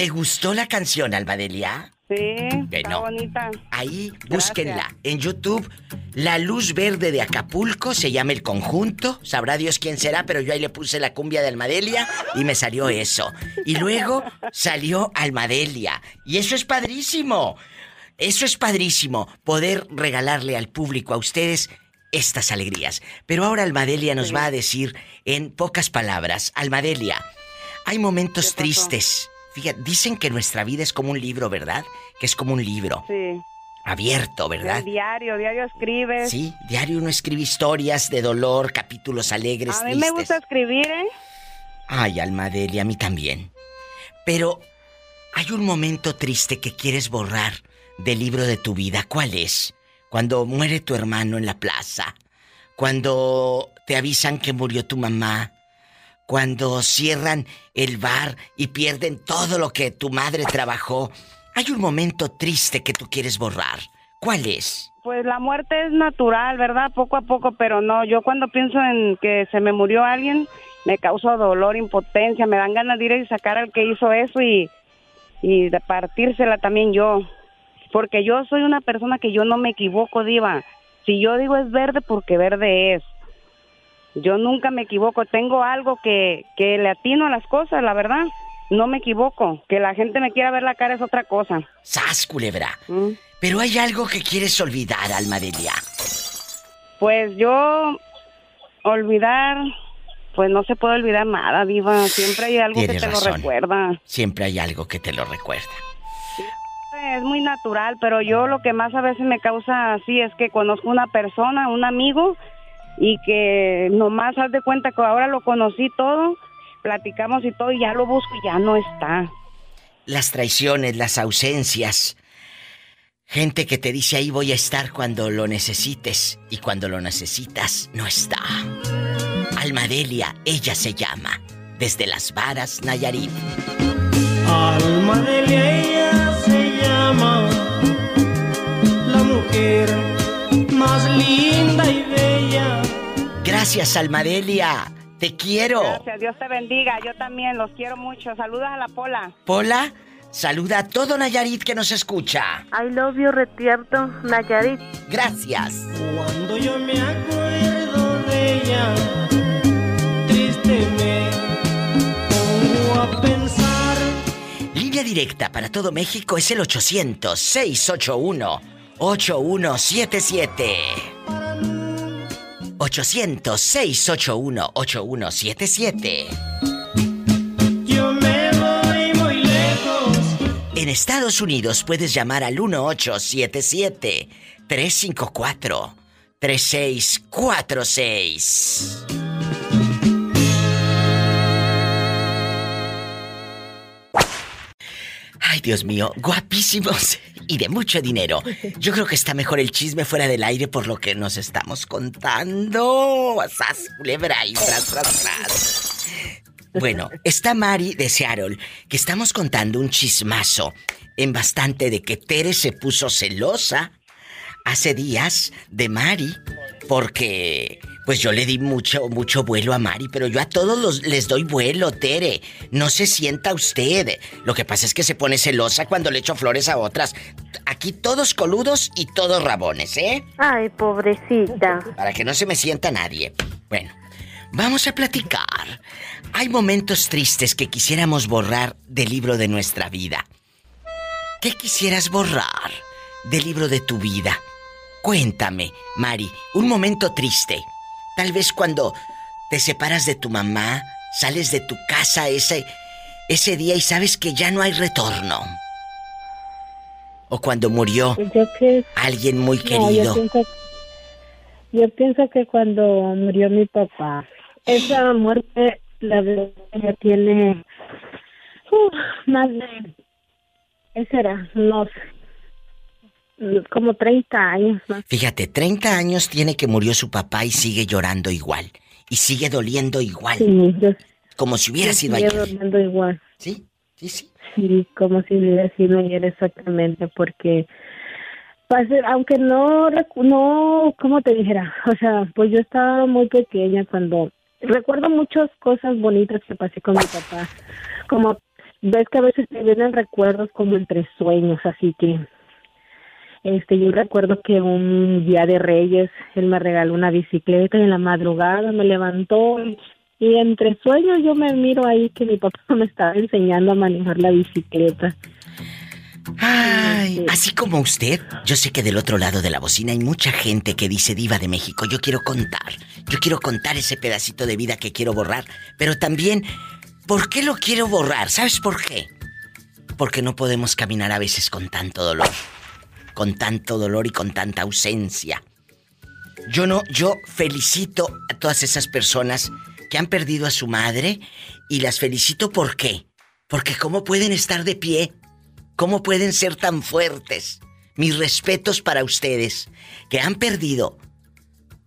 Speaker 2: ¿Te gustó la canción, Almadelia?
Speaker 26: Sí, está
Speaker 2: Bueno.
Speaker 26: bonita.
Speaker 2: Ahí, búsquenla. En YouTube, La Luz Verde de Acapulco, se llama el conjunto. Sabrá Dios quién será, pero yo ahí le puse la cumbia de Almadelia y me salió eso. Y luego salió Almadelia. Y eso es padrísimo. Eso es padrísimo, poder regalarle al público, a ustedes, estas alegrías. Pero ahora Almadelia nos va a decir en pocas palabras, Almadelia, hay momentos tristes. Fíjate, dicen que nuestra vida es como un libro, ¿verdad? Que es como un libro
Speaker 26: Sí.
Speaker 2: abierto, ¿verdad?
Speaker 26: El diario, diario escribes.
Speaker 2: Sí, diario uno escribe historias de dolor, capítulos alegres,
Speaker 26: A mí
Speaker 2: tristes.
Speaker 26: me gusta escribir, ¿eh?
Speaker 2: Ay, Almadelia, a mí también. Pero hay un momento triste que quieres borrar del libro de tu vida. ¿Cuál es? Cuando muere tu hermano en la plaza. Cuando te avisan que murió tu mamá. Cuando cierran el bar y pierden todo lo que tu madre trabajó. Hay un momento triste que tú quieres borrar. ¿Cuál es?
Speaker 26: Pues la muerte es natural, ¿verdad? Poco a poco, pero no. Yo cuando pienso en que se me murió alguien, me causa dolor, impotencia, me dan ganas de ir y sacar al que hizo eso y, y de partírsela también yo. Porque yo soy una persona que yo no me equivoco, diva. Si yo digo es verde, porque verde es. Yo nunca me equivoco. Tengo algo que, que le atino a las cosas, la verdad. No me equivoco. Que la gente me quiera ver la cara es otra cosa.
Speaker 2: ¡Sas, culebra! Pero hay algo que quieres olvidar, Almadelia.
Speaker 26: Pues yo olvidar, pues no se puede olvidar nada, diva. Siempre hay algo
Speaker 2: Tienes
Speaker 26: que te
Speaker 2: razón.
Speaker 26: lo recuerda.
Speaker 2: Siempre hay algo que te lo recuerda.
Speaker 26: Es muy natural, pero yo lo que más a veces me causa así es que conozco una persona, un amigo, y que nomás haz de cuenta que ahora lo conocí todo, platicamos y todo, y ya lo busco y ya no está.
Speaker 2: Las traiciones, las ausencias. Gente que te dice ahí voy a estar cuando lo necesites y cuando lo necesitas no está. Almadelia, ella se llama. desde Las Varas, Nayarit.
Speaker 27: Alma Delia se llama la mujer más linda y bella.
Speaker 2: Gracias, Almadelia. Te quiero.
Speaker 26: Gracias, Dios te bendiga. Yo también los quiero mucho. Saludos a la Pola.
Speaker 2: Pola, saluda a todo Nayarit que nos escucha.
Speaker 11: I love you, Retierto, Nayarit.
Speaker 2: Gracias.
Speaker 27: Cuando yo me acuerdo de ella, triste me pongo a pensar.
Speaker 2: Línea directa para todo México es el 800-681-8177. 800-681-8177.
Speaker 27: Yo me voy muy lejos.
Speaker 2: En Estados Unidos puedes llamar al 1877-354-3646. Ay, Dios mío, guapísimos y de mucho dinero. Yo creo que está mejor el chisme fuera del aire por lo que nos estamos contando. ¡Sas, culebra y tras, tras, tras! Bueno, está Mari de Seattle, que estamos contando un chismazo en bastante de que Tere se puso celosa hace días de Mari porque pues yo le di mucho mucho vuelo a Mari, pero yo a todos los, les doy vuelo, Tere. No se sienta usted. Lo que pasa es que se pone celosa cuando le echo flores a otras. Aquí todos coludos y todos rabones, ¿eh?
Speaker 11: Ay, pobrecita.
Speaker 2: Para que no se me sienta nadie. Bueno, vamos a platicar. Hay momentos tristes que quisiéramos borrar del libro de nuestra vida. ¿Qué quisieras borrar del libro de tu vida? Cuéntame, Mari, un momento triste. Tal vez cuando te separas de tu mamá, sales de tu casa ese ese día y sabes que ya no hay retorno. O cuando murió
Speaker 28: que
Speaker 2: alguien muy
Speaker 28: no,
Speaker 2: querido.
Speaker 28: yo pienso, yo pienso que cuando murió mi papá, esa muerte, la verdad, ya tiene más de, ¿qué será? No sé, como 30 años más.
Speaker 2: Fíjate, 30 años tiene que murió su papá y sigue llorando igual. Y sigue doliendo igual.
Speaker 28: Sí, yo,
Speaker 2: como si hubiera sido
Speaker 28: sigo
Speaker 2: ayer.
Speaker 28: durmiendo igual.
Speaker 2: Sí, sí, sí.
Speaker 28: Sí, como si hubiera sido ayer exactamente, porque pase- aunque no, no, ¿cómo te dijera? O sea, pues yo estaba muy pequeña cuando recuerdo muchas cosas bonitas que pasé con mi papá, como ves que a veces te vienen recuerdos como entre sueños, así que este yo recuerdo que un día de Reyes él me regaló una bicicleta y en la madrugada me levantó y, y entre sueños yo me miro ahí que mi papá (laughs) me estaba enseñando a manejar la bicicleta.
Speaker 2: Ay, así como usted, yo sé que del otro lado de la bocina hay mucha gente que dice diva de México, yo quiero contar, yo quiero contar ese pedacito de vida que quiero borrar, pero también, ¿por qué lo quiero borrar? ¿Sabes por qué? Porque no podemos caminar a veces con tanto dolor, con tanto dolor y con tanta ausencia. Yo no, yo felicito a todas esas personas que han perdido a su madre y las felicito ¿por qué? Porque cómo pueden estar de pie ¿Cómo pueden ser tan fuertes? Mis respetos para ustedes, que han perdido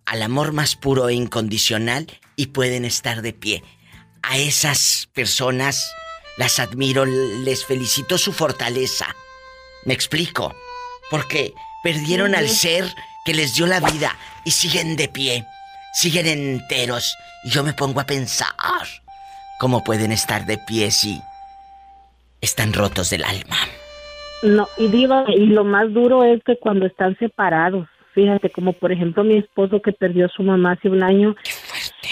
Speaker 2: al amor más puro e incondicional y pueden estar de pie. A esas personas las admiro, les felicito su fortaleza. ¿Me explico? Porque perdieron al ser que les dio la vida y siguen de pie, siguen enteros. Y yo me pongo a pensar, ¿cómo pueden estar de pie si están rotos del alma?
Speaker 28: No, y diva, y lo más duro es que cuando están separados, fíjate, como por ejemplo mi esposo que perdió a su mamá hace un año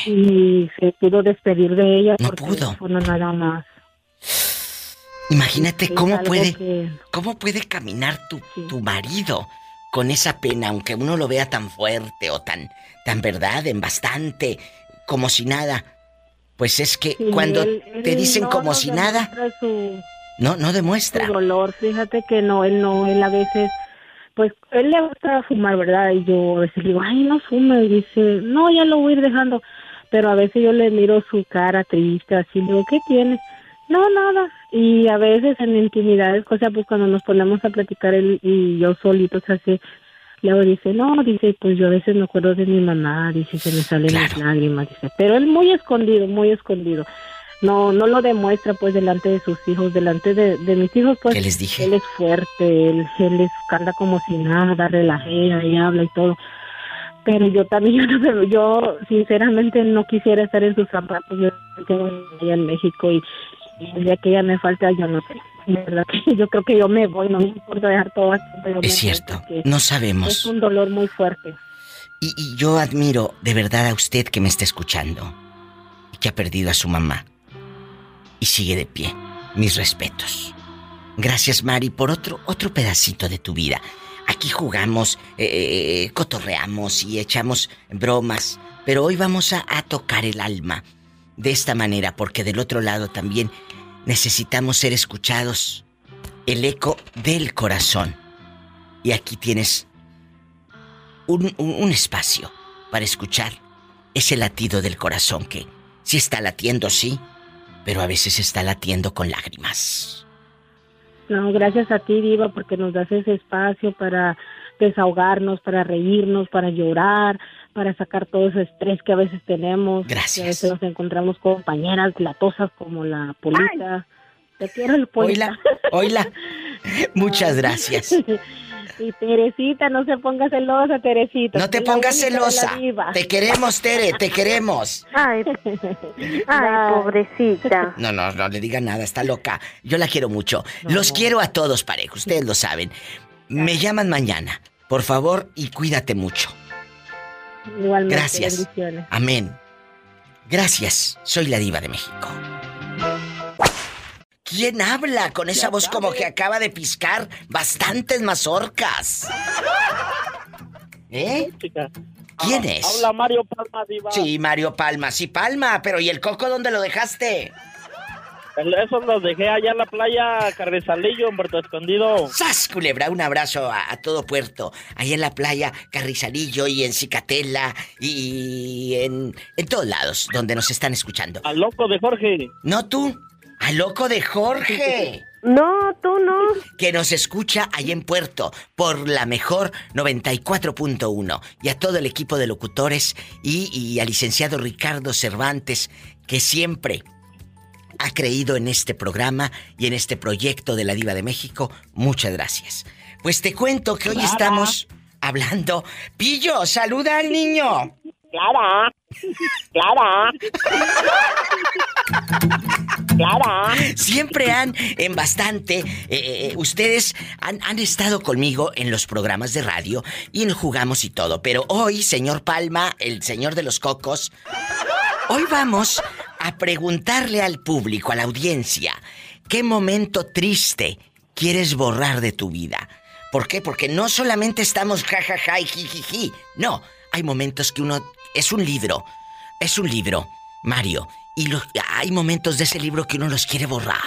Speaker 28: y se pudo despedir de ella
Speaker 2: No pudo.
Speaker 28: teléfono nada más.
Speaker 2: Imagínate cómo puede,
Speaker 28: que-
Speaker 2: cómo puede caminar tu, tu marido con esa pena, aunque uno lo vea tan fuerte o tan, tan verdad, en bastante, como si nada. Pues es que
Speaker 28: Sí,
Speaker 2: cuando
Speaker 28: él- él
Speaker 2: te dicen
Speaker 28: no
Speaker 2: como si nada,
Speaker 28: Su,
Speaker 2: no, no demuestra.
Speaker 28: su dolor, fíjate que no, él no, él a veces, pues él le gusta fumar, ¿verdad? Y yo a veces digo, ay, no fume, y dice, no, ya lo voy a ir dejando. Pero a veces yo le miro su cara triste, así, le digo, ¿qué tiene? No, nada. Y a veces en intimidades, o sea, pues cuando nos ponemos a platicar él y yo solitos así, luego dice, no, dice, pues yo a veces me acuerdo de mi mamá, dice, se me salen las lágrimas, dice, pero él muy escondido, muy escondido. no no lo demuestra pues delante de sus hijos, delante de, de mis hijos pues
Speaker 2: ¿Qué les dije?
Speaker 28: él es fuerte, él, él es, anda como si nada, relajea y habla y todo. Pero yo también, (laughs) yo, sinceramente no quisiera estar en sus zapatos, yo tengo allá en México y el día que ella me falta yo no sé. De verdad que yo creo que yo me voy, no me importa dejar todo aquí. pero
Speaker 2: Es cierto, no
Speaker 28: Es
Speaker 2: sabemos.
Speaker 28: un dolor muy fuerte.
Speaker 2: Y, y yo admiro de verdad a usted que me está escuchando y que ha perdido a su mamá y sigue de pie. Mis respetos. Gracias, Mari, por otro, otro pedacito de tu vida. Aquí jugamos, eh, eh, cotorreamos y echamos bromas, pero hoy vamos a, a tocar el alma de esta manera, porque del otro lado también necesitamos ser escuchados. El eco del corazón. Y aquí tienes un, espacio para escuchar ese latido del corazón que sí está latiendo, sí, pero a veces está latiendo con lágrimas.
Speaker 28: No, gracias a ti, Diva, porque nos das ese espacio para desahogarnos, para reírnos, para llorar, para sacar todo ese estrés que a veces tenemos.
Speaker 2: Gracias.
Speaker 28: Que a veces nos encontramos compañeras latosas como la Polita. Te quiero el Polita.
Speaker 2: Oila, (laughs) Muchas gracias.
Speaker 28: Y Teresita, no se ponga celosa, Teresita.
Speaker 2: No te pongas celosa. Te queremos, Tere, te queremos. (laughs)
Speaker 11: Ay, ay, pobrecita.
Speaker 2: No, no, no le diga nada, está loca. Yo la quiero mucho. Los quiero a todos, pareja, ustedes lo saben. Me llaman mañana, por favor, y cuídate mucho.
Speaker 28: Igualmente,
Speaker 2: Gracias. Amén. Gracias, soy la diva de México. ¿Quién habla con esa voz como que acaba de piscar bastantes mazorcas? ¿Eh? ¿Quién es?
Speaker 22: Habla Mario Palma Diva.
Speaker 2: Sí, Mario Palma, sí, Palma, pero ¿y el coco dónde lo dejaste?
Speaker 22: Esos los dejé allá en la playa Carrizalillo, en Puerto Escondido.
Speaker 2: ¡Sas, culebra! Un abrazo a, a todo Puerto. Ahí en la playa, Carrizalillo y en Cicatela y en, en todos lados donde nos están escuchando.
Speaker 22: Al loco de Jorge.
Speaker 2: No tú, al loco de Jorge.
Speaker 11: No, tú no.
Speaker 2: Que nos escucha ahí en Puerto por la mejor 94.1. Y a todo el equipo de locutores y, y al licenciado Ricardo Cervantes, que siempre ha creído en este programa y en este proyecto de la Diva de México. Muchas gracias. Pues te cuento que hoy
Speaker 27: Clara.
Speaker 2: estamos hablando. Pillo, saluda al niño.
Speaker 27: Clara. Clara. Clara.
Speaker 2: Siempre han, en bastante, eh, eh, ustedes han, han estado conmigo en los programas de radio y en jugamos y todo. Pero hoy, señor Palma, el señor de los cocos, hoy vamos a preguntarle al público, a la audiencia, ¿qué momento triste quieres borrar de tu vida? ¿Por qué? Porque no solamente estamos jajaja y jijiji. No, hay momentos que uno... Es un libro. Es un libro, Mario. Y hay momentos de ese libro que uno los quiere borrar.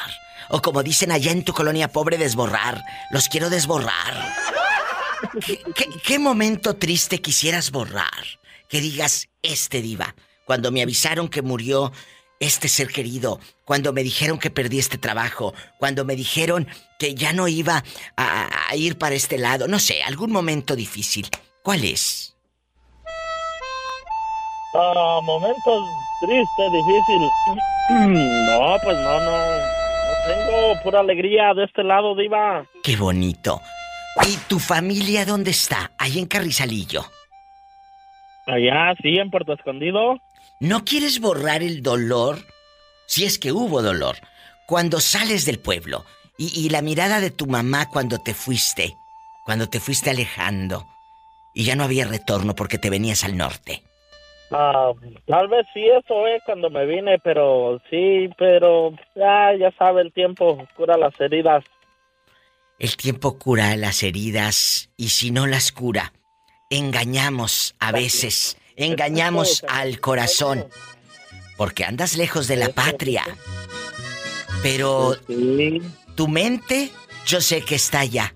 Speaker 2: O como dicen allá en tu colonia pobre, desborrar. Los quiero desborrar. ¿Qué, qué- qué momento triste quisieras borrar? Que digas, este diva. Cuando me avisaron que murió este ser querido, cuando me dijeron que perdí este trabajo, cuando me dijeron que ya no iba a, a ir para este lado, no sé, algún momento difícil. ¿Cuál es?
Speaker 22: Ah, momentos tristes, difícil. (clears throat) No, pues no, no. No tengo pura alegría de este lado, Diva.
Speaker 2: Qué bonito. ¿Y tu familia dónde está? Ahí en Carrizalillo.
Speaker 22: Allá, sí, en Puerto Escondido.
Speaker 2: ¿No quieres borrar el dolor? Si es que hubo dolor. Cuando sales del pueblo. Y, y la mirada de tu mamá cuando te fuiste. Cuando te fuiste alejando. Y ya no había retorno porque te venías al norte.
Speaker 22: Ah, tal vez sí eso, eh, cuando me vine, pero sí, pero ya, ya sabe, el tiempo cura las heridas.
Speaker 2: El tiempo cura las heridas y si no las cura, engañamos a veces, engañamos al corazón, porque andas lejos de la patria. Pero tu mente, yo sé que está allá,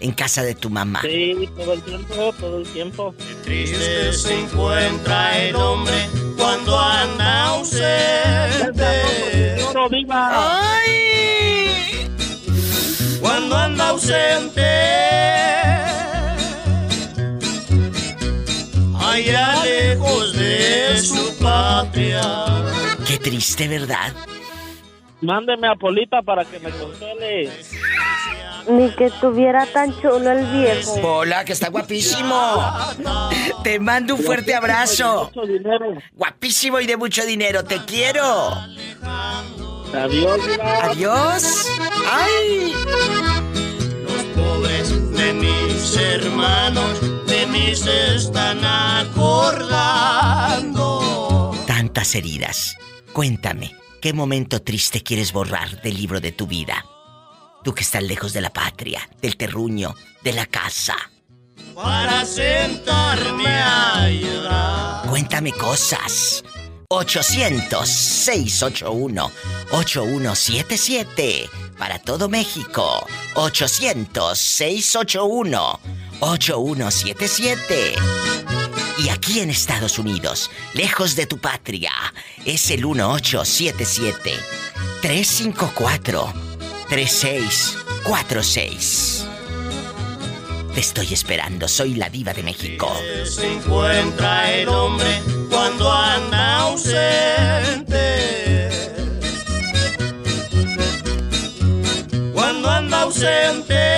Speaker 2: en casa de tu mamá.
Speaker 22: Sí, todo el tiempo, todo el tiempo.
Speaker 27: Triste se encuentra el hombre cuando anda ausente. ¡Ay! Cuando anda ausente. Allá
Speaker 2: Qué triste, ¿verdad?
Speaker 18: mándeme a Polita para que me consuele.
Speaker 11: Ni que estuviera tan chulo el viejo.
Speaker 2: Hola, que está guapísimo. Te mando un fuerte abrazo. Guapísimo y de mucho dinero. Te quiero.
Speaker 18: Adiós,
Speaker 2: Adiós. Ay.
Speaker 27: Los pobres de mis hermanos, de mis están acordando.
Speaker 2: Tantas heridas. Cuéntame, ¿qué momento triste quieres borrar del libro de tu vida? Tú que estás lejos de la patria, del terruño, de la casa.
Speaker 27: Para sentarme a.
Speaker 2: Cuéntame cosas. 800-681-8177. Para todo México. 800-681-8177. Y aquí en Estados Unidos, lejos de tu patria, es el 1877 354 3646. Te estoy esperando, soy la diva de México.
Speaker 27: Se encuentra el hombre cuando anda ausente. Cuando anda ausente.